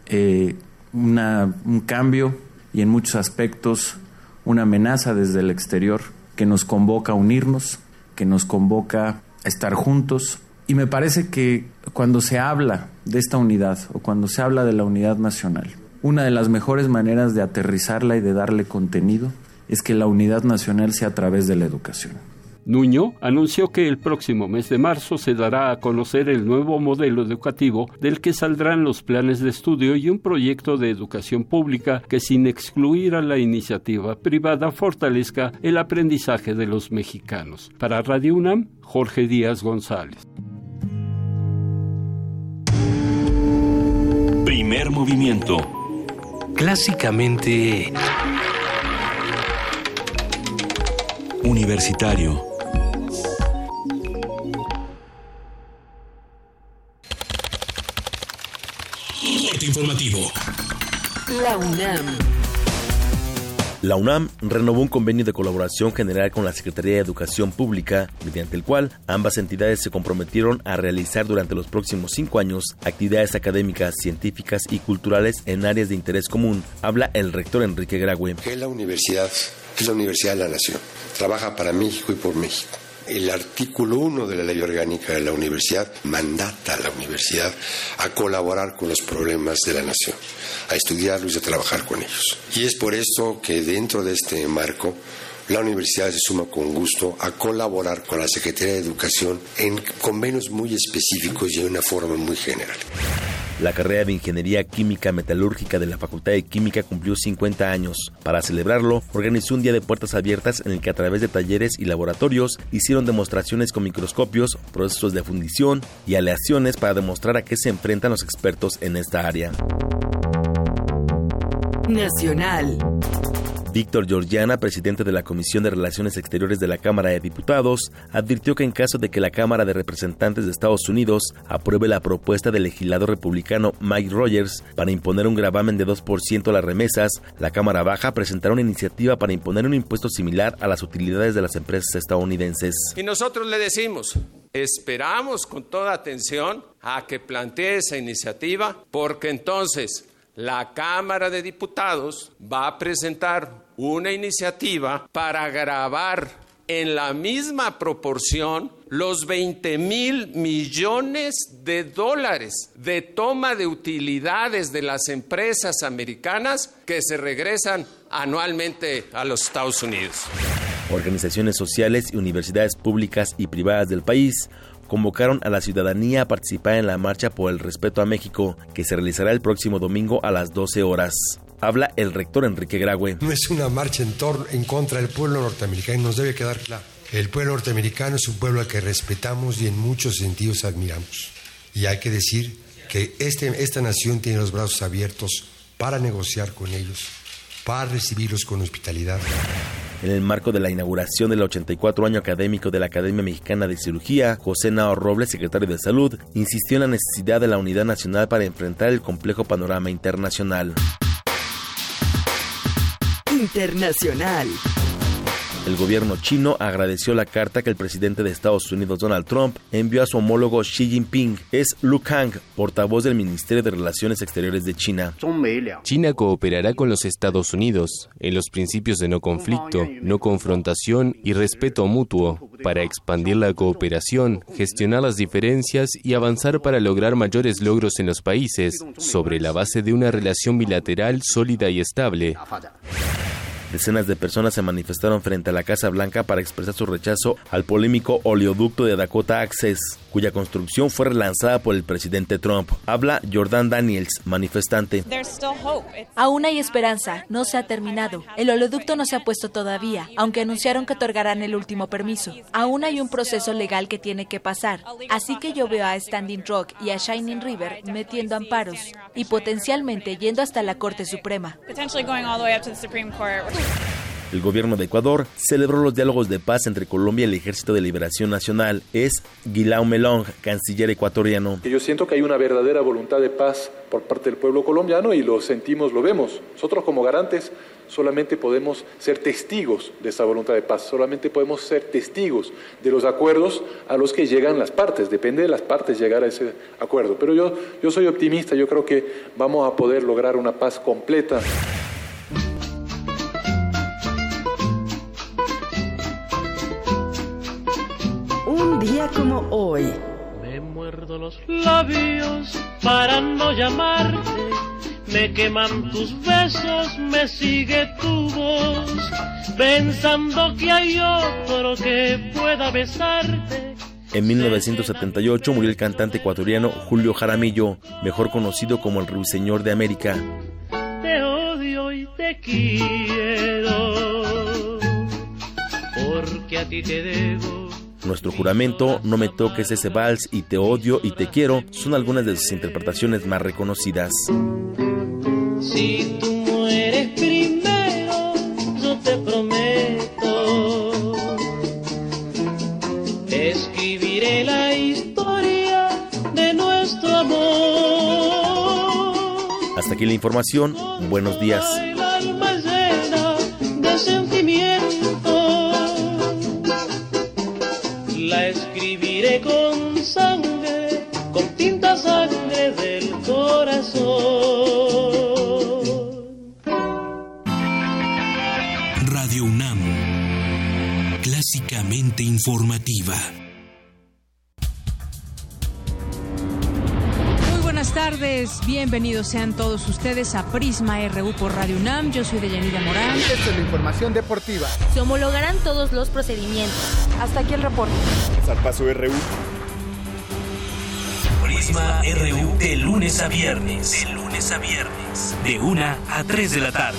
eh, un cambio y en muchos aspectos una amenaza desde el exterior que nos convoca a unirnos, que nos convoca a estar juntos. Y me parece que cuando se habla de esta unidad o cuando se habla de la unidad nacional, una de las mejores maneras de aterrizarla y de darle contenido es que la unidad nacional sea a través de la educación. Nuño anunció que el próximo mes de marzo se dará a conocer el nuevo modelo educativo del que saldrán los planes de estudio y un proyecto de educación pública que sin excluir a la iniciativa privada fortalezca el aprendizaje de los mexicanos. Para Radio UNAM, Jorge Díaz González. Primer movimiento. Clásicamente... Universitario informativo. La UNAM. La UNAM renovó un convenio de colaboración general con la Secretaría de Educación Pública, mediante el cual ambas entidades se comprometieron a realizar durante los próximos cinco años actividades académicas, científicas y culturales en áreas de interés común. Habla el rector Enrique Graue. Que la universidad es la Universidad de la Nación. Trabaja para México y por México. El artículo 1 de la ley orgánica de la universidad mandata a la universidad a colaborar con los problemas de la nación, a estudiarlos y a trabajar con ellos. Y es por esto que dentro de este marco, la universidad se suma con gusto a colaborar con la Secretaría de Educación en convenios muy específicos y de una forma muy general. La carrera de Ingeniería Química Metalúrgica de la Facultad de Química cumplió 50 años. Para celebrarlo, organizó un día de puertas abiertas en el que a través de talleres y laboratorios hicieron demostraciones con microscopios, procesos de fundición y aleaciones para demostrar a qué se enfrentan los expertos en esta área. Nacional. Víctor Georgiana, presidente de la Comisión de Relaciones Exteriores de la Cámara de Diputados, advirtió que en caso de que la Cámara de Representantes de Estados Unidos apruebe la propuesta del legislador republicano Mike Rogers para imponer un gravamen de 2% a las remesas, la Cámara Baja presentará una iniciativa para imponer un impuesto similar a las utilidades de las empresas estadounidenses. Y nosotros le decimos, esperamos con toda atención a que plantee esa iniciativa, porque entonces la Cámara de Diputados va a presentar una iniciativa para grabar en la misma proporción los 20 mil millones de dólares de toma de utilidades de las empresas americanas que se regresan anualmente a los Estados Unidos. Organizaciones sociales y universidades públicas y privadas del país convocaron a la ciudadanía a participar en la marcha por el respeto a México, que se realizará el próximo domingo a las 12 horas. Habla el rector Enrique Graue. No es una marcha en, en contra del pueblo norteamericano, nos debe quedar claro. El pueblo norteamericano es un pueblo al que respetamos y en muchos sentidos admiramos. Y hay que decir que este, esta nación tiene los brazos abiertos para negociar con ellos, para recibirlos con hospitalidad. En el marco de la inauguración del 84 año académico de la Academia Mexicana de Cirugía, José Nao Robles, secretario de Salud, insistió en la necesidad de la unidad nacional para enfrentar el complejo panorama internacional. Internacional. El gobierno chino agradeció la carta que el presidente de Estados Unidos Donald Trump envió a su homólogo Xi Jinping. Es Lu Kang, portavoz del Ministerio de Relaciones Exteriores de China. China cooperará con los Estados Unidos en los principios de no conflicto, no confrontación y respeto mutuo para expandir la cooperación, gestionar las diferencias y avanzar para lograr mayores logros en los países sobre la base de una relación bilateral sólida y estable. Decenas de personas se manifestaron frente a la Casa Blanca para expresar su rechazo al polémico oleoducto de Dakota Access, cuya construcción fue relanzada por el presidente Trump. Habla Jordan Daniels, manifestante. Aún hay esperanza, no se ha terminado. El oleoducto no se ha puesto todavía, aunque anunciaron que otorgarán el último permiso. Aún hay un proceso legal que tiene que pasar. Así que yo veo a Standing Rock y a Shining River metiendo amparos y potencialmente yendo hasta la Corte Suprema. El gobierno de Ecuador celebró los diálogos de paz entre Colombia y el Ejército de Liberación Nacional. Es Guilaume Long, canciller ecuatoriano. Yo siento que hay una verdadera voluntad de paz por parte del pueblo colombiano y lo sentimos, lo vemos. Nosotros como garantes solamente podemos ser testigos de esa voluntad de paz, solamente podemos ser testigos de los acuerdos a los que llegan las partes, depende de las partes llegar a ese acuerdo. Pero yo, yo soy optimista, yo creo que vamos a poder lograr una paz completa. Un día como hoy. Me muerdo los labios para no llamarte. Me queman tus besos, me sigue tu voz. Pensando que hay otro que pueda besarte. En 1978 murió el cantante ecuatoriano Julio Jaramillo, mejor conocido como el Ruiseñor de América. Te odio y te quiero, porque a ti te debo nuestro juramento, No me toques ese vals y Te odio y te quiero son algunas de sus interpretaciones más reconocidas. Si tú mueres primero, yo te prometo. Escribiré la historia de nuestro amor. Hasta aquí la información. Buenos días. Informativa. Muy buenas tardes, bienvenidos sean todos ustedes a Prisma RU por Radio UNAM. Yo soy Deyanira Morán. Esta es la información deportiva. Se homologarán todos los procedimientos. Hasta aquí el reporte. Zarpazo RU. Prisma RU de lunes a viernes. De lunes a viernes. De 1 a 3 de la tarde.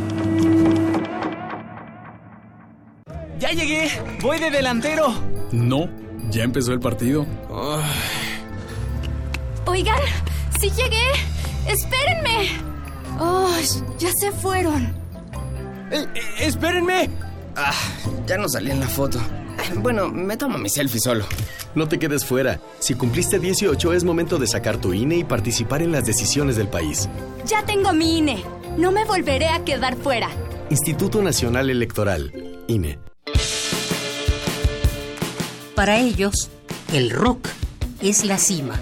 ¡Ya llegué! ¡Voy de delantero! No, ya empezó el partido. Oigan, sí llegué. Espérenme. Oh, ya se fueron. Eh, eh, ¡Espérenme! Ah, ya no salí en la foto. Bueno, me tomo mi selfie solo. No te quedes fuera. Si cumpliste 18 es momento de sacar tu INE y participar en las decisiones del país. Ya tengo mi INE. No me volveré a quedar fuera. Instituto Nacional Electoral. INE. Para ellos, el rock es la cima.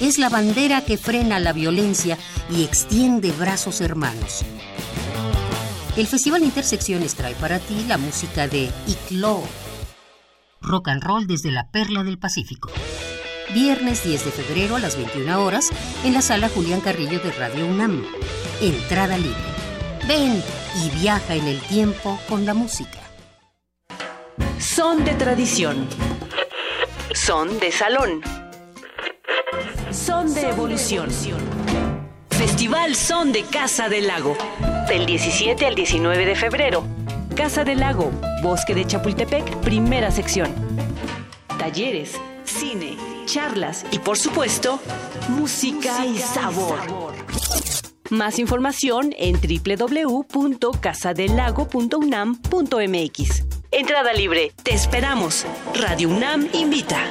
Es la bandera que frena la violencia y extiende brazos hermanos. El Festival Intersecciones trae para ti la música de Iclo. Rock and roll desde la Perla del Pacífico. Viernes 10 de febrero a las 21 horas en la sala Julián Carrillo de Radio UNAM. Entrada libre. Ven y viaja en el tiempo con la música. Son de tradición. Son de salón. Son de evolución. Festival Son de Casa del Lago. Del 17 al 19 de febrero. Casa del Lago, Bosque de Chapultepec, primera sección. Talleres, cine, charlas y por supuesto, música, y sabor. Más información en www.casadelago.unam.mx. Entrada libre. Te esperamos. Radio UNAM invita.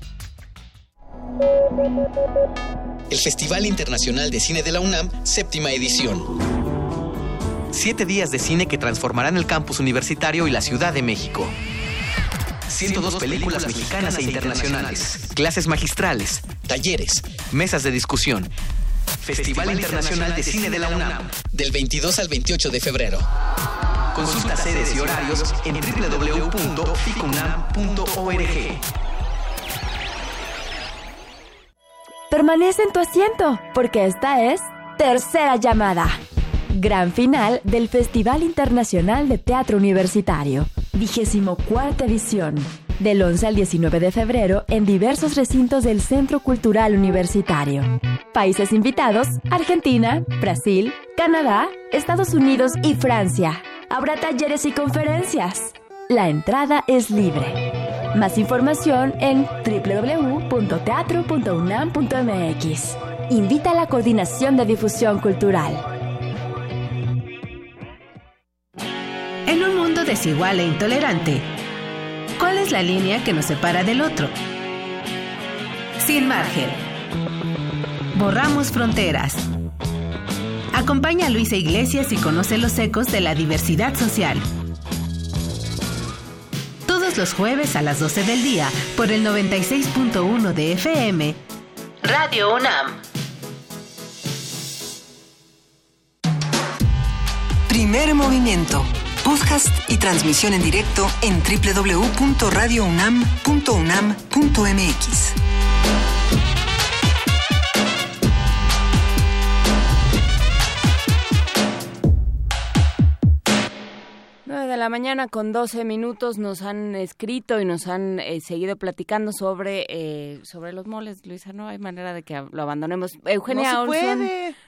El Festival Internacional de Cine de la UNAM, séptima edición. Siete días de cine que transformarán el campus universitario y la Ciudad de México. 102 películas mexicanas e internacionales, clases magistrales, talleres, mesas de discusión. Festival Internacional de Cine de la UNAM, del 22 al 28 de febrero. Consulta sedes y horarios en www.ficunam.org. Permanece en tu asiento, porque esta es Tercera Llamada. Gran final del Festival Internacional de Teatro Universitario. Vigésimo cuarta edición. Del 11 al 19 de febrero en diversos recintos del Centro Cultural Universitario. Países invitados: Argentina, Brasil, Canadá, Estados Unidos y Francia. Habrá talleres y conferencias. La entrada es libre. Más información en www.teatro.unam.mx. Invita a la Coordinación de Difusión Cultural. En un mundo desigual e intolerante, ¿cuál es la línea que nos separa del otro? Sin margen. Borramos fronteras. Acompaña a Luisa Iglesias y conoce los ecos de la diversidad social los jueves a las 12 del día por el 96.1 de FM. Radio UNAM. Primer movimiento. Podcast y transmisión en directo en www.radiounam.unam.mx. la mañana con 12 minutos nos han escrito y nos han eh, seguido platicando sobre eh, sobre los moles, Luisa, no hay manera de que lo abandonemos. Eugenia no Olson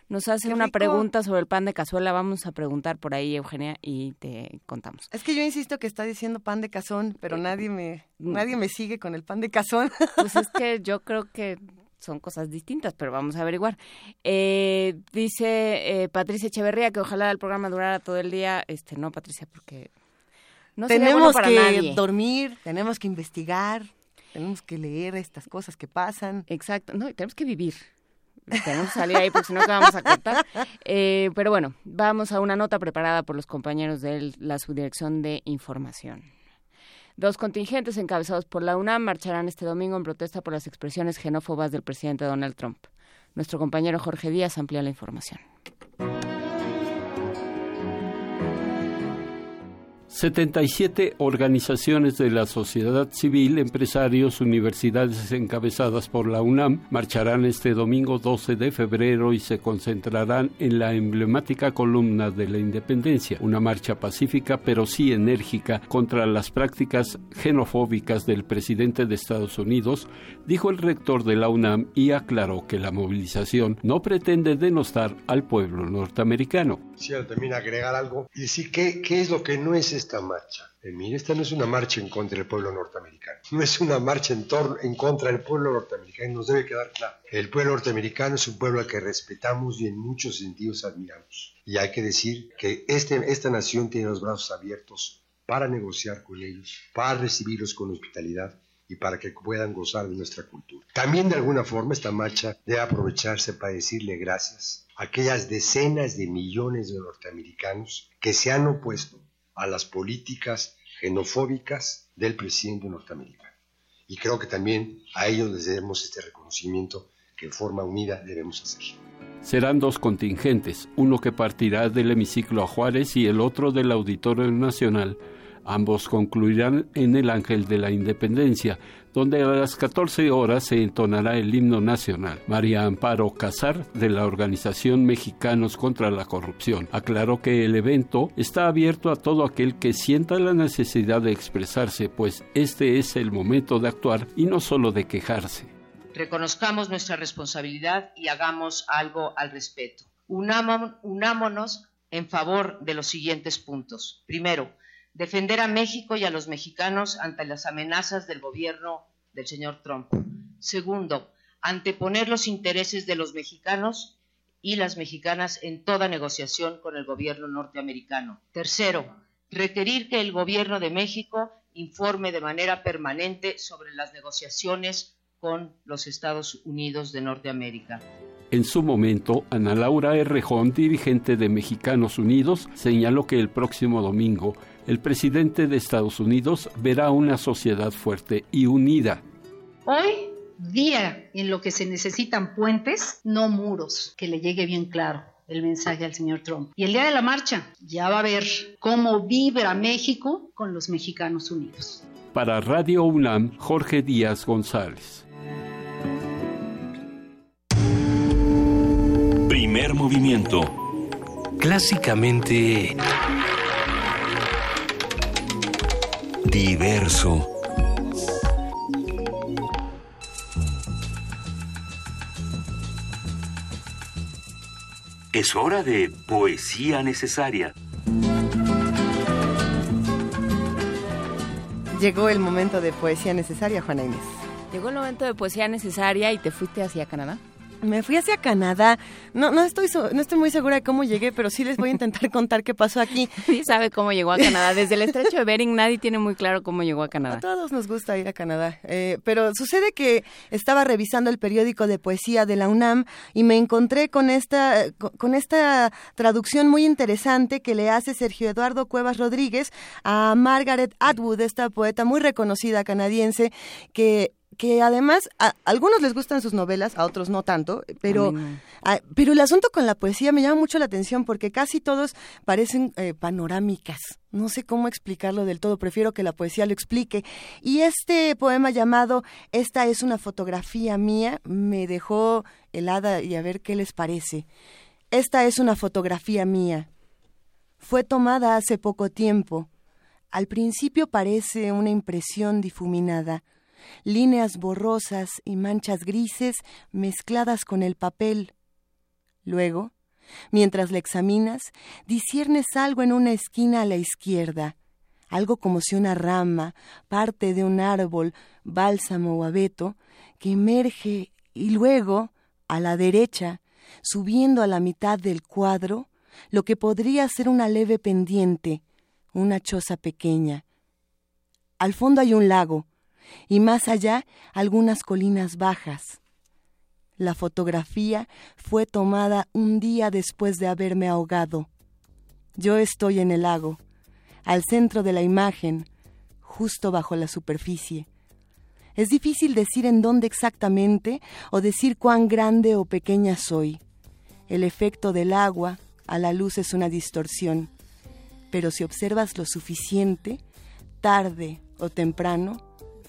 nos hace una pregunta sobre el pan de cazuela, vamos a preguntar por ahí Eugenia y te contamos. Es que yo insisto que está diciendo pan de cazón, pero nadie me nadie me sigue con el pan de cazón. Pues es que yo creo que son cosas distintas, pero vamos a averiguar. Eh, dice eh, Patricia Echeverría que ojalá el programa durara todo el día. Este, no, Patricia, porque no tenemos para que nadie. dormir, tenemos que investigar, tenemos que leer estas cosas que pasan. Exacto, no, y tenemos que vivir. Tenemos que salir ahí porque si no, ¿qué vamos a contar? Eh, pero bueno, vamos a una nota preparada por los compañeros de la Subdirección de Información. Dos contingentes encabezados por la UNAM marcharán este domingo en protesta por las expresiones xenófobas del presidente Donald Trump. Nuestro compañero Jorge Díaz amplía la información. 77 organizaciones de la sociedad civil, empresarios, universidades encabezadas por la UNAM marcharán este domingo 12 de febrero y se concentrarán en la emblemática columna de la independencia, una marcha pacífica pero sí enérgica contra las prácticas xenofóbicas del presidente de Estados Unidos, dijo el rector de la UNAM y aclaró que la movilización no pretende denostar al pueblo norteamericano. Quisiera también agregar algo y decir qué, qué es lo que no es esta marcha. Eh, mire, esta no es una marcha en contra del pueblo norteamericano. No es una marcha en, contra del pueblo norteamericano. Nos debe quedar claro. El pueblo norteamericano es un pueblo al que respetamos y en muchos sentidos admiramos. Y hay que decir que este, esta nación tiene los brazos abiertos para negociar con ellos, para recibirlos con hospitalidad y para que puedan gozar de nuestra cultura. También de alguna forma esta marcha debe aprovecharse para decirle gracias a aquellas decenas de millones de norteamericanos que se han opuesto a las políticas xenofóbicas del presidente norteamericano. Y creo que también a ellos les debemos este reconocimiento que en forma unida debemos hacer. Serán dos contingentes, uno que partirá del hemiciclo a Juárez y el otro del Auditorio Nacional. Ambos concluirán en el Ángel de la Independencia, donde a las 14 horas se entonará el himno nacional. María Amparo Casar, de la Organización Mexicanos contra la Corrupción, aclaró que el evento está abierto a todo aquel que sienta la necesidad de expresarse, pues este es el momento de actuar y no solo de quejarse. Reconozcamos nuestra responsabilidad y hagamos algo al respecto. unámonos en favor de los siguientes puntos. Primero, defender a México y a los mexicanos ante las amenazas del gobierno del señor Trump. Segundo, anteponer los intereses de los mexicanos y las mexicanas en toda negociación con el gobierno norteamericano. Tercero, requerir que el gobierno de México informe de manera permanente sobre las negociaciones con los Estados Unidos de Norteamérica. En su momento, Ana Laura Errejón, dirigente de Mexicanos Unidos, señaló que el próximo domingo el presidente de Estados Unidos verá una sociedad fuerte y unida. Hoy, día en lo que se necesitan puentes, no muros, que le llegue bien claro el mensaje al señor Trump. Y el día de la marcha ya va a ver cómo vibra México con los mexicanos unidos. Para Radio UNAM, Jorge Díaz González. Primer movimiento. Clásicamente... Diverso. Es hora de poesía necesaria. Llegó el momento de poesía necesaria, Juana Inés. Llegó el momento de poesía necesaria y te fuiste hacia Canadá. Me fui hacia Canadá. No, no estoy, no estoy muy segura de cómo llegué, pero sí les voy a intentar contar qué pasó aquí. Sí sabe cómo llegó a Canadá. Desde el estrecho de Bering nadie tiene muy claro cómo llegó a Canadá. A todos nos gusta ir a Canadá. Eh, pero sucede que estaba revisando el periódico de poesía de la UNAM y me encontré con esta, con esta traducción muy interesante que le hace Sergio Eduardo Cuevas Rodríguez a Margaret Atwood, esta poeta muy reconocida canadiense que que además a algunos les gustan sus novelas, a otros no tanto, pero, no. a, pero el asunto con la poesía me llama mucho la atención porque casi todos parecen eh, panorámicas. No sé cómo explicarlo del todo, prefiero que la poesía lo explique. Y este poema llamado Esta es una fotografía mía me dejó helada y a ver qué les parece. Esta es una fotografía mía. Fue tomada hace poco tiempo. Al principio parece una impresión difuminada, líneas borrosas y manchas grises mezcladas con el papel. Luego, mientras la examinas, disiernes algo en una esquina a la izquierda, algo como si una rama, parte de un árbol, bálsamo o abeto, que emerge y luego, a la derecha, subiendo a la mitad del cuadro, lo que podría ser una leve pendiente, una choza pequeña. Al fondo hay un lago, y más allá algunas colinas bajas. La fotografía fue tomada un día después de haberme ahogado. Yo estoy en el lago, al centro de la imagen, justo bajo la superficie. Es difícil decir en dónde exactamente o decir cuán grande o pequeña soy. El efecto del agua a la luz es una distorsión, pero si observas lo suficiente, tarde o temprano,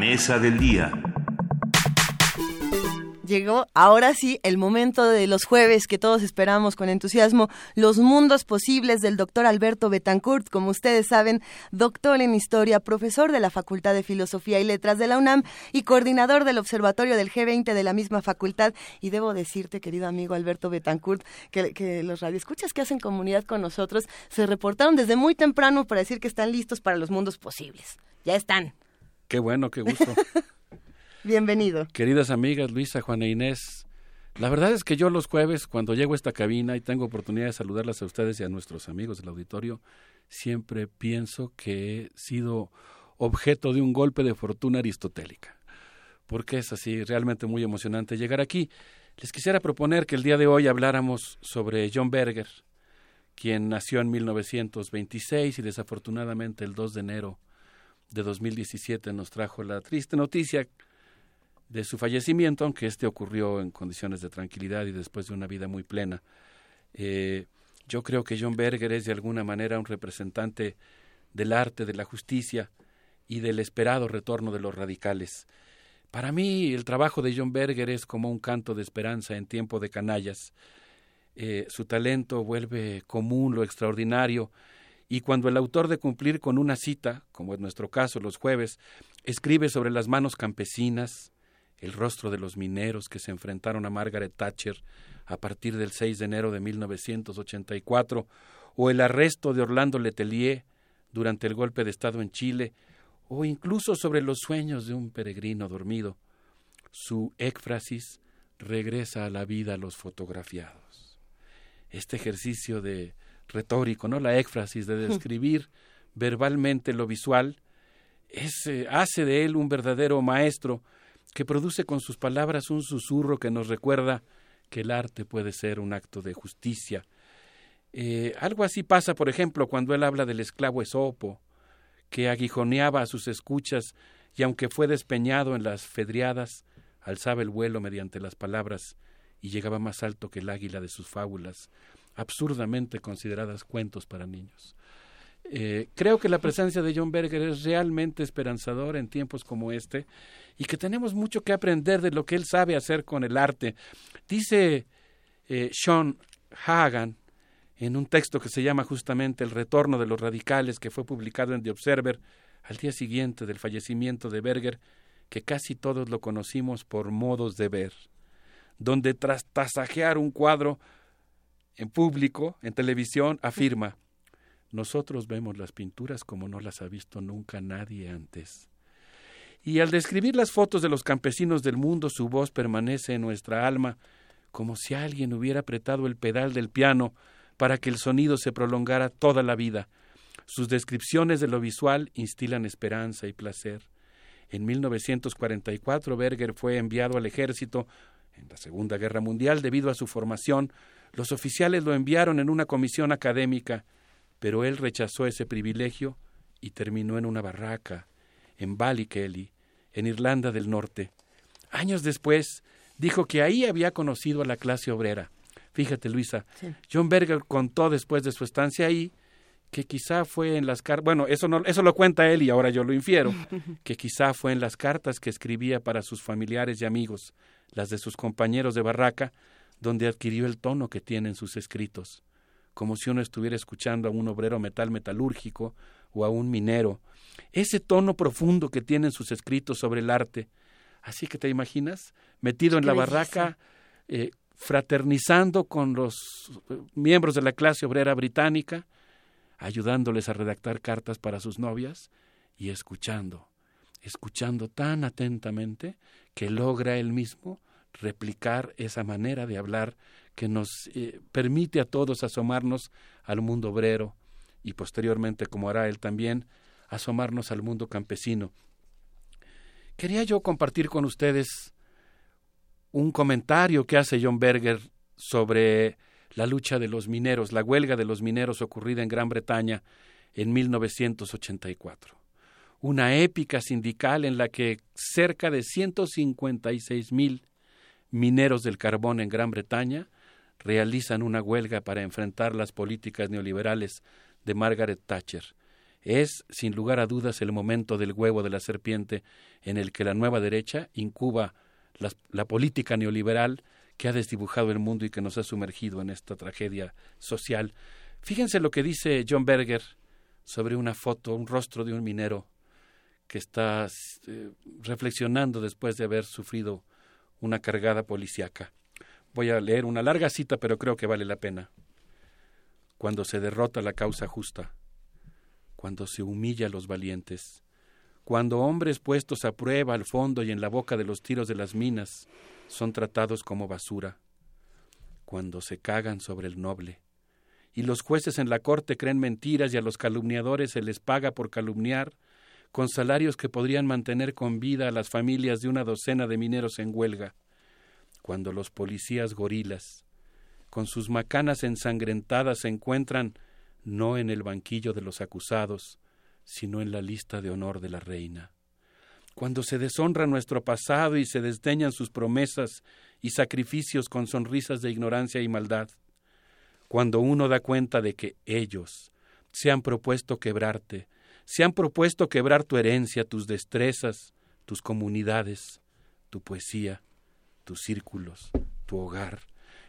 mesa del día. Llegó ahora sí el momento de los jueves que todos esperamos con entusiasmo, los mundos posibles del doctor Alberto Betancourt, como ustedes saben, doctor en historia, profesor de la Facultad de Filosofía y Letras de la UNAM y coordinador del Observatorio del G20 de la misma facultad. Y debo decirte, querido amigo Alberto Betancourt, que, que los radioescuchas que hacen comunidad con nosotros se reportaron desde muy temprano para decir que están listos para los mundos posibles. Ya están. Qué bueno, qué gusto. Bienvenido. Queridas amigas, Luisa, Juana e Inés, la verdad es que yo los jueves, cuando llego a esta cabina y tengo oportunidad de saludarlas a ustedes y a nuestros amigos del auditorio, siempre pienso que he sido objeto de un golpe de fortuna aristotélica. Porque es así, realmente muy emocionante llegar aquí. Les quisiera proponer que el día de hoy habláramos sobre John Berger, quien nació en 1926 y desafortunadamente el 2 de enero de 2017 nos trajo la triste noticia de su fallecimiento, aunque este ocurrió en condiciones de tranquilidad y después de una vida muy plena. Eh, yo creo que John Berger es de alguna manera un representante del arte, de la justicia y del esperado retorno de los radicales. Para mí el trabajo de John Berger es como un canto de esperanza en tiempo de canallas. Eh, su talento vuelve común lo extraordinario y cuando el autor de cumplir con una cita, como en nuestro caso los jueves, escribe sobre las manos campesinas, el rostro de los mineros que se enfrentaron a Margaret Thatcher a partir del 6 de enero de 1984, o el arresto de Orlando Letelier durante el golpe de Estado en Chile, o incluso sobre los sueños de un peregrino dormido, su éfrasis regresa a la vida a los fotografiados. Este ejercicio de retórico, ¿no? La éfrasis de describir verbalmente lo visual, es, eh, hace de él un verdadero maestro que produce con sus palabras un susurro que nos recuerda que el arte puede ser un acto de justicia. Eh, algo así pasa, por ejemplo, cuando él habla del esclavo Esopo, que aguijoneaba a sus escuchas y aunque fue despeñado en las fedriadas, alzaba el vuelo mediante las palabras y llegaba más alto que el águila de sus fábulas absurdamente consideradas cuentos para niños. Eh, creo que la presencia de John Berger es realmente esperanzadora en tiempos como este y que tenemos mucho que aprender de lo que él sabe hacer con el arte. Dice eh, Sean Hagan en un texto que se llama justamente El retorno de los radicales, que fue publicado en The Observer al día siguiente del fallecimiento de Berger, que casi todos lo conocimos por modos de ver, donde tras tasajear un cuadro en público, en televisión, afirma, nosotros vemos las pinturas como no las ha visto nunca nadie antes. Y al describir las fotos de los campesinos del mundo, su voz permanece en nuestra alma, como si alguien hubiera apretado el pedal del piano para que el sonido se prolongara toda la vida. Sus descripciones de lo visual instilan esperanza y placer. En 1944 Berger fue enviado al ejército en la Segunda Guerra Mundial debido a su formación. Los oficiales lo enviaron en una comisión académica, pero él rechazó ese privilegio y terminó en una barraca en Ballykelly, en Irlanda del Norte. Años después, dijo que ahí había conocido a la clase obrera. Fíjate, Luisa, John Berger contó después de su estancia ahí que quizá fue en las cartas, bueno, eso, no, eso lo cuenta él y ahora yo lo infiero, que quizá fue en las cartas que escribía para sus familiares y amigos, las de sus compañeros de barraca, donde adquirió el tono que tiene en sus escritos, como si uno estuviera escuchando a un obrero metal metalúrgico o a un minero, ese tono profundo que tienen sus escritos sobre el arte. Así que te imaginas, metido en la barraca, eh, fraternizando con los eh, miembros de la clase obrera británica, ayudándoles a redactar cartas para sus novias y escuchando, escuchando tan atentamente que logra él mismo replicar esa manera de hablar que nos eh, permite a todos asomarnos al mundo obrero y posteriormente, como hará él también, asomarnos al mundo campesino. Quería yo compartir con ustedes un comentario que hace John Berger sobre la lucha de los mineros, la huelga de los mineros ocurrida en Gran Bretaña en 1984. Una épica sindical en la que cerca de 156 mil mineros del carbón en Gran Bretaña realizan una huelga para enfrentar las políticas neoliberales de Margaret Thatcher, es, sin lugar a dudas, el momento del huevo de la serpiente en el que la nueva derecha incuba la, política neoliberal que ha desdibujado el mundo y que nos ha sumergido en esta tragedia social. Fíjense lo que dice John Berger sobre una foto, un rostro de un minero que está eh, reflexionando después de haber sufrido una cargada policíaca. Voy a leer una larga cita, pero creo que vale la pena. Cuando se derrota la causa justa, cuando se humilla a los valientes, cuando hombres puestos a prueba al fondo y en la boca de los tiros de las minas son tratados como basura, cuando se cagan sobre el noble, y los jueces en la corte creen mentiras y a los calumniadores se les paga por calumniar, con salarios que podrían mantener con vida a las familias de una docena de mineros en huelga, cuando los policías gorilas, con sus macanas ensangrentadas, se encuentran no en el banquillo de los acusados, sino en la lista de honor de la reina. Cuando se deshonra nuestro pasado y se desdeñan sus promesas y sacrificios con sonrisas de ignorancia y maldad, cuando uno da cuenta de que ellos se han propuesto quebrarte, se han propuesto quebrar tu herencia, tus destrezas, tus comunidades, tu poesía, tus círculos, tu hogar,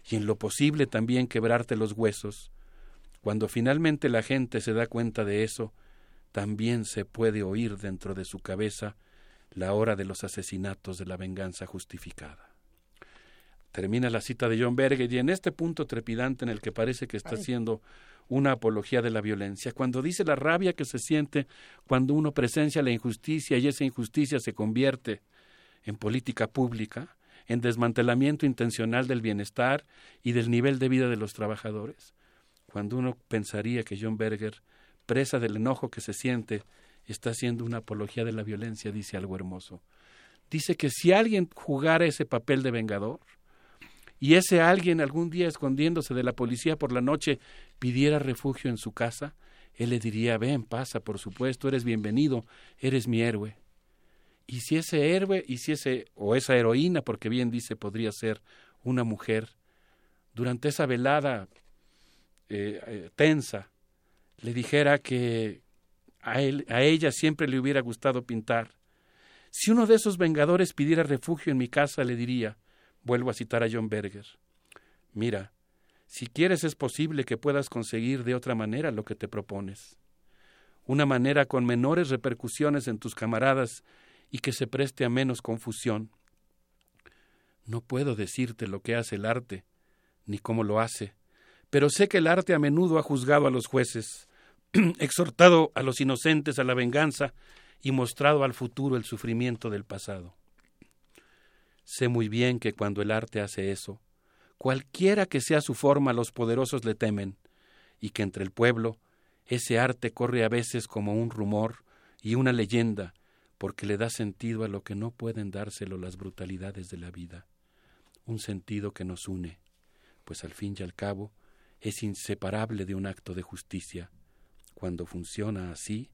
y en lo posible también quebrarte los huesos, cuando finalmente la gente se da cuenta de eso, también se puede oír dentro de su cabeza la hora de los asesinatos de la venganza justificada. Termina la cita de John Berger y en este punto trepidante en el que parece que está haciendo una apología de la violencia, cuando dice la rabia que se siente cuando uno presencia la injusticia y esa injusticia se convierte en política pública, en desmantelamiento intencional del bienestar y del nivel de vida de los trabajadores, cuando uno pensaría que John Berger, presa del enojo que se siente, está haciendo una apología de la violencia, dice algo hermoso. Dice que si alguien jugara ese papel de vengador, y ese alguien algún día escondiéndose de la policía por la noche pidiera refugio en su casa, él le diría, ven, pasa, por supuesto, eres bienvenido, eres mi héroe. Y si ese héroe, y si ese, o esa heroína, porque bien dice, podría ser una mujer, durante esa velada eh, eh, tensa, le dijera que a, él, a ella siempre le hubiera gustado pintar. Si uno de esos vengadores pidiera refugio en mi casa, le diría, vuelvo a citar a John Berger, mira, si quieres es posible que puedas conseguir de otra manera lo que te propones. Una manera con menores repercusiones en tus camaradas y que se preste a menos confusión. No puedo decirte lo que hace el arte, ni cómo lo hace, pero sé que el arte a menudo ha juzgado a los jueces, exhortado a los inocentes a la venganza y mostrado al futuro el sufrimiento del pasado. Sé muy bien que cuando el arte hace eso, cualquiera que sea su forma, los poderosos le temen, y que entre el pueblo ese arte corre a veces como un rumor y una leyenda, porque le da sentido a lo que no pueden dárselo las brutalidades de la vida, un sentido que nos une, pues al fin y al cabo es inseparable de un acto de justicia. Cuando funciona así,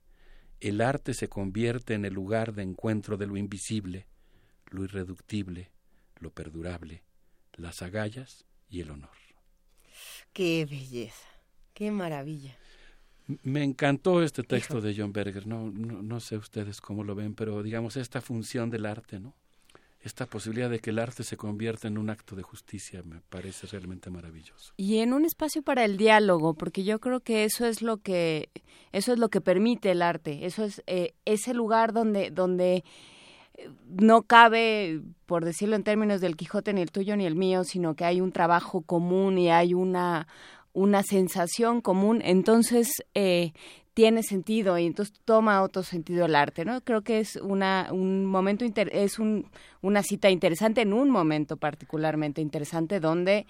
el arte se convierte en el lugar de encuentro de lo invisible, lo irreductible, lo perdurable, las agallas y el honor. Qué belleza, qué maravilla. Me encantó este texto de John Berger, no, no, no, sé ustedes cómo lo ven, pero digamos esta función del arte, ¿no? Esta posibilidad de que el arte se convierta en un acto de justicia me parece realmente maravilloso. Y en un espacio para el diálogo, porque yo creo que eso es lo que eso es lo que permite el arte, eso es eh, ese lugar donde donde eh, no cabe, por decirlo en términos del Quijote, ni el tuyo ni el mío, sino que hay un trabajo común y hay una una sensación común, entonces eh, tiene sentido y entonces toma otro sentido el arte, ¿no? Creo que es una un momento es un, una cita interesante en un momento particularmente interesante donde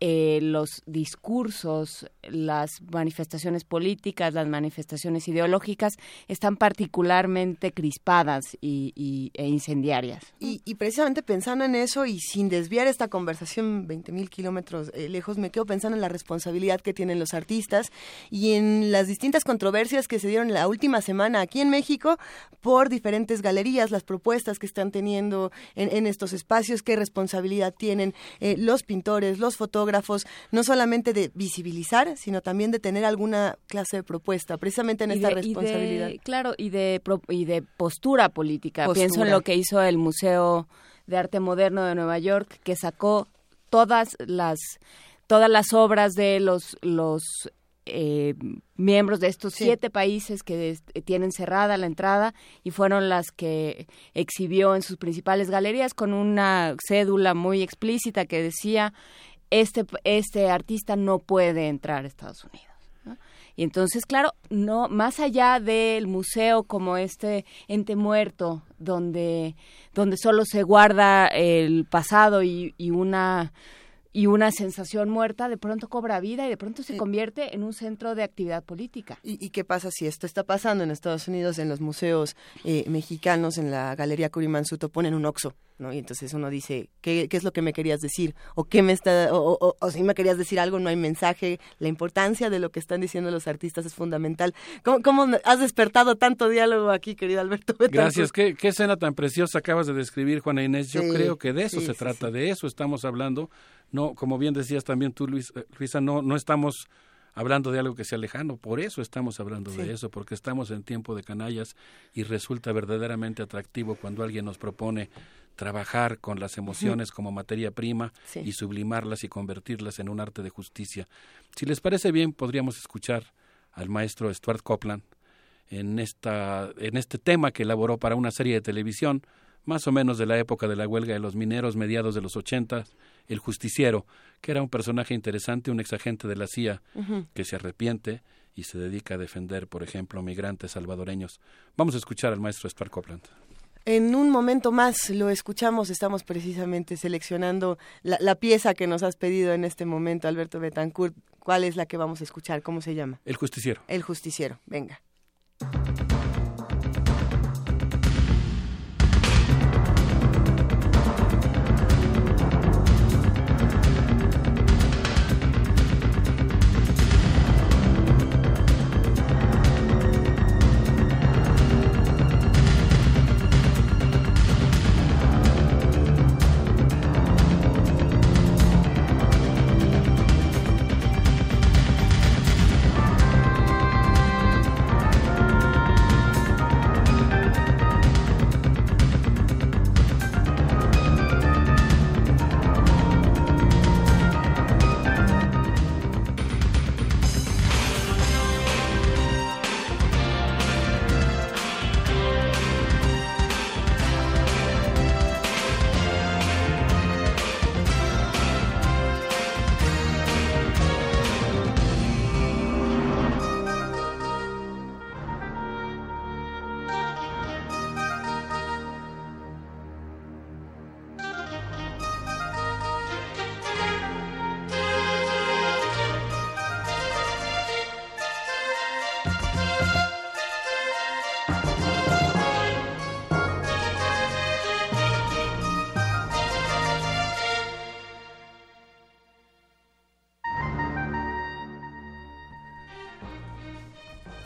eh, los discursos, las manifestaciones políticas, las manifestaciones ideológicas están particularmente crispadas y, e incendiarias. Y, precisamente pensando en eso y sin desviar esta conversación 20.000 kilómetros eh, lejos, me quedo pensando en la responsabilidad que tienen los artistas y en las distintas controversias que se dieron la última semana aquí en México por diferentes galerías, las propuestas que están teniendo en, estos espacios, qué responsabilidad tienen eh, los pintores, los fotógrafos, no solamente de visibilizar, sino también de tener alguna clase de propuesta, precisamente en esta responsabilidad. claro, y de, y de postura política. Pienso en lo que hizo el Museo de Arte Moderno de Nueva York, que sacó todas las todas las obras de los los eh, miembros de estos siete países que tienen cerrada la entrada y fueron las que exhibió en sus principales galerías con una cédula muy explícita que decía este, este artista no puede entrar a Estados Unidos. Y entonces, claro, no más allá del museo como este ente muerto donde, donde solo se guarda el pasado y, y una y una sensación muerta de pronto cobra vida y de pronto se convierte en un centro de actividad política. ¿Y, qué pasa si esto está pasando en Estados Unidos, en los museos eh, mexicanos, en la Galería Curimansuto, ponen un oxo? ¿no? Y entonces uno dice, ¿qué, ¿qué, es lo que me querías decir? ¿O qué me está, o, o, si me querías decir algo, no hay mensaje? La importancia de lo que están diciendo los artistas es fundamental. ¿Cómo, cómo has despertado tanto diálogo aquí, querido Alberto? Gracias. ¿Qué, ¿Qué, escena tan preciosa acabas de describir, Juana Inés. Yo creo que de eso se trata, de eso estamos hablando no, como bien decías también tú, Luis, eh, Luisa, no, no estamos hablando de algo que sea lejano, por eso estamos hablando de eso, porque estamos en tiempo de canallas y resulta verdaderamente atractivo cuando alguien nos propone trabajar con las emociones como materia prima y sublimarlas y convertirlas en un arte de justicia. Si les parece bien, podríamos escuchar al maestro Stuart Copeland en, esta, en este tema que elaboró para una serie de televisión, más o menos de la época de la huelga de los mineros, mediados de los ochentas, el justiciero, que era un personaje interesante, un exagente de la CIA que se arrepiente y se dedica a defender, por ejemplo, migrantes salvadoreños. Vamos a escuchar al maestro Stuart Copeland. En un momento más lo escuchamos, estamos precisamente seleccionando la, la, pieza que nos has pedido en este momento, Alberto Betancourt. ¿Cuál es la que vamos a escuchar? ¿Cómo se llama? El justiciero. El justiciero, venga.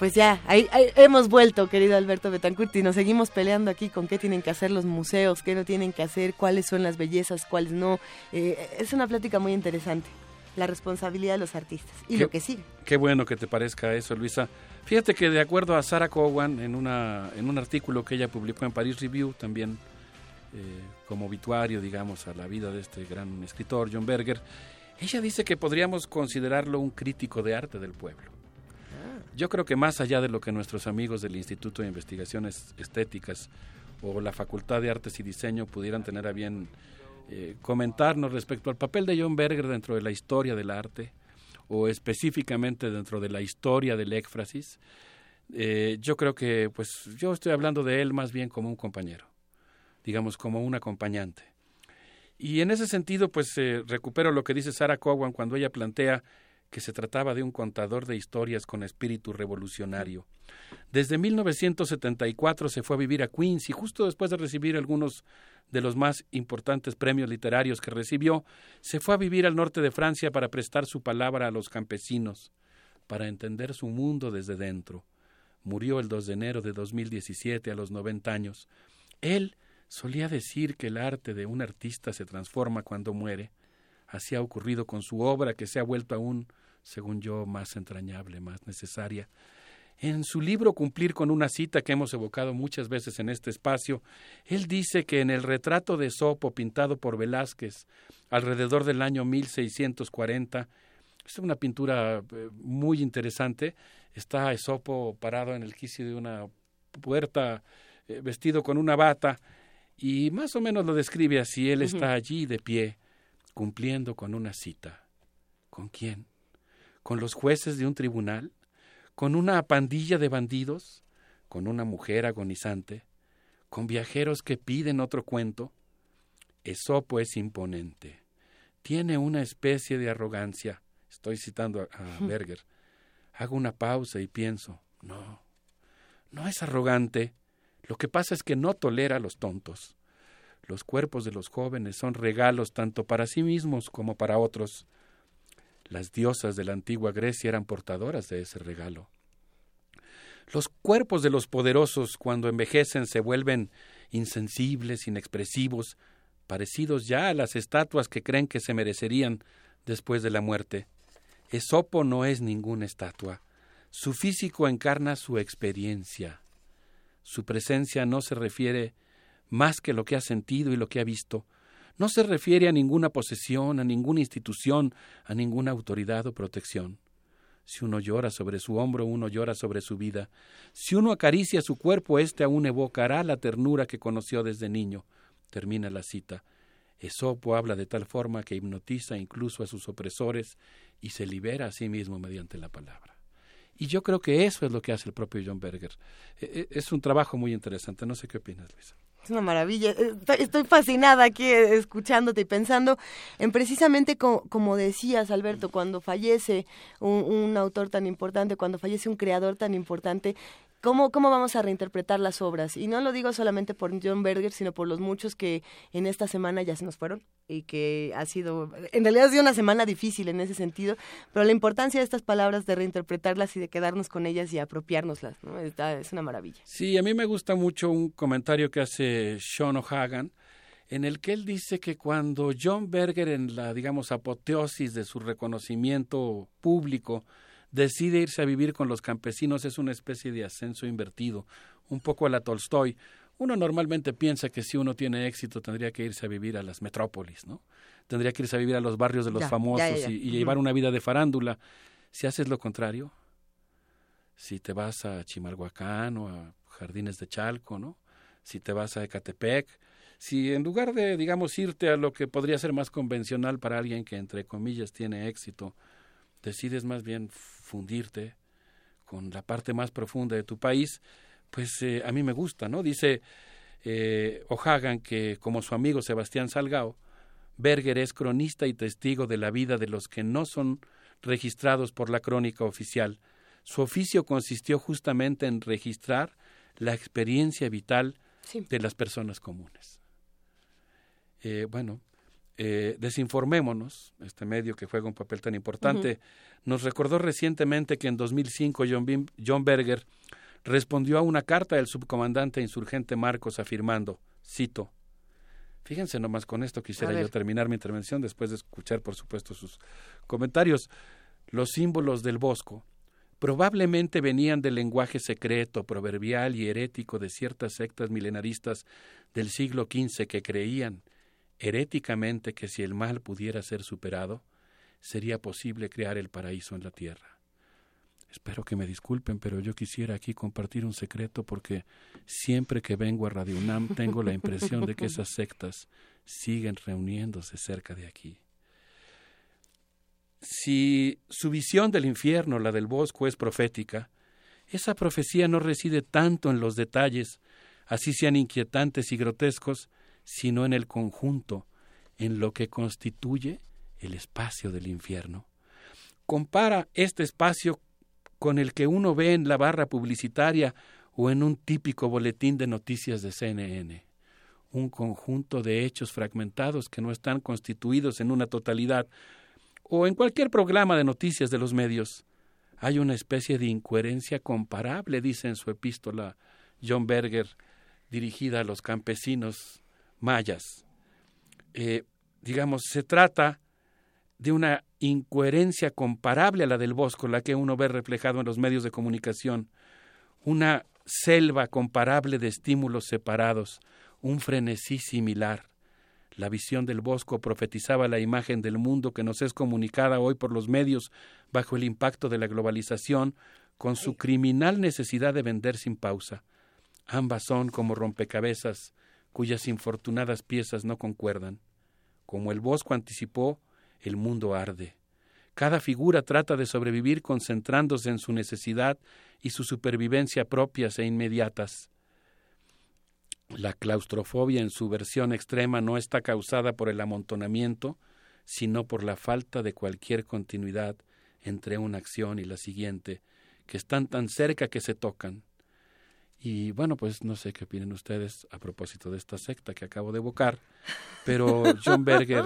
Pues ya, ahí, hemos vuelto, querido Alberto Betancourt, y nos seguimos peleando aquí con qué tienen que hacer los museos, qué no tienen que hacer, cuáles son las bellezas, cuáles no. Eh, es una plática muy interesante, la responsabilidad de los artistas y lo que sigue. Qué bueno que te parezca eso, Luisa. Fíjate que de acuerdo a Sarah Cowan, en, una, en un artículo que ella publicó en Paris Review, también eh, como obituario, digamos, a la vida de este gran escritor, John Berger, ella dice que podríamos considerarlo un crítico de arte del pueblo. Yo creo que más allá de lo que nuestros amigos del Instituto de Investigaciones Estéticas o la Facultad de Artes y Diseño pudieran tener a bien eh, comentarnos respecto al papel de John Berger dentro de la historia del arte o específicamente dentro de la historia del éfrasis, eh, yo creo que pues yo estoy hablando de él más bien como un compañero, digamos como un acompañante. Y en ese sentido, pues eh, recupero lo que dice Sarah Cowan cuando ella plantea que se trataba de un contador de historias con espíritu revolucionario. Desde 1974 se fue a vivir a Queens y justo después de recibir algunos de los más importantes premios literarios que recibió, se fue a vivir al norte de Francia para prestar su palabra a los campesinos, para entender su mundo desde dentro. Murió el 2 de enero de 2017 a los 90 años. Él solía decir que el arte de un artista se transforma cuando muere. Así ha ocurrido con su obra, que se ha vuelto aún, según yo, más entrañable, más necesaria. En su libro Cumplir con una cita que hemos evocado muchas veces en este espacio, él dice que en el retrato de Sopo pintado por Velázquez alrededor del año 1640, es una pintura eh, muy interesante, está Esopo parado en el quicio de una puerta, eh, vestido con una bata, y más o menos lo describe así, él está allí de pie, cumpliendo con una cita. ¿Con quién? ¿Con los jueces de un tribunal? ¿Con una pandilla de bandidos? ¿Con una mujer agonizante? ¿Con viajeros que piden otro cuento? Esopo es imponente. Tiene una especie de arrogancia. Estoy citando a, a Berger. Hago una pausa y pienso, no, no es arrogante. Lo que pasa es que no tolera a los tontos. Los cuerpos de los jóvenes son regalos tanto para sí mismos como para otros. Las diosas de la antigua Grecia eran portadoras de ese regalo. Los cuerpos de los poderosos cuando envejecen se vuelven insensibles, inexpresivos, parecidos ya a las estatuas que creen que se merecerían después de la muerte. Esopo no es ninguna estatua. Su físico encarna su experiencia. Su presencia no se refiere más que lo que ha sentido y lo que ha visto. No se refiere a ninguna posesión, a ninguna institución, a ninguna autoridad o protección. Si uno llora sobre su hombro, uno llora sobre su vida. Si uno acaricia su cuerpo, éste aún evocará la ternura que conoció desde niño. Termina la cita. Esopo habla de tal forma que hipnotiza incluso a sus opresores y se libera a sí mismo mediante la palabra. Y yo creo que eso es lo que hace el propio John Berger. E, e, es un trabajo muy interesante. No sé qué opinas, Luisa. Es una maravilla. Estoy fascinada aquí eh, escuchándote y pensando en precisamente como decías, Alberto, cuando fallece un, autor tan importante, cuando fallece un creador tan importante, ¿Cómo, ¿Cómo vamos a reinterpretar las obras? Y no lo digo solamente por John Berger, sino por los muchos que en esta semana ya se nos fueron y que ha sido, en realidad ha sido una semana difícil en ese sentido, pero la importancia de estas palabras, de reinterpretarlas y de quedarnos con ellas y apropiárnoslas, ¿no? es una maravilla. Sí, a mí me gusta mucho un comentario que hace Sean O'Hagan, en el que él dice que cuando John Berger, en la, digamos, apoteosis de su reconocimiento público, decide irse a vivir con los campesinos es una especie de ascenso invertido, un poco a la Tolstoy. Uno normalmente piensa que si uno tiene éxito tendría que irse a vivir a las metrópolis, ¿no? Tendría que irse a vivir a los barrios de los famosos Y, llevar una vida de farándula. Si haces lo contrario, si te vas a Chimalhuacán o a Jardines de Chalco, ¿no? Si te vas a Ecatepec, si en lugar de, digamos, irte a lo que podría ser más convencional para alguien que, entre comillas, tiene éxito, decides más bien fundirte con la parte más profunda de tu país, pues eh, a mí me gusta, ¿no? Dice eh, O'Hagan que, como su amigo Sebastián Salgao, Berger es cronista y testigo de la vida de los que no son registrados por la crónica oficial. Su oficio consistió justamente en registrar la experiencia vital de las personas comunes. Eh, bueno, eh, Desinformémonos, este medio que juega un papel tan importante, nos recordó recientemente que en 2005 John, John Berger respondió a una carta del subcomandante insurgente Marcos afirmando, cito, Fíjense nomás con esto quisiera yo terminar mi intervención después de escuchar, por supuesto, sus comentarios. Los símbolos del Bosco probablemente venían del lenguaje secreto, proverbial y herético de ciertas sectas milenaristas del siglo XV que creían heréticamente que si el mal pudiera ser superado, sería posible crear el paraíso en la tierra. Espero que me disculpen, pero yo quisiera aquí compartir un secreto porque siempre que vengo a Radio UNAM tengo la impresión de que esas sectas siguen reuniéndose cerca de aquí. Si su visión del infierno, la del bosco, es profética, esa profecía no reside tanto en los detalles, así sean inquietantes y grotescos, sino en el conjunto, en lo que constituye el espacio del infierno. Compara este espacio con el que uno ve en la barra publicitaria o en un típico boletín de noticias de CNN. Un conjunto de hechos fragmentados que no están constituidos en una totalidad, o en cualquier programa de noticias de los medios. Hay una especie de incoherencia comparable, dice en su epístola John Berger, dirigida a los campesinos mayas. Eh, digamos, se trata de una incoherencia comparable a la del Bosco, la que uno ve reflejado en los medios de comunicación, una selva comparable de estímulos separados, un frenesí similar. La visión del Bosco profetizaba la imagen del mundo que nos es comunicada hoy por los medios bajo el impacto de la globalización, con su criminal necesidad de vender sin pausa. Ambas son como rompecabezas cuyas infortunadas piezas no concuerdan. Como el Bosco anticipó, el mundo arde. Cada figura trata de sobrevivir concentrándose en su necesidad y su supervivencia propias e inmediatas. La claustrofobia en su versión extrema no está causada por el amontonamiento, sino por la falta de cualquier continuidad entre una acción y la siguiente, que están tan cerca que se tocan. Y bueno, pues no sé qué opinen ustedes a propósito de esta secta que acabo de evocar, pero John Berger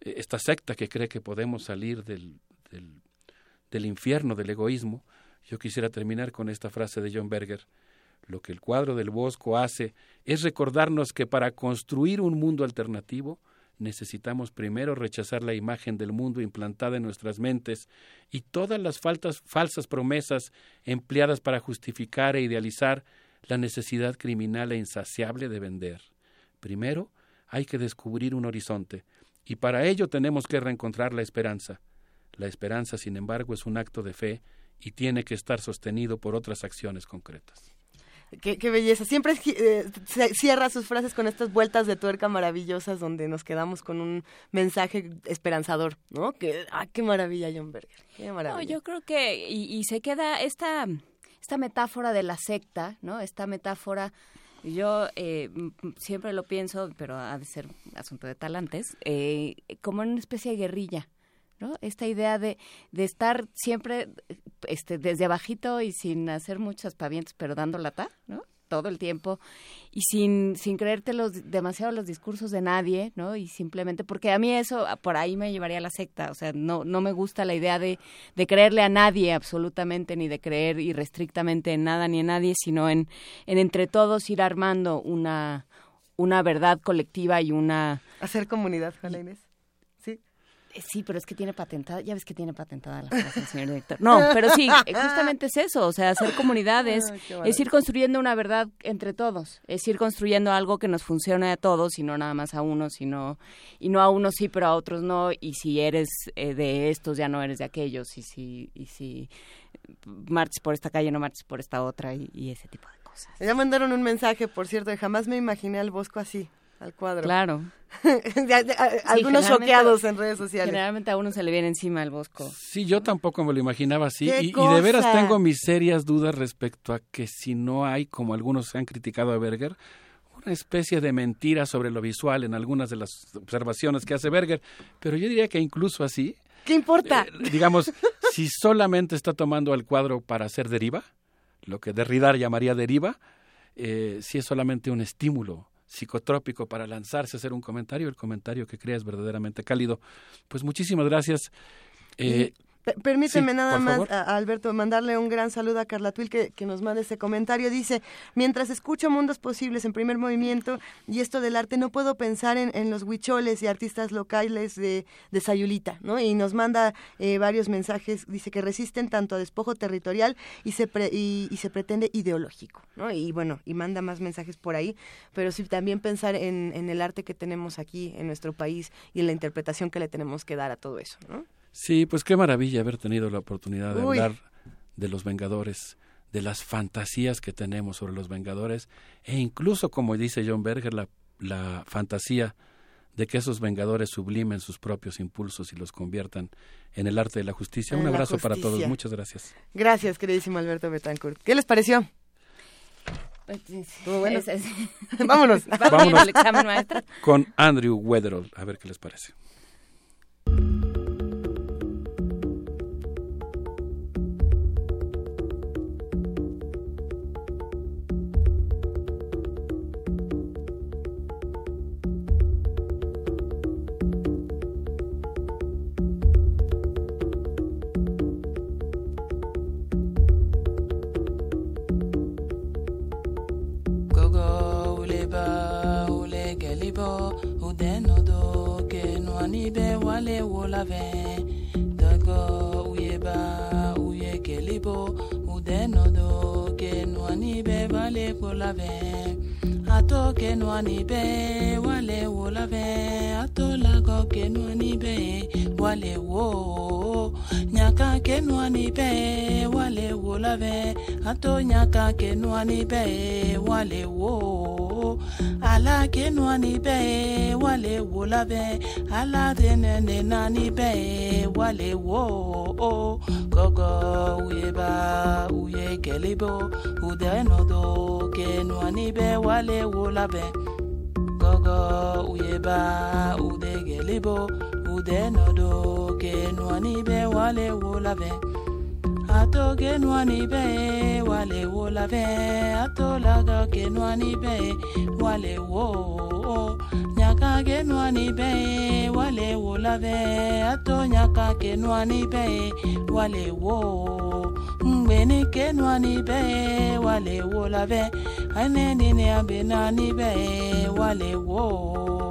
eh, esta secta que cree que podemos salir del, del, del, infierno del egoísmo, yo quisiera terminar con esta frase de John Berger. Lo que el cuadro del Bosco hace es recordarnos que para construir un mundo alternativo necesitamos primero rechazar la imagen del mundo implantada en nuestras mentes y todas las falsas promesas empleadas para justificar e idealizar la necesidad criminal e insaciable de vender. Primero, hay que descubrir un horizonte, y para ello tenemos que reencontrar la esperanza. La esperanza, sin embargo, es un acto de fe y tiene que estar sostenido por otras acciones concretas. Qué, belleza. Siempre eh, cierra sus frases con estas vueltas de tuerca maravillosas donde nos quedamos con un mensaje esperanzador, ¿no? Que, ah, qué maravilla, John Berger. Qué maravilla. yo creo que, y, y, se queda esta, esta metáfora de la secta, ¿no? Esta metáfora yo eh, siempre lo pienso, pero ha de ser asunto de talantes, eh, como en una especie de guerrilla, ¿no? Esta idea de, de estar siempre este, desde abajito y sin hacer muchos pavientos, pero dando lata, ¿no? todo el tiempo y sin, sin creerte los, demasiado los discursos de nadie, ¿no? Y simplemente, porque a mí eso por ahí me llevaría a la secta, o sea, no, no me gusta la idea de, de creerle a nadie absolutamente, ni de creer irrestrictamente en nada ni en nadie, sino en, en entre todos ir armando una, una verdad colectiva y una... Hacer comunidad, Juana Inés. Sí, pero es que tiene patentada, ya ves que tiene patentada la frase, señor director. No, pero sí, eh, justamente es eso, o sea, hacer comunidades, es ir construyendo una verdad entre todos, es ir construyendo algo que nos funcione a todos y no nada más a unos, sino, y no a unos sí, pero a otros no, y si eres eh, de estos ya no eres de aquellos, y si, y si marches por esta calle no marches por esta otra, y, y ese tipo de cosas. Ya mandaron un mensaje, por cierto, de jamás me imaginé al Bosco así al cuadro. Claro. Algunos choqueados en redes sociales. Generalmente a uno se le viene encima el bosco. Sí, yo tampoco me lo imaginaba así. Y, de veras tengo mis serias dudas respecto a que si no hay, como algunos han criticado a Berger, una especie de mentira sobre lo visual en algunas de las observaciones que hace Berger. Pero yo diría que incluso así. ¿Qué importa? Eh, digamos, si solamente está tomando el cuadro para hacer deriva, lo que Derrida llamaría deriva, eh, si es solamente un estímulo psicotrópico para lanzarse a hacer un comentario, el comentario que crea es verdaderamente cálido. Pues muchísimas gracias. Eh, Permíteme nada más, a, Alberto, mandarle un gran saludo a Carla Tuil que, que, nos manda ese comentario. Dice, mientras escucho Mundos Posibles en primer movimiento y esto del arte, no puedo pensar en, los huicholes y artistas locales de, de Sayulita, ¿no? Y nos manda eh, varios mensajes, dice que resisten tanto a despojo territorial y se, y, se pretende ideológico, ¿no? Y bueno, y manda más mensajes por ahí, pero sí también pensar en, en el arte que tenemos aquí en nuestro país y en la interpretación que le tenemos que dar a todo eso, ¿no? Sí, pues qué maravilla haber tenido la oportunidad de hablar de los Vengadores, de las fantasías que tenemos sobre los Vengadores, e incluso, como dice John Berger, la, la fantasía de que esos Vengadores sublimen sus propios impulsos y los conviertan en el arte de la justicia. Un abrazo para todos, muchas gracias. Gracias, queridísimo Alberto Betancourt. ¿Qué les pareció? Pues, bueno? Vámonos. Vámonos con Andrew Weatherall, a ver qué les parece. le wo la vɛn dɔgɔ u ye ba u ye keli bɔ u dɛ nɔdɔ kɛnuani bɛ wale kpo ve, ato ke tɔ kɛnuani bɛ wale wo la vɛn a ke lagɔ kɛnuani bɛ wale wo. Nyaka ɲaka kɛnuani be wale wo la ato nyaka ke ɲaka kɛnuani bɛ wale wo ala kenua ni bɛɛ wale wo labɛn ala de nɛnɛna ni bɛɛ wale wo gɔgɔ uyeba uye kɛlebo udɛnu do kenua ni bɛɛ wale wo labɛn gɔgɔ uyeba ude kɛlebo udɛnu do kenua ni bɛɛ wale wo labɛn ato kenuani be wale wo labɛn ato laga kenuani be wale wo nyaka kenuani be wale wo labɛn ato nyaka kenuani be wale wo ngbeni kenuani be wale wo labɛn anenini abenani be wale wo.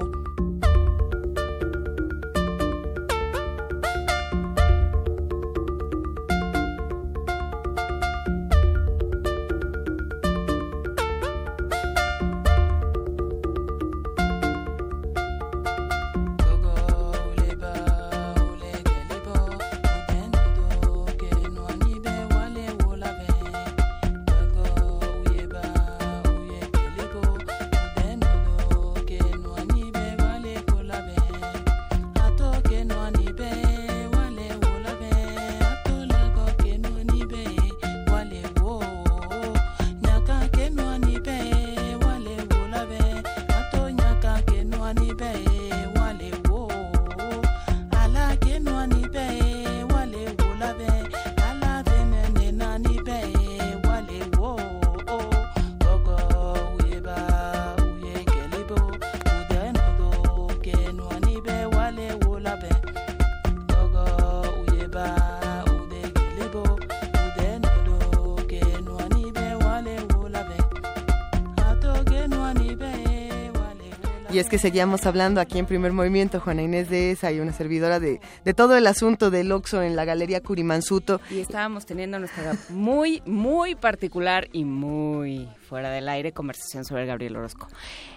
Que seguíamos hablando aquí en Primer Movimiento, Juana Inés de esa y una servidora de, de todo el asunto del Oxo en la Galería Curimansuto. Y estábamos teniendo nuestra muy, muy particular y muy fuera del aire conversación sobre Gabriel Orozco.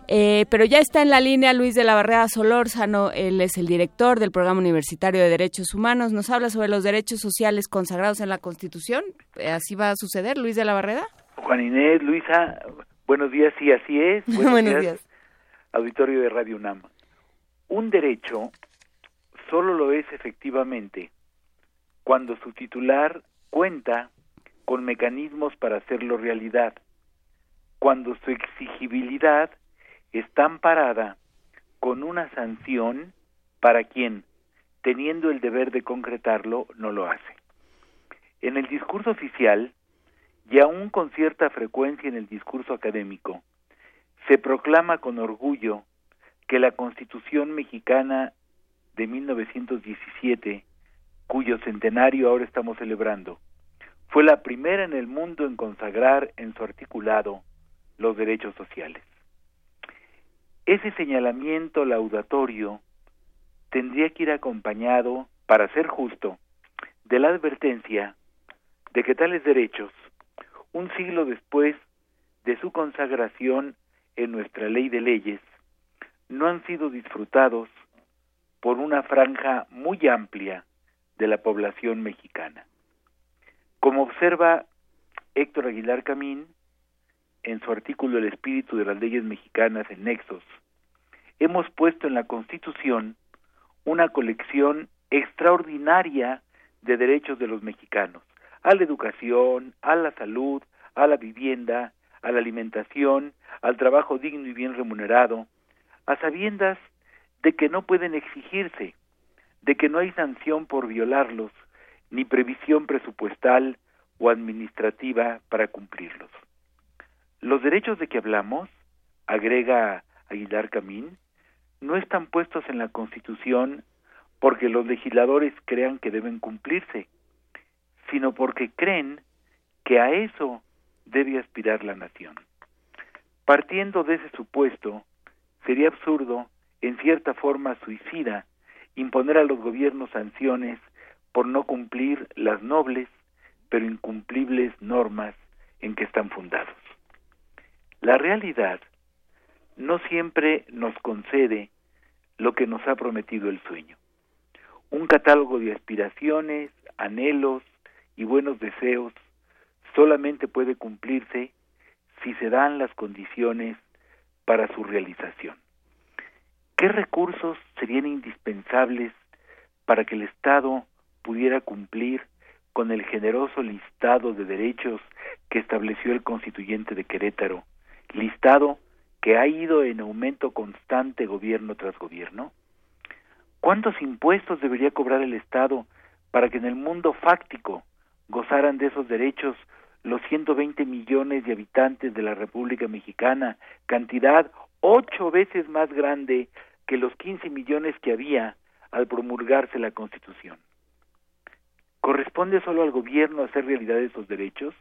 Eh, pero ya está en la línea Luis de la Barrera Solórzano, él es el director del Programa Universitario de Derechos Humanos, nos habla sobre los derechos sociales consagrados en la Constitución. ¿Así va a suceder, Luis de la Barrera? Juan Inés, Luisa, buenos días, sí, así es. Buenos, días auditorio de Radio UNAM. Un derecho solo lo es efectivamente cuando su titular cuenta con mecanismos para hacerlo realidad, cuando su exigibilidad está amparada con una sanción para quien, teniendo el deber de concretarlo, no lo hace. En el discurso oficial, y aún con cierta frecuencia en el discurso académico, se proclama con orgullo que la Constitución mexicana de 1917, cuyo centenario ahora estamos celebrando, fue la primera en el mundo en consagrar en su articulado los derechos sociales. Ese señalamiento laudatorio tendría que ir acompañado, para ser justo, de la advertencia de que tales derechos, un siglo después de su consagración en nuestra ley de leyes, no han sido disfrutados por una franja muy amplia de la población mexicana. Como observa Héctor Aguilar Camín en su artículo El espíritu de las leyes mexicanas en Nexos, hemos puesto en la Constitución una colección extraordinaria de derechos de los mexicanos, a la educación, a la salud, a la vivienda, a la alimentación, al trabajo digno y bien remunerado, a sabiendas de que no pueden exigirse, de que no hay sanción por violarlos, ni previsión presupuestal o administrativa para cumplirlos. Los derechos de que hablamos, agrega Aguilar Camín, no están puestos en la Constitución porque los legisladores crean que deben cumplirse, sino porque creen que a eso debe aspirar la nación. Partiendo de ese supuesto, sería absurdo, en cierta forma suicida, imponer a los gobiernos sanciones por no cumplir las nobles pero incumplibles normas en que están fundados. La realidad no siempre nos concede lo que nos ha prometido el sueño. Un catálogo de aspiraciones, anhelos y buenos deseos solamente puede cumplirse si se dan las condiciones para su realización. ¿Qué recursos serían indispensables para que el Estado pudiera cumplir con el generoso listado de derechos que estableció el constituyente de Querétaro, listado que ha ido en aumento constante gobierno tras gobierno? ¿Cuántos impuestos debería cobrar el Estado para que en el mundo fáctico gozaran de esos derechos los 120 millones de habitantes de la República Mexicana, cantidad ocho veces más grande que los 15 millones que había al promulgarse la Constitución. ¿Corresponde solo al gobierno hacer realidad esos derechos?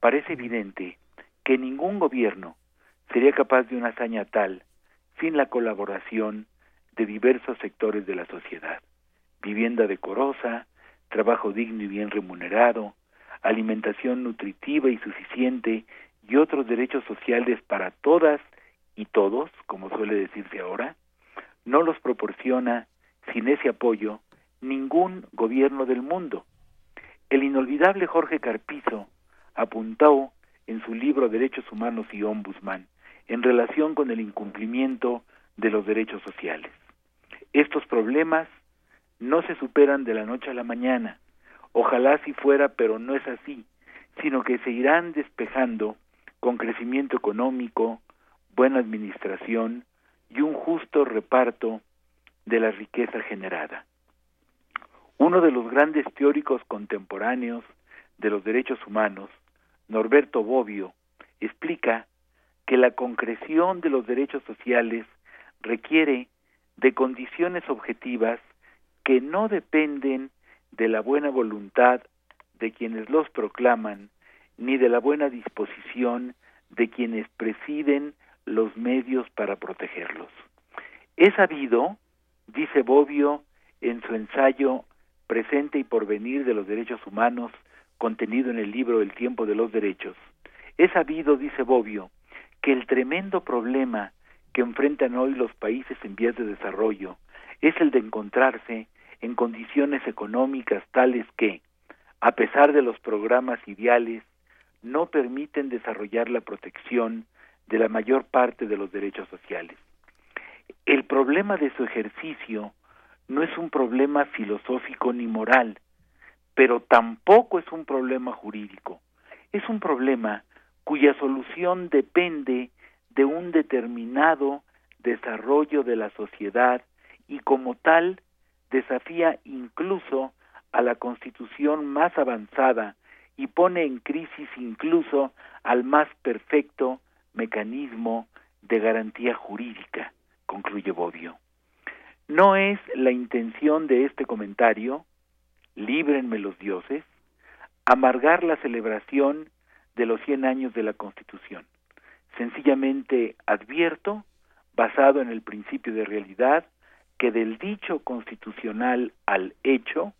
Parece evidente que ningún gobierno sería capaz de una hazaña tal sin la colaboración de diversos sectores de la sociedad. Vivienda decorosa, trabajo digno y bien remunerado, alimentación nutritiva y suficiente y otros derechos sociales para todas y todos, como suele decirse ahora, no los proporciona sin ese apoyo ningún gobierno del mundo. El inolvidable Jorge Carpizo apuntó en su libro Derechos Humanos y Ombudsman en relación con el incumplimiento de los derechos sociales. Estos problemas no se superan de la noche a la mañana, Ojalá si fuera, pero no es así, sino que se irán despejando con crecimiento económico, buena administración y un justo reparto de la riqueza generada. Uno de los grandes teóricos contemporáneos de los derechos humanos, Norberto Bobbio, explica que la concreción de los derechos sociales requiere de condiciones objetivas que no dependen de la buena voluntad de quienes los proclaman, ni de la buena disposición de quienes presiden los medios para protegerlos. Es sabido, dice Bobbio en su ensayo Presente y Porvenir de los Derechos Humanos, contenido en el libro El tiempo de los derechos, es sabido, dice Bobbio, que el tremendo problema que enfrentan hoy los países en vías de desarrollo es el de encontrarse en condiciones económicas tales que, a pesar de los programas ideales, no permiten desarrollar la protección de la mayor parte de los derechos sociales. El problema de su ejercicio no es un problema filosófico ni moral, pero tampoco es un problema jurídico. Es un problema cuya solución depende de un determinado desarrollo de la sociedad y como tal desafía incluso a la constitución más avanzada y pone en crisis incluso al más perfecto mecanismo de garantía jurídica, concluye Bobbio. No es la intención de este comentario, líbrenme los dioses, amargar la celebración de los 100 años de la Constitución. Sencillamente advierto, basado en el principio de realidad, que del dicho constitucional al hecho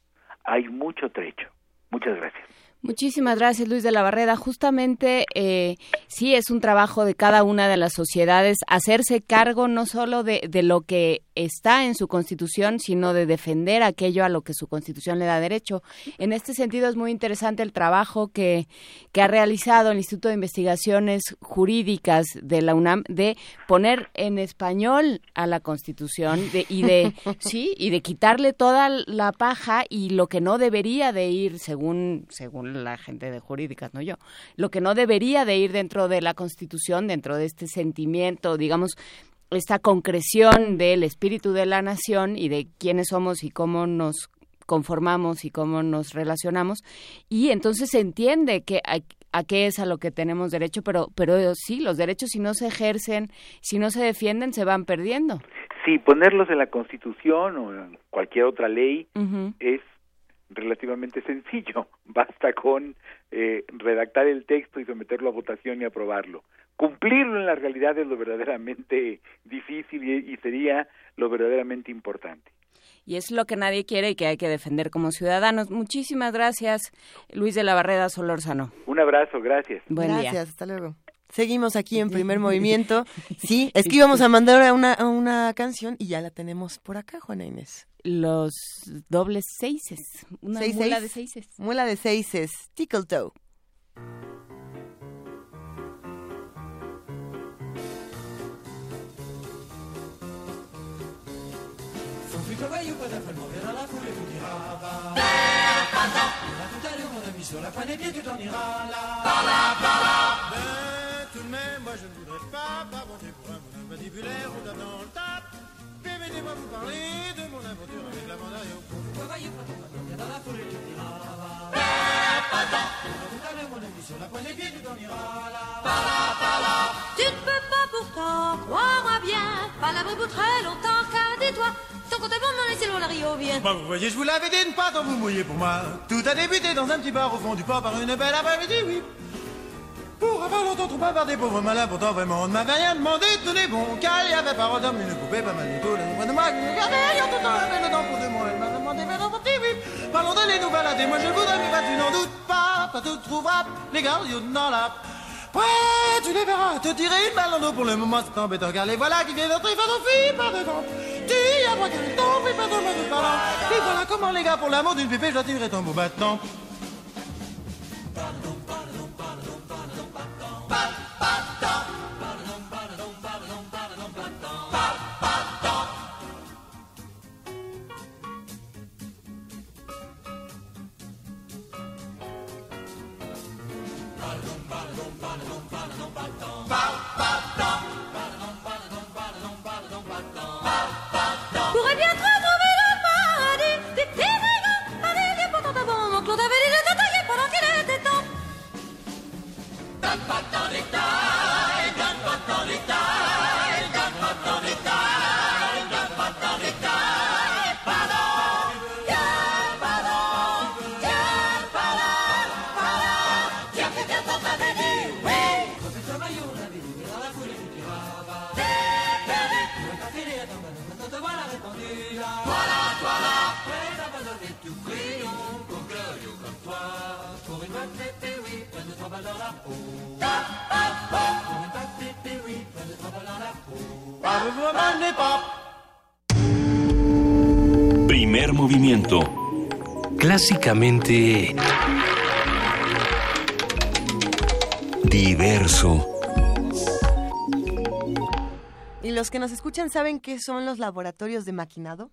hay mucho trecho. Muchas gracias. Muchísimas gracias, Luis de la Barreda. Justamente eh, sí es un trabajo de cada una de las sociedades hacerse cargo no solo de, lo que está en su constitución, sino de defender aquello a lo que su constitución le da derecho. En este sentido es muy interesante el trabajo que, que ha realizado el Instituto de Investigaciones Jurídicas de la UNAM de poner en español a la constitución de, y de sí y de quitarle toda la paja y lo que no debería de ir según según la gente de jurídicas, no yo, lo que no debería de ir dentro de la Constitución, dentro de este sentimiento, digamos, esta concreción del espíritu de la nación y de quiénes somos y cómo nos conformamos y cómo nos relacionamos y entonces se entiende que a, a, qué es a lo que tenemos derecho pero pero sí los derechos si no se ejercen si no se defienden se van perdiendo sí ponerlos en la constitución o en cualquier otra ley uh -huh. es relativamente sencillo. Basta con eh, redactar el texto y someterlo a votación y aprobarlo. Cumplirlo en la realidad es lo verdaderamente difícil y, y sería lo verdaderamente importante. Y es lo que nadie quiere y que hay que defender como ciudadanos. Muchísimas gracias, Luis de la Barreda Solórzano. Un abrazo, gracias. Buen gracias, día. hasta luego. Seguimos aquí en primer movimiento. Sí, es que íbamos a mandar a una, a una canción y ya la tenemos por acá, Juana Inés. Los dobles seises. Una Seis, mula seis. de seises. Muela de seises. Tickle toe. sur la fin des pieds, tu t'en iras là. Par là, par là. Ben, tout de même, moi je ne voudrais pas pavoter pour un bonhomme mandibulaire ou tape dans le tape. Permettez-moi vous parler de mon aventure avec la mandaille au fond. Travaillez pas ton patron, dans la foulée, tu t'iras là. Ben, pas tant. Tout à l'heure, mon ami, sur la pointe des pieds, tu t'en iras là. Par là, par là. Tu ne peux pas pourtant, crois-moi bien, pas l'abri pour très longtemps, car dis-toi, ton compte est bon, non, laissez-le, la Rio bien. Bah, vous voyez, je vous l'avais dit, ne pas tant vous mouiller pour moi. Tout a débuté dans un petit bar au fond du port par une belle après-midi, oui. Pour avoir longtemps trop bavardé, pauvre malin, pourtant vraiment on ne m'avait rien demandé, n'est bon, car il y avait parole d'homme, une poupée, pas mal du tout, la de moi, qui me gardait, ayant tout le temps la belle dent pour de moi, elle m'a demandé, mais dans petit, oui. Parlons de les nouvelles à moi je voudrais, mais bah, tu n'en doutes pas, pas tout trouvera, les gardiens dans la Ouais, tu les verras, te tirer une balle dans l'eau pour le moment, c'est embêtant, car les voilà qui viennent d'entrer aux filles par devant. Dis à moi qu'elle tombe, et pas de mal de parlant. Et voilà comment, les gars, pour l'amour d'une pépé, je dois tirer ton beau battant. Donne pas tant Primer movimiento. Clásicamente Diverso. ¿Y los que nos escuchan saben qué son los laboratorios de maquinado?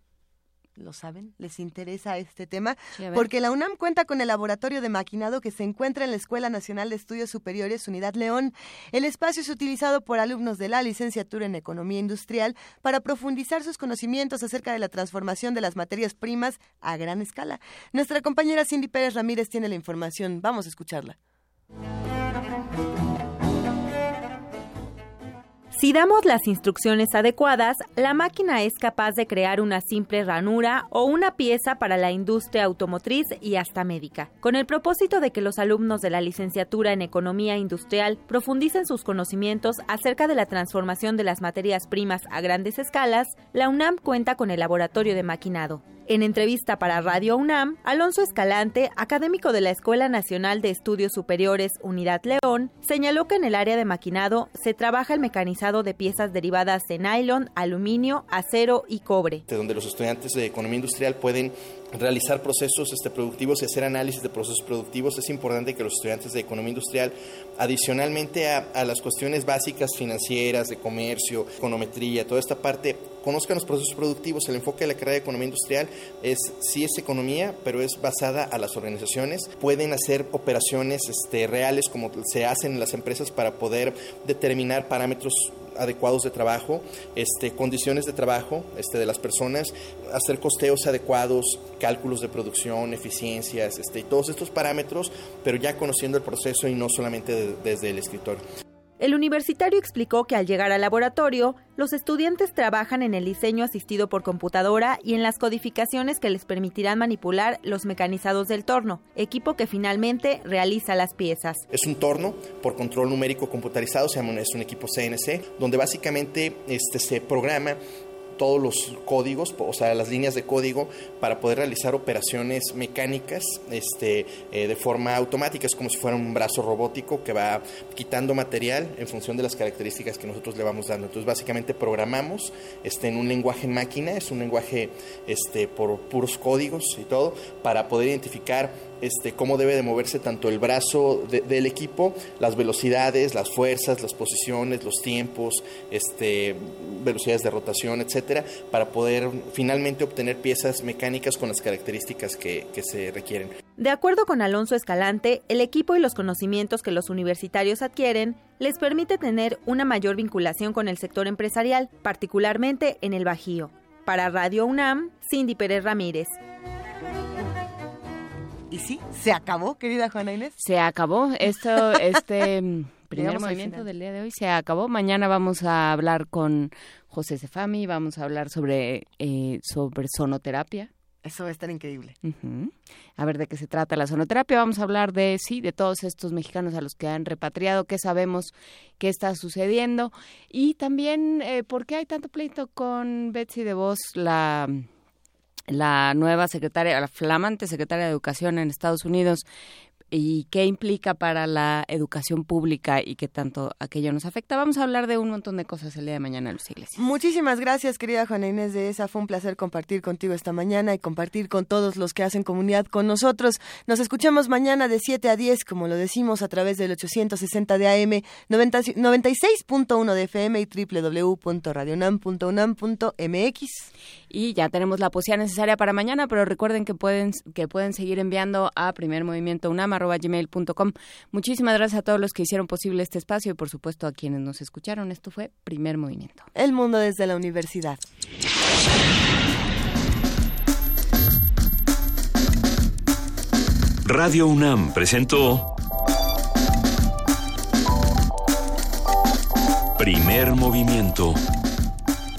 ¿Lo saben? ¿Les interesa este tema? Sí. Porque la UNAM cuenta con el laboratorio de maquinado que se encuentra en la Escuela Nacional de Estudios Superiores Unidad León. El espacio es utilizado por alumnos de la licenciatura en Economía Industrial para profundizar sus conocimientos acerca de la transformación de las materias primas a gran escala. Nuestra compañera Cindy Pérez Ramírez tiene la información. Vamos a escucharla. Si damos las instrucciones adecuadas, la máquina es capaz de crear una simple ranura o una pieza para la industria automotriz y hasta médica. Con el propósito de que los alumnos de la licenciatura en Economía Industrial profundicen sus conocimientos acerca de la transformación de las materias primas a grandes escalas, la UNAM cuenta con el laboratorio de maquinado. En entrevista para Radio UNAM, Alonso Escalante, académico de la Escuela Nacional de Estudios Superiores Unidad León, señaló que en el área de maquinado se trabaja el mecanizado de piezas derivadas de nylon, aluminio, acero y cobre. Donde los estudiantes de economía industrial pueden realizar procesos este, productivos y hacer análisis de procesos productivos, es importante que los estudiantes de economía industrial, adicionalmente a, a, las cuestiones básicas financieras, de comercio, econometría, toda esta parte, conozcan los procesos productivos. El enfoque de la carrera de economía industrial es, sí es economía, pero es basada a las organizaciones. Pueden hacer operaciones este, reales como se hacen en las empresas para poder determinar parámetros adecuados de trabajo, este, condiciones de trabajo este, de las personas, hacer costeos adecuados, cálculos de producción, eficiencias, este, y todos estos parámetros, pero ya conociendo el proceso y no solamente de, desde el escritorio. El universitario explicó que al llegar al laboratorio, los estudiantes trabajan en el diseño asistido por computadora y en las codificaciones que les permitirán manipular los mecanizados del torno, equipo que finalmente realiza las piezas. Es un torno por control numérico computarizado, es un equipo CNC, donde básicamente este, se programa todos los códigos, o sea, las líneas de código para poder realizar operaciones mecánicas este, eh, de forma automática. Es como si fuera un brazo robótico que va quitando material en función de las características que nosotros le vamos dando. Entonces, básicamente programamos este, en un lenguaje máquina, es un lenguaje este, por puros códigos y todo, para poder identificar este, cómo debe de moverse tanto el brazo de, del equipo, las velocidades, las fuerzas, las posiciones, los tiempos, este, velocidades de rotación, etcétera, para poder finalmente obtener piezas mecánicas con las características que, que se requieren. De acuerdo con Alonso Escalante, el equipo y los conocimientos que los universitarios adquieren les permite tener una mayor vinculación con el sector empresarial, particularmente en el Bajío. Para Radio UNAM, Cindy Pérez Ramírez. Y sí, se acabó, querida Juana Inés. Se acabó esto, este primer movimiento del día de hoy se acabó. Mañana vamos a hablar con José Cefami, vamos a hablar sobre eh, sobre sonoterapia. Eso va a estar increíble. Uh -huh. A ver de qué se trata la sonoterapia. Vamos a hablar de, sí, de todos estos mexicanos a los que han repatriado, qué sabemos qué está sucediendo. Y también, eh, ¿por qué hay tanto pleito con Betsy DeVos, la la nueva secretaria, la flamante secretaria de Educación en Estados Unidos, y qué implica para la educación pública y qué tanto aquello nos afecta. Vamos a hablar de un montón de cosas el día de mañana, Luis Iglesias. Muchísimas gracias, querida Juana Inés de esa. Fue un placer compartir contigo esta mañana y compartir con todos los que hacen comunidad con nosotros. Nos escuchamos mañana de 7 a 10, como lo decimos, a través del 860 de AM, 96.1 de FM y www.radionam.unam.mx. Y ya tenemos la poesía necesaria para mañana, pero recuerden que pueden, que pueden seguir enviando a Primer Movimiento UNAM gmail.com. Muchísimas gracias a todos los que hicieron posible este espacio y por supuesto a quienes nos escucharon. Esto fue Primer Movimiento. El mundo desde la universidad. Radio UNAM presentó Primer Movimiento.